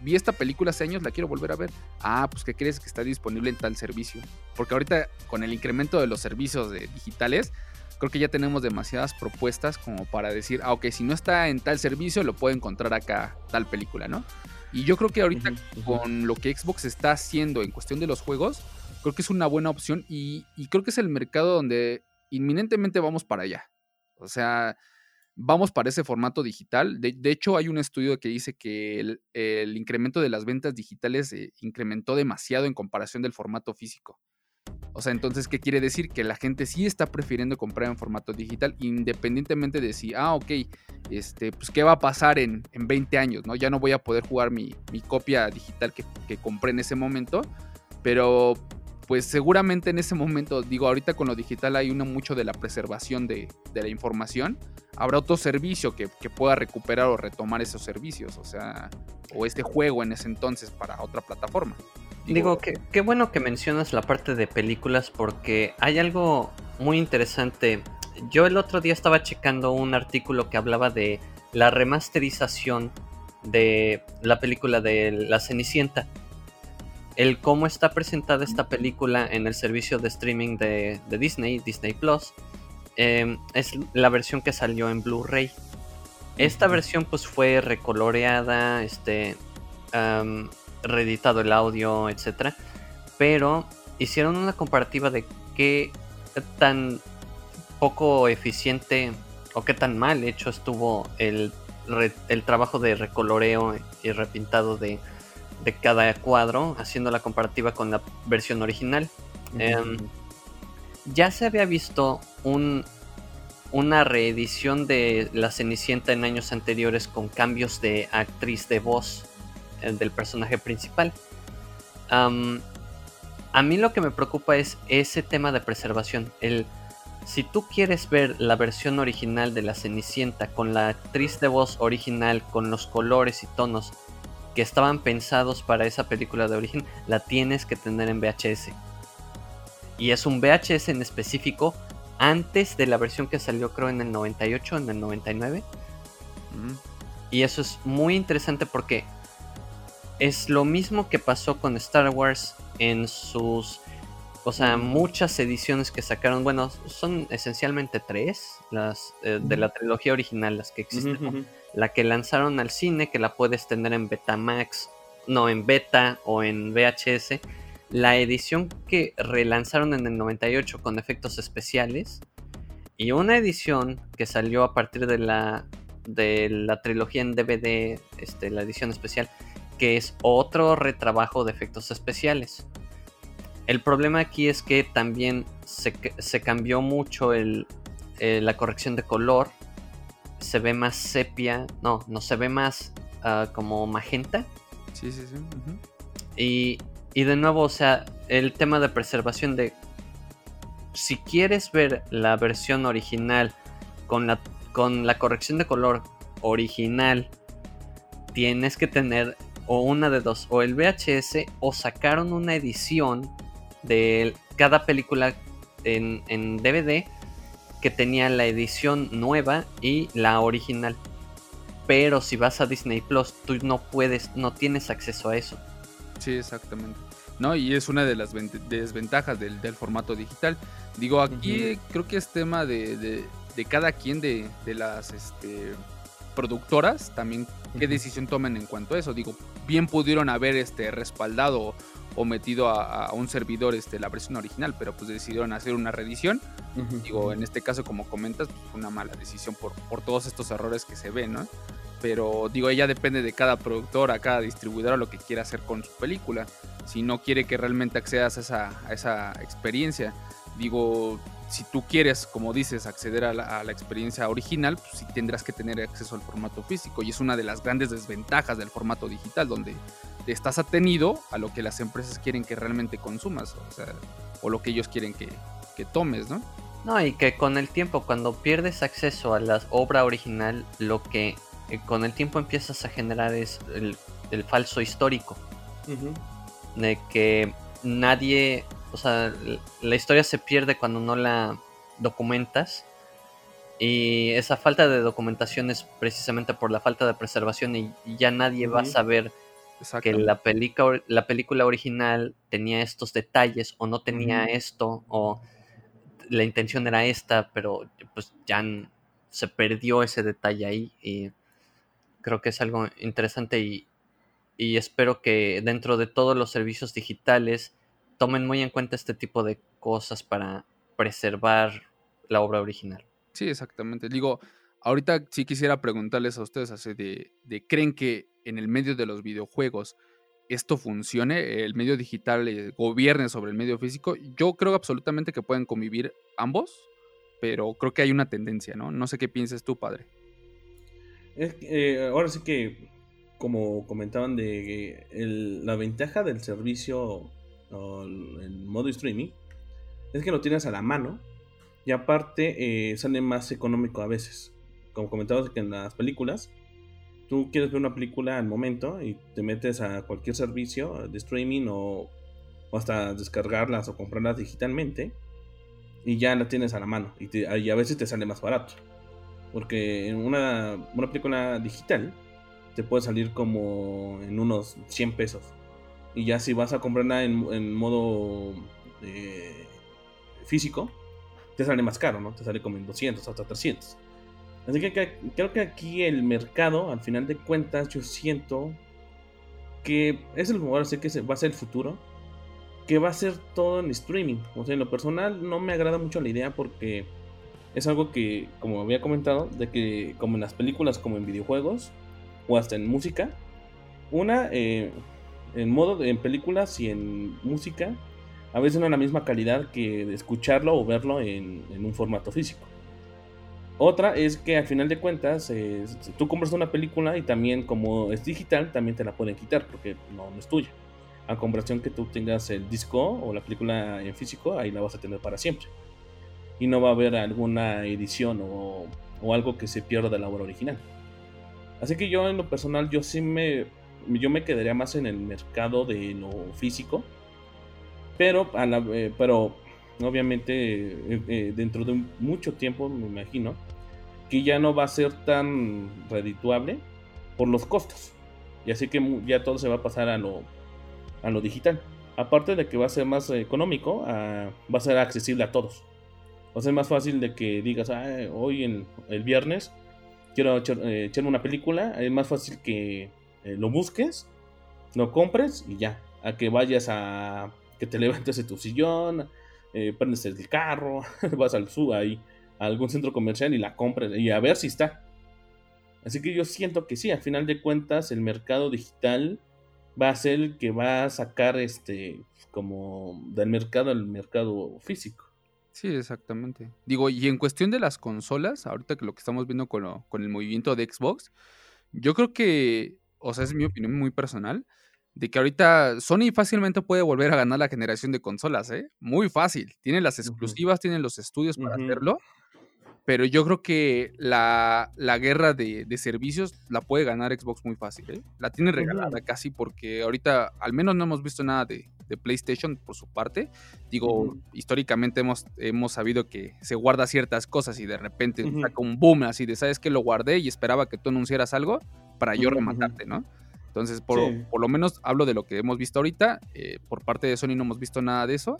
vi esta película hace años, la quiero volver a ver. Ah, pues ¿qué crees que está disponible en tal servicio? Porque ahorita con el incremento de los servicios digitales, creo que ya tenemos demasiadas propuestas como para decir, ah, ok, si no está en tal servicio, lo puedo encontrar acá tal película, ¿no? Y yo creo que ahorita con lo que Xbox está haciendo en cuestión de los juegos, creo que es una buena opción y, creo que es el mercado donde inminentemente vamos para allá. O sea, vamos para ese formato digital. De, hecho, hay un estudio que dice que el, incremento de las ventas digitales incrementó demasiado en comparación del formato físico. O sea, entonces, ¿qué quiere decir? Que la gente sí está prefiriendo comprar en formato digital, independientemente de si, ah, ok, este, pues, ¿qué va a pasar en, en 20 años? ¿no? Ya no voy a poder jugar mi, copia digital que, que, compré en ese momento, pero pues seguramente en ese momento, digo, ahorita con lo digital hay uno mucho de la preservación de, de la información, habrá otro servicio que, pueda recuperar o retomar esos servicios, o sea, o este juego en ese entonces para otra plataforma. Digo, que, qué bueno que mencionas la parte de películas porque hay algo muy interesante. Yo el otro día estaba checando un artículo que hablaba de la remasterización de la película de La Cenicienta. El cómo está presentada esta película en el servicio de streaming de, Disney, Disney Plus, em, es la versión que salió en Blu-ray. Esta versión pues fue recoloreada, este, reeditado el audio, etcétera. Pero hicieron una comparativa de qué tan poco eficiente o qué tan mal hecho estuvo el, el trabajo de recoloreo y repintado de, de, cada cuadro, haciendo la comparativa con la versión original. Em, ya se había visto un, una reedición de La Cenicienta en años anteriores con cambios de actriz de voz del personaje principal. a mí lo que me preocupa es ese tema de preservación. El, si tú quieres ver la versión original de la Cenicienta con la actriz de voz original, con los colores y tonos que estaban pensados para esa película de origen, la tienes que tener en VHS. Y es un VHS en específico antes de la versión que salió creo en el 98, en el 99. Y eso es muy interesante porque es lo mismo que pasó con Star Wars en sus, o sea, muchas ediciones que sacaron. Bueno, son esencialmente tres, las eh, de la trilogía original, las que existen. La que lanzaron al cine, que la puedes tener en Betamax, no, en beta o en VHS. La edición que relanzaron en el 98 con efectos especiales. Y una edición que salió a partir de la, de la trilogía en DVD, este, la edición especial, que es otro retrabajo de efectos especiales. El problema aquí es que también se, cambió mucho el, eh, la corrección de color. Se ve más sepia. No, no se ve más ah, como magenta. Sí, sí, sí. y, y de nuevo, o sea, el tema de preservación de... Si quieres ver la versión original con la, con la corrección de color original, tienes que tener o una de dos, o el VHS o sacaron una edición de cada película en, DVD que tenía la edición nueva y la original. Pero si vas a Disney Plus, tú no puedes, no tienes acceso a eso. Sí, exactamente. No, y es una de las desventajas del, formato digital. Digo, aquí creo que es tema de, cada quien de, las este, productoras también qué decisión tomen en cuanto a eso. Digo, bien pudieron haber este, respaldado o metido a, un servidor este, la versión original, pero pues decidieron hacer una reedición. Digo, en este caso, como comentas, pues, fue una mala decisión por, por todos estos errores que se ven, ¿no? Pero digo, ella depende de cada productor, a cada distribuidor, a lo que quiera hacer con su película. Si no quiere que realmente accedas a esa, a esa experiencia. Digo, si tú quieres, como dices, acceder a la, experiencia original, pues sí tendrás que tener acceso al formato físico. Y es una de las grandes desventajas del formato digital, donde estás atenido a lo que las empresas quieren que realmente consumas, o, sea, o lo que ellos quieren que, tomes, ¿no? No, y que con el tiempo, cuando pierdes acceso a la obra original, lo que eh, con el tiempo empiezas a generar es el, falso histórico. De que nadie o sea, la historia se pierde cuando no la documentas. Y esa falta de documentación es precisamente por la falta de preservación y ya nadie va a saber que la, la película original tenía estos detalles o no tenía esto o la intención era esta, pero pues ya se perdió ese detalle ahí y creo que es algo interesante y, y espero que dentro de todos los servicios digitales tomen muy en cuenta este tipo de cosas para preservar la obra original. Sí, exactamente. Digo, ahorita sí quisiera preguntarles a ustedes así de, ¿creen que en el medio de los videojuegos esto funcione, el medio digital eh, gobierne sobre el medio físico? Yo creo absolutamente que pueden convivir ambos, pero creo que hay una tendencia, ¿no? No sé qué piensas tú, padre. Eh, ahora sí que, como comentaban, de la ventaja del servicio o el modo streaming, es que lo tienes a la mano y aparte eh, sale más económico a veces. Como comentabas que en las películas, tú quieres ver una película al momento y te metes a cualquier servicio de streaming o, hasta descargarlas o comprarlas digitalmente y ya la tienes a la mano y, a veces te sale más barato. Porque en una, una película digital te puede salir como en unos 100 pesos y ya si vas a comprarla en, modo eh, físico, te sale más caro, ¿no? Te sale como en 200 hasta 300. Así que, creo que aquí el mercado, al final de cuentas, yo siento que es el lugar, sé que va a ser el futuro, que va a ser todo en streaming. O sea, en lo personal no me agrada mucho la idea porque es algo que, como había comentado, de que como en las películas, como en videojuegos, o hasta en música, una, eh, en modo en películas y en música, a veces no es la misma calidad que escucharlo o verlo en, un formato físico. Otra es que al final de cuentas, eh, tú compras una película y también como es digital, también te la pueden quitar porque no, es tuya. A comparación que tú tengas el disco o la película en físico, ahí la vas a tener para siempre. Y no va a haber alguna edición o, algo que se pierda de la obra original. Así que yo en lo personal, yo sí me yo me quedaría más en el mercado de lo físico. Pero, a la, eh, pero obviamente eh, eh, dentro de mucho tiempo, me imagino, que ya no va a ser tan redituable por los costos. Y así que ya todo se va a pasar a lo, a lo digital. Aparte de que va a ser más económico, va a ser accesible a todos. Va a ser más fácil de que digas, hoy en el viernes quiero echarme una película. Es más fácil que eh, lo busques, lo compres y ya. A que vayas a que te levantes de tu sillón, eh, prendes el carro, vas al sub ahí a algún centro comercial y la compres y a ver si está. Así que yo siento que sí, al final de cuentas el mercado digital va a ser el que va a sacar este como del mercado al mercado físico. Sí, exactamente. Digo, y en cuestión de las consolas, ahorita que lo que estamos viendo con, con el movimiento de Xbox, yo creo que o sea, es mi opinión muy personal, de que ahorita Sony fácilmente puede volver a ganar la generación de consolas, ¿eh? Muy fácil. Tienen las exclusivas, tienen los estudios para hacerlo, pero yo creo que la, guerra de, servicios la puede ganar Xbox muy fácil, ¿eh? La tiene regalada casi porque ahorita al menos no hemos visto nada de, PlayStation por su parte. Digo, históricamente hemos, hemos sabido que se guarda ciertas cosas y de repente saca un boom así de, ¿sabes que Lo guardé y esperaba que tú anunciaras algo para yo rematarte, ¿no? Entonces, por, lo menos hablo de lo que hemos visto ahorita. Eh, por parte de Sony no hemos visto nada de eso.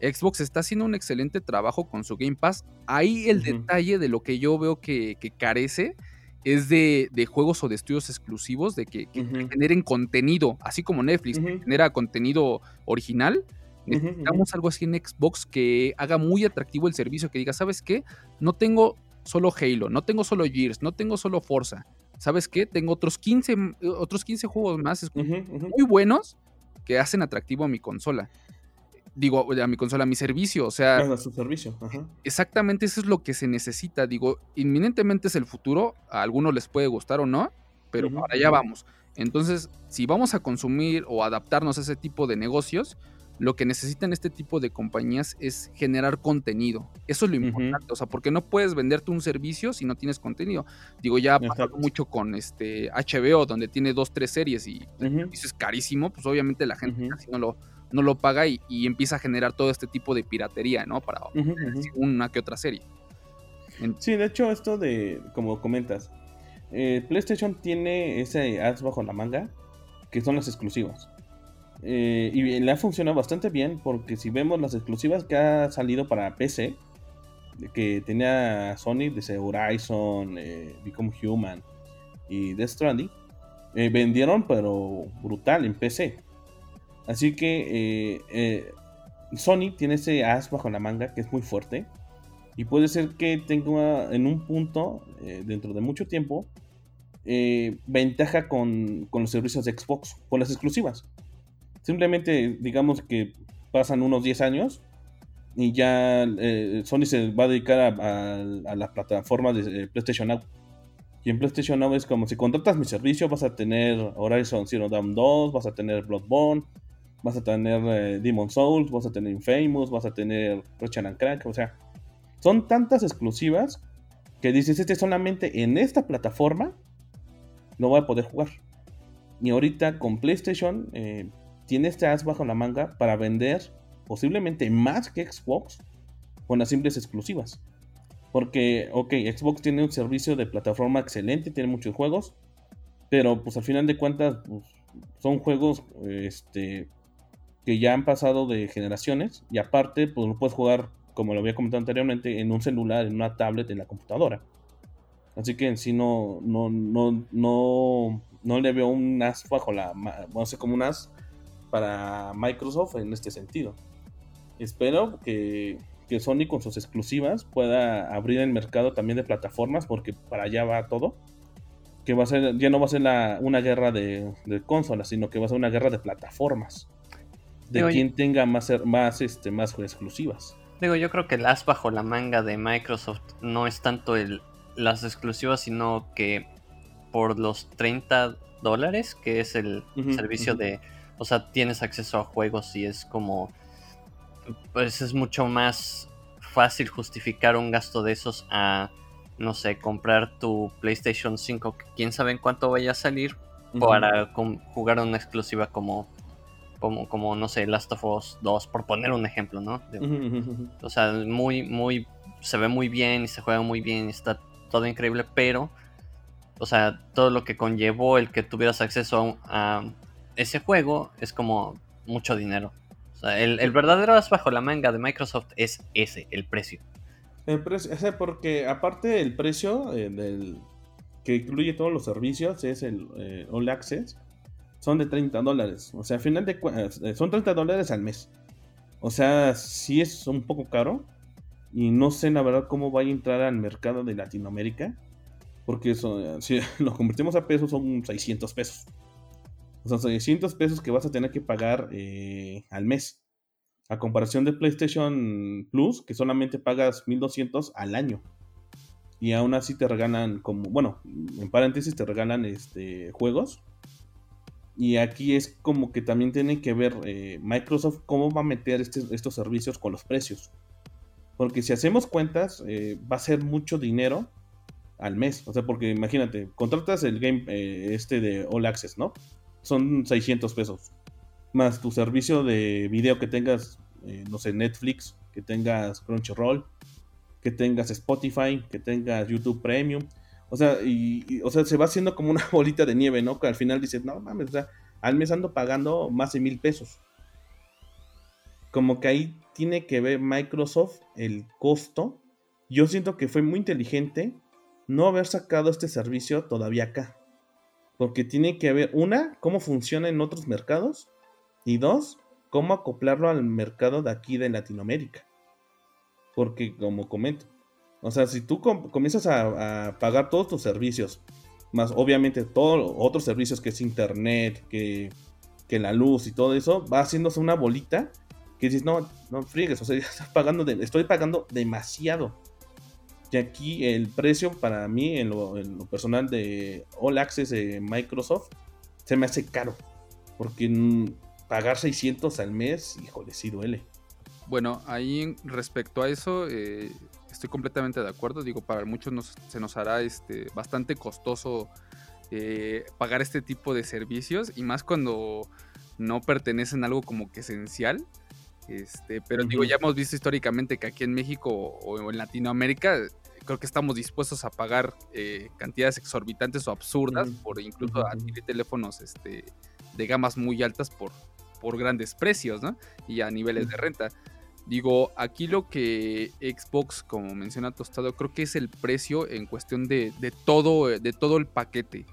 Xbox está haciendo un excelente trabajo con su Game Pass. Ahí el detalle de lo que yo veo que, carece es de, juegos o de estudios exclusivos, de que, generen contenido, así como Netflix genera contenido original. Necesitamos algo así en Xbox que haga muy atractivo el servicio, que diga, ¿sabes qué? No tengo solo Halo, no tengo solo Gears, no tengo solo Forza. ¿Sabes qué? Tengo otros 15, otros 15 juegos más muy buenos que hacen atractivo a mi consola. Digo, a mi consola, a mi servicio, o sea... A su servicio, Exactamente eso es lo que se necesita, digo, inminentemente es el futuro, a algunos les puede gustar o no, pero para allá vamos. Entonces, si vamos a consumir o adaptarnos a ese tipo de negocios, lo que necesitan este tipo de compañías es generar contenido. Eso es lo importante, o sea, porque no puedes venderte un servicio si no tienes contenido. Digo, ya ha pasado mucho con este HBO, donde tiene dos, tres series y eso es carísimo, pues obviamente la gente casi no lo, no lo paga y, empieza a generar todo este tipo de piratería, ¿no? Para una que otra serie. Sí, de hecho, esto de, como comentas, eh, PlayStation tiene ese as bajo la manga, que son las exclusivas. Eh, y le ha funcionado bastante bien, porque si vemos las exclusivas que ha salido para PC, que tenía Sony, desde Horizon, eh, Become Human y Death Stranding, vendieron pero brutal en PC. Así que eh, eh, Sony tiene ese as bajo la manga que es muy fuerte. Y puede ser que tenga en un punto, eh, dentro de mucho tiempo, ventaja con, los servicios de Xbox, con las exclusivas. Simplemente, digamos que pasan unos 10 años y ya Sony se va a dedicar a, las plataformas de PlayStation Now. Y en PlayStation Now es como si contratas mi servicio, vas a tener Horizon Zero Dawn 2, vas a tener Bloodborne, vas a tener eh, Demon Souls, vas a tener Infamous, vas a tener Ratchet and Crack, o sea, son tantas exclusivas que dices, este solamente en esta plataforma no voy a poder jugar. Y ahorita con PlayStation eh, tiene este as bajo la manga para vender posiblemente más que Xbox con las simples exclusivas. Porque, ok, Xbox tiene un servicio de plataforma excelente, tiene muchos juegos, pero pues al final de cuentas pues, son juegos este, que ya han pasado de generaciones y aparte pues lo puedes jugar como lo había comentado anteriormente en un celular, en una tablet, en la computadora. Así que en sí no no no no no le veo un as bajo la no sé como un as para Microsoft en este sentido. Espero que, que Sony con sus exclusivas pueda abrir el mercado también de plataformas porque para allá va todo que va a ser, ya no va a ser una guerra de, de, consolas, sino que va a ser una guerra de plataformas de quien tenga más, más, este, más exclusivas. Digo, yo creo que el as bajo la manga de Microsoft no es tanto el, las exclusivas, sino que por los 30 dólares, que es el servicio de... O sea, tienes acceso a juegos y es como... Pues es mucho más fácil justificar un gasto de esos a, no sé, comprar tu PlayStation 5, que quién sabe en cuánto vaya a salir, para jugar una exclusiva como como, como no sé, Last of Us 2, por poner un ejemplo, ¿no? o sea, muy, muy, se ve muy bien y se juega muy bien y está todo increíble, pero, o sea, todo lo que conllevó el que tuvieras acceso a, ese juego es como mucho dinero. O sea, el, verdadero as bajo la manga de Microsoft es ese, el precio. El precio, ese porque aparte el precio eh, del, que incluye todos los servicios es el eh, All Access son de 30 dólares. O sea, al final de eh, son 30 dólares al mes. O sea, sí es un poco caro. Y no sé la verdad cómo va a entrar al mercado de Latinoamérica. Porque si lo convertimos a pesos son 600 pesos. O sea, 600 pesos que vas a tener que pagar eh, al mes. A comparación de PlayStation Plus, que solamente pagas 1200 al año. Y aún así te regalan como, bueno, en paréntesis te regalan este, juegos y aquí es como que también tiene que ver eh, Microsoft cómo va a meter este, estos servicios con los precios. Porque si hacemos cuentas, eh, va a ser mucho dinero al mes. O sea, porque imagínate, contratas el game este de All Access, ¿no? Son 600 pesos. Más tu servicio de video que tengas, no sé, Netflix, que tengas Crunchyroll, que tengas Spotify, que tengas YouTube Premium. O sea, y, o sea, se va haciendo como una bolita de nieve, ¿no? Que al final dices, no mames, o sea, al mes ando pagando más de mil pesos. Como que ahí tiene que ver Microsoft el costo. Yo siento que fue muy inteligente no haber sacado este servicio todavía acá. Porque tiene que ver, una, cómo funciona en otros mercados. Y dos, cómo acoplarlo al mercado de aquí de Latinoamérica. Porque, como comento, o sea, si tú comienzas a, pagar todos tus servicios, más obviamente todos otros servicios que es internet, que, que, la luz y todo eso, va haciéndose una bolita que dices, no, no friegues, o sea, estás pagando estoy pagando demasiado. Y aquí el precio para mí, en lo, personal de All Access de Microsoft, se me hace caro. Porque pagar 600 al mes, híjole, sí duele. Bueno, ahí respecto a eso, eh, estoy completamente de acuerdo. Digo, para muchos se nos hará este, bastante costoso eh, pagar este tipo de servicios y más cuando no pertenecen a algo como que esencial. Este, pero digo, ya hemos visto históricamente que aquí en México o en Latinoamérica creo que estamos dispuestos a pagar eh, cantidades exorbitantes o absurdas por incluso adquirir teléfonos este, de gamas muy altas por, por grandes precios, ¿no? Y a niveles de renta. Digo, aquí lo que Xbox, como menciona Tostado, creo que es el precio en cuestión de, todo, de todo el paquete.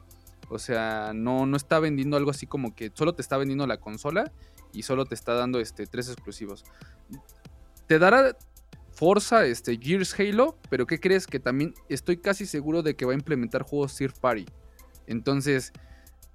O sea, no, no está vendiendo algo así como que solo te está vendiendo la consola y solo te está dando este, tres exclusivos. Te dará Forza, este, Gears Halo, pero ¿qué crees? Que también estoy casi seguro de que va a implementar juegos Third Party. Entonces,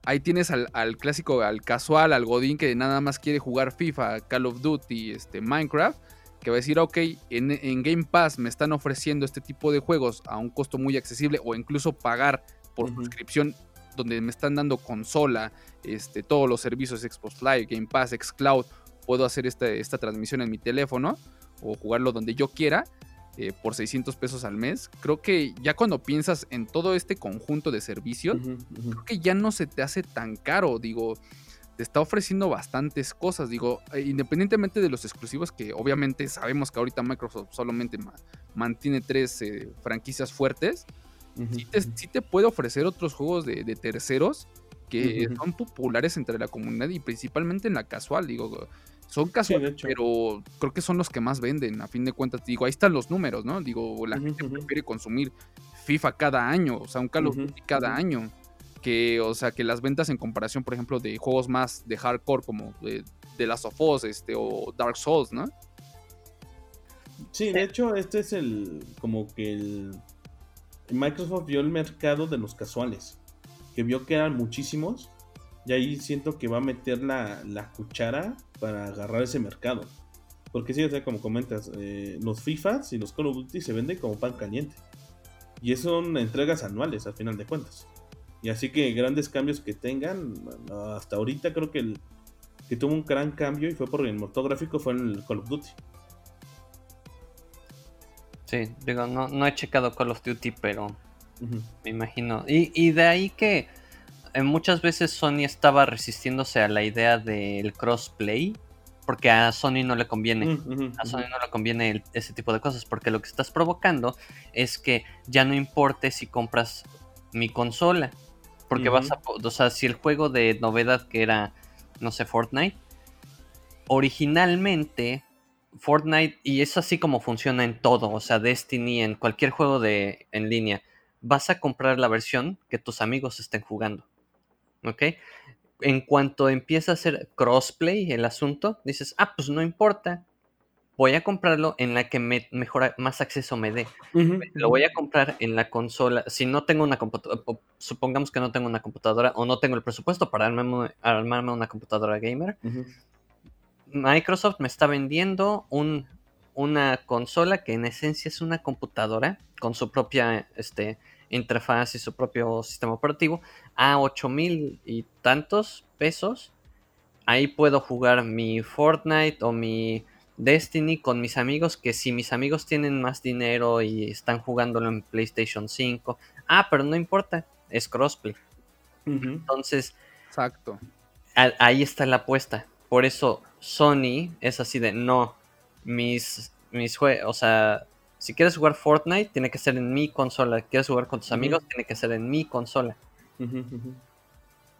ahí tienes al, clásico, al casual, al godín que nada más quiere jugar FIFA, Call of Duty, este, Minecraft, que va a decir, ok, en, Game Pass me están ofreciendo este tipo de juegos a un costo muy accesible o incluso pagar por suscripción donde me están dando consola, este, todos los servicios Xbox Live, Game Pass, Xcloud, puedo hacer esta, esta transmisión en mi teléfono o jugarlo donde yo quiera eh, por 600 pesos al mes. Creo que ya cuando piensas en todo este conjunto de servicios, creo que ya no se te hace tan caro. Digo, te está ofreciendo bastantes cosas. Digo, eh, independientemente de los exclusivos, que obviamente sabemos que ahorita Microsoft solamente mantiene tres eh, franquicias fuertes. sí, te, puede ofrecer otros juegos de, terceros que son populares entre la comunidad y principalmente en la casual. Digo, son casuales, pero creo que son los que más venden, a fin de cuentas. Digo, ahí están los números, ¿no? Digo, la gente prefiere consumir FIFA cada año, o sea, un Call of Duty cada año. Que, o sea, que las ventas en comparación, por ejemplo, de juegos más de hardcore como de, de Last of Us este, o Dark Souls, ¿no? Sí, de hecho, este es el. como que el. Microsoft vio el mercado de los casuales. Que vio que eran muchísimos. Y ahí siento que va a meter la, la cuchara para agarrar ese mercado. Porque sí, o sea, como comentas, eh, los FIFAs y los Call of Duty se venden como pan caliente. Y son entregas anuales, al final de cuentas. Y así que grandes cambios que tengan, hasta ahorita creo que el que tuvo un gran cambio y fue por el motor gráfico fue en el Call of Duty. Sí, digo, no, no he checado Call of Duty, pero me imagino. Y, y de ahí que muchas veces Sony estaba resistiéndose a la idea del crossplay porque a Sony no le conviene. A Sony no le conviene ese tipo de cosas porque lo que estás provocando es que ya no importe si compras mi consola. Porque vas a... O sea, si el juego de novedad que era, no sé, Fortnite, originalmente Fortnite, y es así como funciona en todo, o sea, Destiny, en cualquier juego de en línea, vas a comprar la versión que tus amigos estén jugando. ¿Ok? En cuanto empieza a ser crossplay el asunto, dices, ah, pues no importa, voy a comprarlo en la que me mejora, más acceso me dé. Lo voy a comprar en la consola. Si no tengo una computadora, supongamos que no tengo una computadora o no tengo el presupuesto para armarme, armarme una computadora gamer. Microsoft me está vendiendo un, una consola que en esencia es una computadora con su propia este, interfaz y su propio sistema operativo a 8 mil y tantos pesos. Ahí puedo jugar mi Fortnite o mi Destiny con mis amigos, que si mis amigos tienen más dinero y están jugándolo en PlayStation 5, ah, pero no importa, es crossplay. Entonces, exacto. ahí está la apuesta. Por eso Sony es así de no, mis, mis juegos, o sea, si quieres jugar Fortnite, tiene que ser en mi consola. Quieres jugar con tus amigos, tiene que ser en mi consola.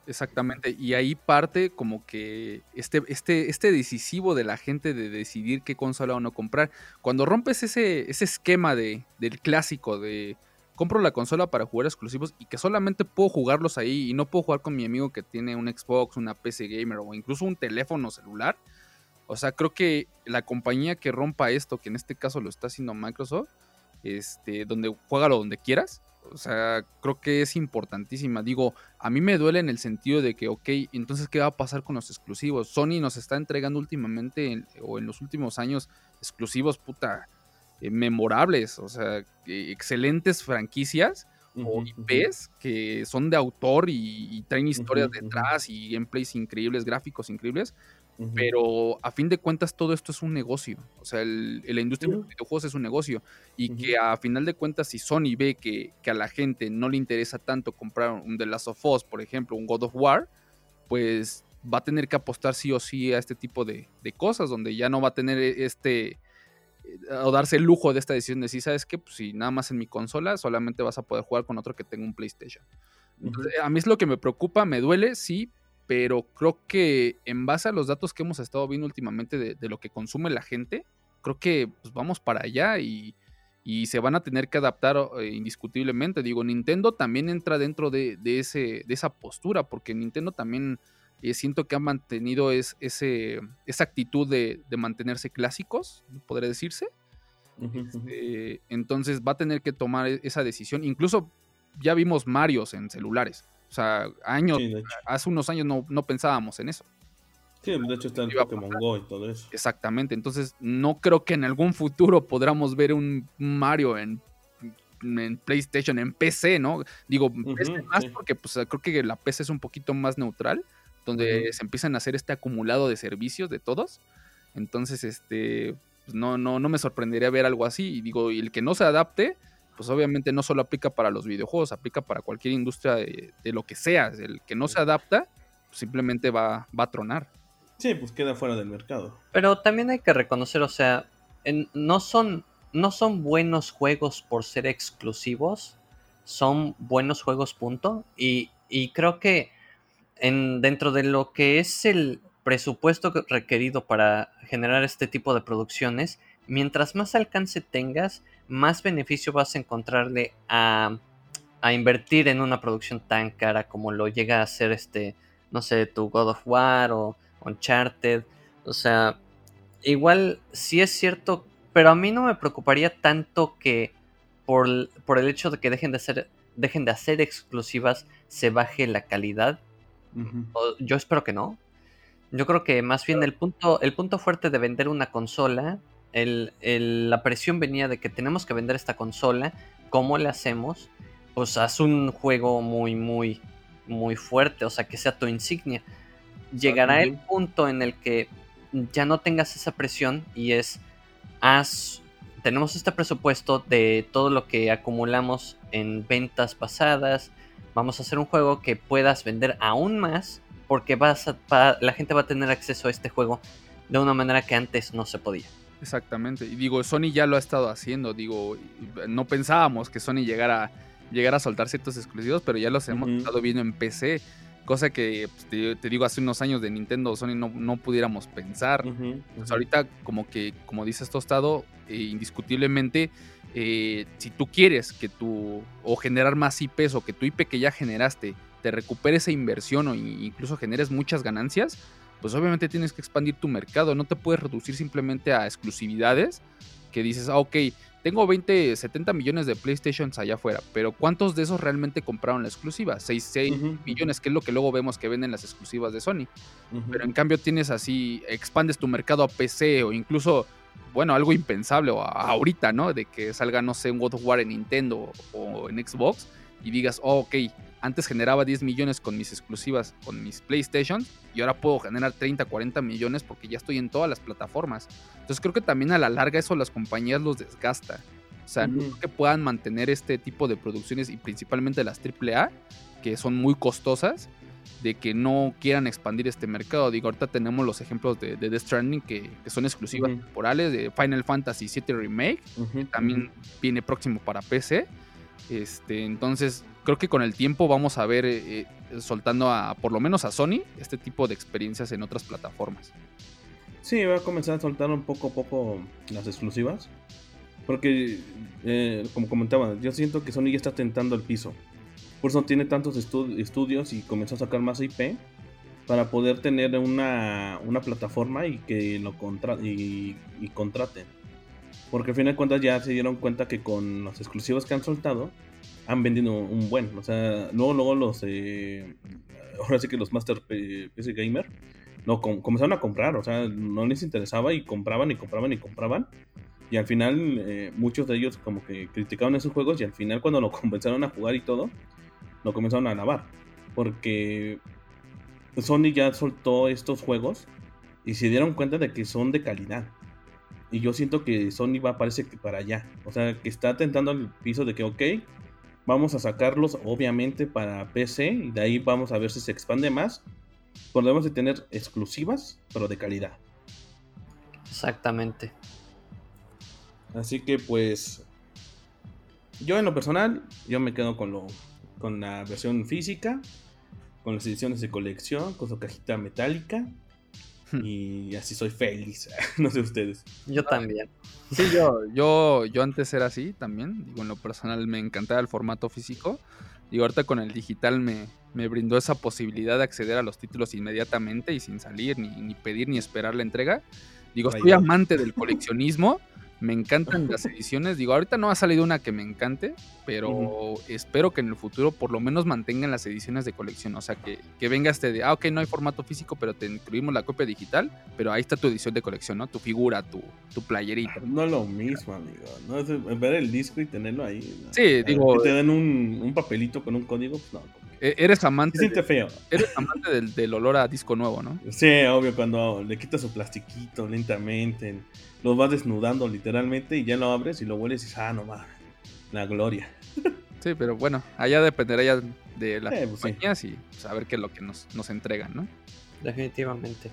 Exactamente, y ahí parte como que este, este, este decisivo de la gente de decidir qué consola o no comprar. Cuando rompes ese, ese esquema de, del clásico de compro la consola para jugar exclusivos y que solamente puedo jugarlos ahí y no puedo jugar con mi amigo que tiene un Xbox, una PC gamer o incluso un teléfono celular. O sea, creo que la compañía que rompa esto, que en este caso lo está haciendo Microsoft, este, donde juégalo donde quieras, o sea, creo que es importantísima. Digo, a mí me duele en el sentido de que, ok, entonces, ¿qué va a pasar con los exclusivos? Sony nos está entregando últimamente o en los últimos años exclusivos, puta, eh, memorables, o sea, excelentes franquicias o IPs que son de autor y, traen historias detrás y gameplays increíbles, gráficos increíbles. Pero a fin de cuentas todo esto es un negocio. O sea, la industria de los videojuegos es un negocio. Y que a final de cuentas si Sony ve que, a la gente no le interesa tanto comprar un The Last of Us, por ejemplo, un God of War, pues va a tener que apostar sí o sí a este tipo de, cosas, donde ya no va a tener e, este eh, o darse el lujo de esta decisión de si sabes que pues, si nada más en mi consola solamente vas a poder jugar con otro que tenga un PlayStation. a mí es lo que me preocupa, me duele, sí, pero creo que en base a los datos que hemos estado viendo últimamente de, lo que consume la gente, creo que pues, vamos para allá y, se van a tener que adaptar eh, indiscutiblemente. Digo, Nintendo también entra dentro de, ese, de esa postura, porque Nintendo también eh, siento que ha mantenido ese, esa actitud de, mantenerse clásicos, podría decirse. Este, entonces va a tener que tomar e, esa decisión. Incluso ya vimos Marios en celulares. O sea, años, hace unos años no, pensábamos en eso. Sí, de hecho está el Pokémon Go y todo eso. Exactamente, entonces no creo que en algún futuro podamos ver un Mario en, PlayStation, en PC, ¿no? Digo, PC más porque pues, creo que la PC es un poquito más neutral, donde se empiezan a hacer este acumulado de servicios de todos. Entonces, este, pues, no, no, no me sorprendería ver algo así. Y digo, y el que no se adapte, pues obviamente no solo aplica para los videojuegos, aplica para cualquier industria de, lo que sea. El que no se adapta, pues simplemente va, va, a tronar. Sí, pues queda fuera del mercado. Pero también hay que reconocer, o sea, no, son, no son buenos juegos por ser exclusivos, son buenos juegos, punto. Y, y creo que en, dentro de lo que es el presupuesto requerido para generar este tipo de producciones, mientras más alcance tengas, más beneficio vas a encontrarle a, invertir en una producción tan cara como lo llega a ser este, no sé, tu God of War o Uncharted. O sea, igual sí es cierto, pero a mí no me preocuparía tanto que por, el hecho de que dejen de, hacer, dejen de hacer exclusivas se baje la calidad. yo espero que no. Yo creo que más bien el punto, el punto fuerte de vender una consola la presión venía de que tenemos que vender esta consola, ¿cómo le hacemos? Pues haz un juego muy, muy, muy fuerte, o sea, que sea tu insignia. Llegará el punto en el que ya no tengas esa presión y es, haz, tenemos este presupuesto de todo lo que acumulamos en ventas pasadas, vamos a hacer un juego que puedas vender aún más porque vas la gente va a tener acceso a este juego de una manera que antes no se podía. Exactamente. Y digo, Sony ya lo ha estado haciendo. Digo, no pensábamos que Sony llegara, llegara a soltar ciertos exclusivos, pero ya los hemos estado viendo en PC. Cosa que pues, te, digo, hace unos años de Nintendo o Sony no, pudiéramos pensar. Pues ahorita, como que, como dices Tostado, eh, indiscutiblemente, eh, si tú quieres que tu, o generar más IPs o que tu IP que ya generaste te recupere esa inversión o incluso generes muchas ganancias, pues obviamente tienes que expandir tu mercado, no te puedes reducir simplemente a exclusividades que dices, ah, ok, tengo 20, 70 millones de PlayStations allá afuera, pero ¿cuántos de esos realmente compraron la exclusiva? 6, millones, que es lo que luego vemos que venden las exclusivas de Sony. Pero en cambio tienes así, expandes tu mercado a PC o incluso, bueno, algo impensable o ahorita, ¿no? De que salga, no sé, un God of War en Nintendo o en Xbox y digas, oh, ok, antes generaba 10 millones con mis exclusivas, con mis PlayStation, y ahora puedo generar 30, 40 millones porque ya estoy en todas las plataformas. Entonces creo que también a la larga eso las compañías los desgasta. O sea, no que puedan mantener este tipo de producciones y principalmente las AAA, que son muy costosas, de que no quieran expandir este mercado. Digo, ahorita tenemos los ejemplos de, de Death Stranding que, son exclusivas temporales, de Final Fantasy VII Remake, que también viene próximo para PC. Este, entonces, creo que con el tiempo vamos a ver eh, eh, soltando a, por lo menos a Sony, este tipo de experiencias en otras plataformas. Sí, va a comenzar a soltar un poco a poco las exclusivas. Porque, eh, como comentaba, yo siento que Sony ya está tentando el piso. Por eso tiene tantos estudios y comenzó a sacar más IP para poder tener una, una plataforma y que lo contra y, contraten. Porque al final de cuentas ya se dieron cuenta que con los exclusivos que han soltado han vendido un buen. O sea, luego, luego los. Eh, ahora sí que los Master PC Gamer no, comenzaron a comprar. O sea, no les interesaba y compraban y compraban y compraban. Y al final, eh, muchos de ellos como que criticaron esos juegos. Y al final, cuando lo comenzaron a jugar y todo, lo comenzaron a lavar. Porque Sony ya soltó estos juegos y se dieron cuenta de que son de calidad. Y yo siento que Sony va, parece que para allá. O sea, que está tentando el piso de que, ok, vamos a sacarlos obviamente para PC y de ahí vamos a ver si se expande más. Podemos de tener exclusivas, pero de calidad. Exactamente. Así que pues yo en lo personal, yo me quedo con lo con la versión física con las ediciones de colección, con su cajita metálica. Y así soy feliz. no sé ustedes. Yo también. Sí, yo, yo, yo antes era así también. Digo, en lo personal me encantaba el formato físico. Y ahorita con el digital me, me brindó esa posibilidad de acceder a los títulos inmediatamente y sin salir, ni, ni pedir, ni esperar la entrega. Digo, estoy amante del coleccionismo me encantan las ediciones. Digo, ahorita no ha salido una que me encante, pero espero que en el futuro por lo menos mantengan las ediciones de colección. O sea, que, que venga este de, ah, ok, no hay formato físico, pero te incluimos la copia digital, pero ahí está tu edición de colección, ¿no? Tu figura, tu, tu playerita. No es lo mismo, amigo. No es ver el disco y tenerlo ahí. Sí, digo. Que te den un, un, papelito con un código, pues no. E, eres amante. siente feo. Eres amante del, del olor a disco nuevo, ¿no? Sí, obvio, cuando le quitas su plastiquito lentamente lo vas desnudando literalmente y ya lo abres y lo hueles y dices, ah, no más, la gloria. Sí, pero bueno, allá dependerá ya de las eh, pues compañías y saber qué es lo que nos, nos entregan, ¿no? Definitivamente.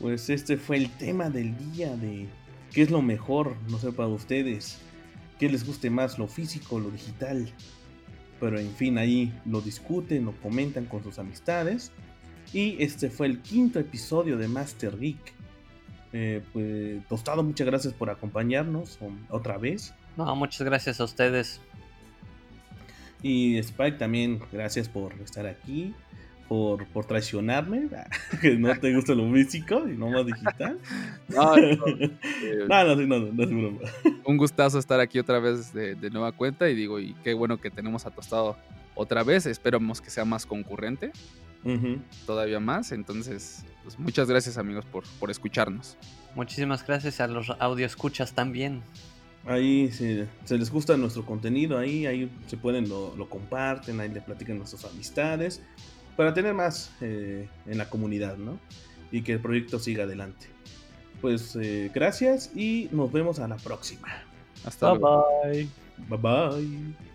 Pues este fue el tema del día de qué es lo mejor, no sé, para ustedes, qué les guste más, lo físico, o lo digital. Pero en fin, ahí lo discuten, lo comentan con sus amistades. Y este fue el quinto episodio de Master Geek. Eh, pues, Tostado, muchas gracias por acompañarnos otra vez. No, muchas gracias a ustedes. Y Spike también, gracias por estar aquí, por, por traicionarme, que no te gusta lo físico y no más digital. No, no, no, no, es broma. Un gustazo estar aquí otra vez de, nueva cuenta y digo, y qué bueno que tenemos a Tostado otra vez, esperamos que sea más concurrente, todavía más, entonces pues, muchas gracias amigos por, por escucharnos. Muchísimas gracias a los audio escuchas también. Ahí si se les gusta nuestro contenido, ahí, ahí se pueden, lo, comparten, ahí le platican nuestras amistades, para tener más eh, en la comunidad, ¿no? Y que el proyecto siga adelante. Pues eh, gracias y nos vemos a la próxima. Hasta luego. Bye bye. Bye bye.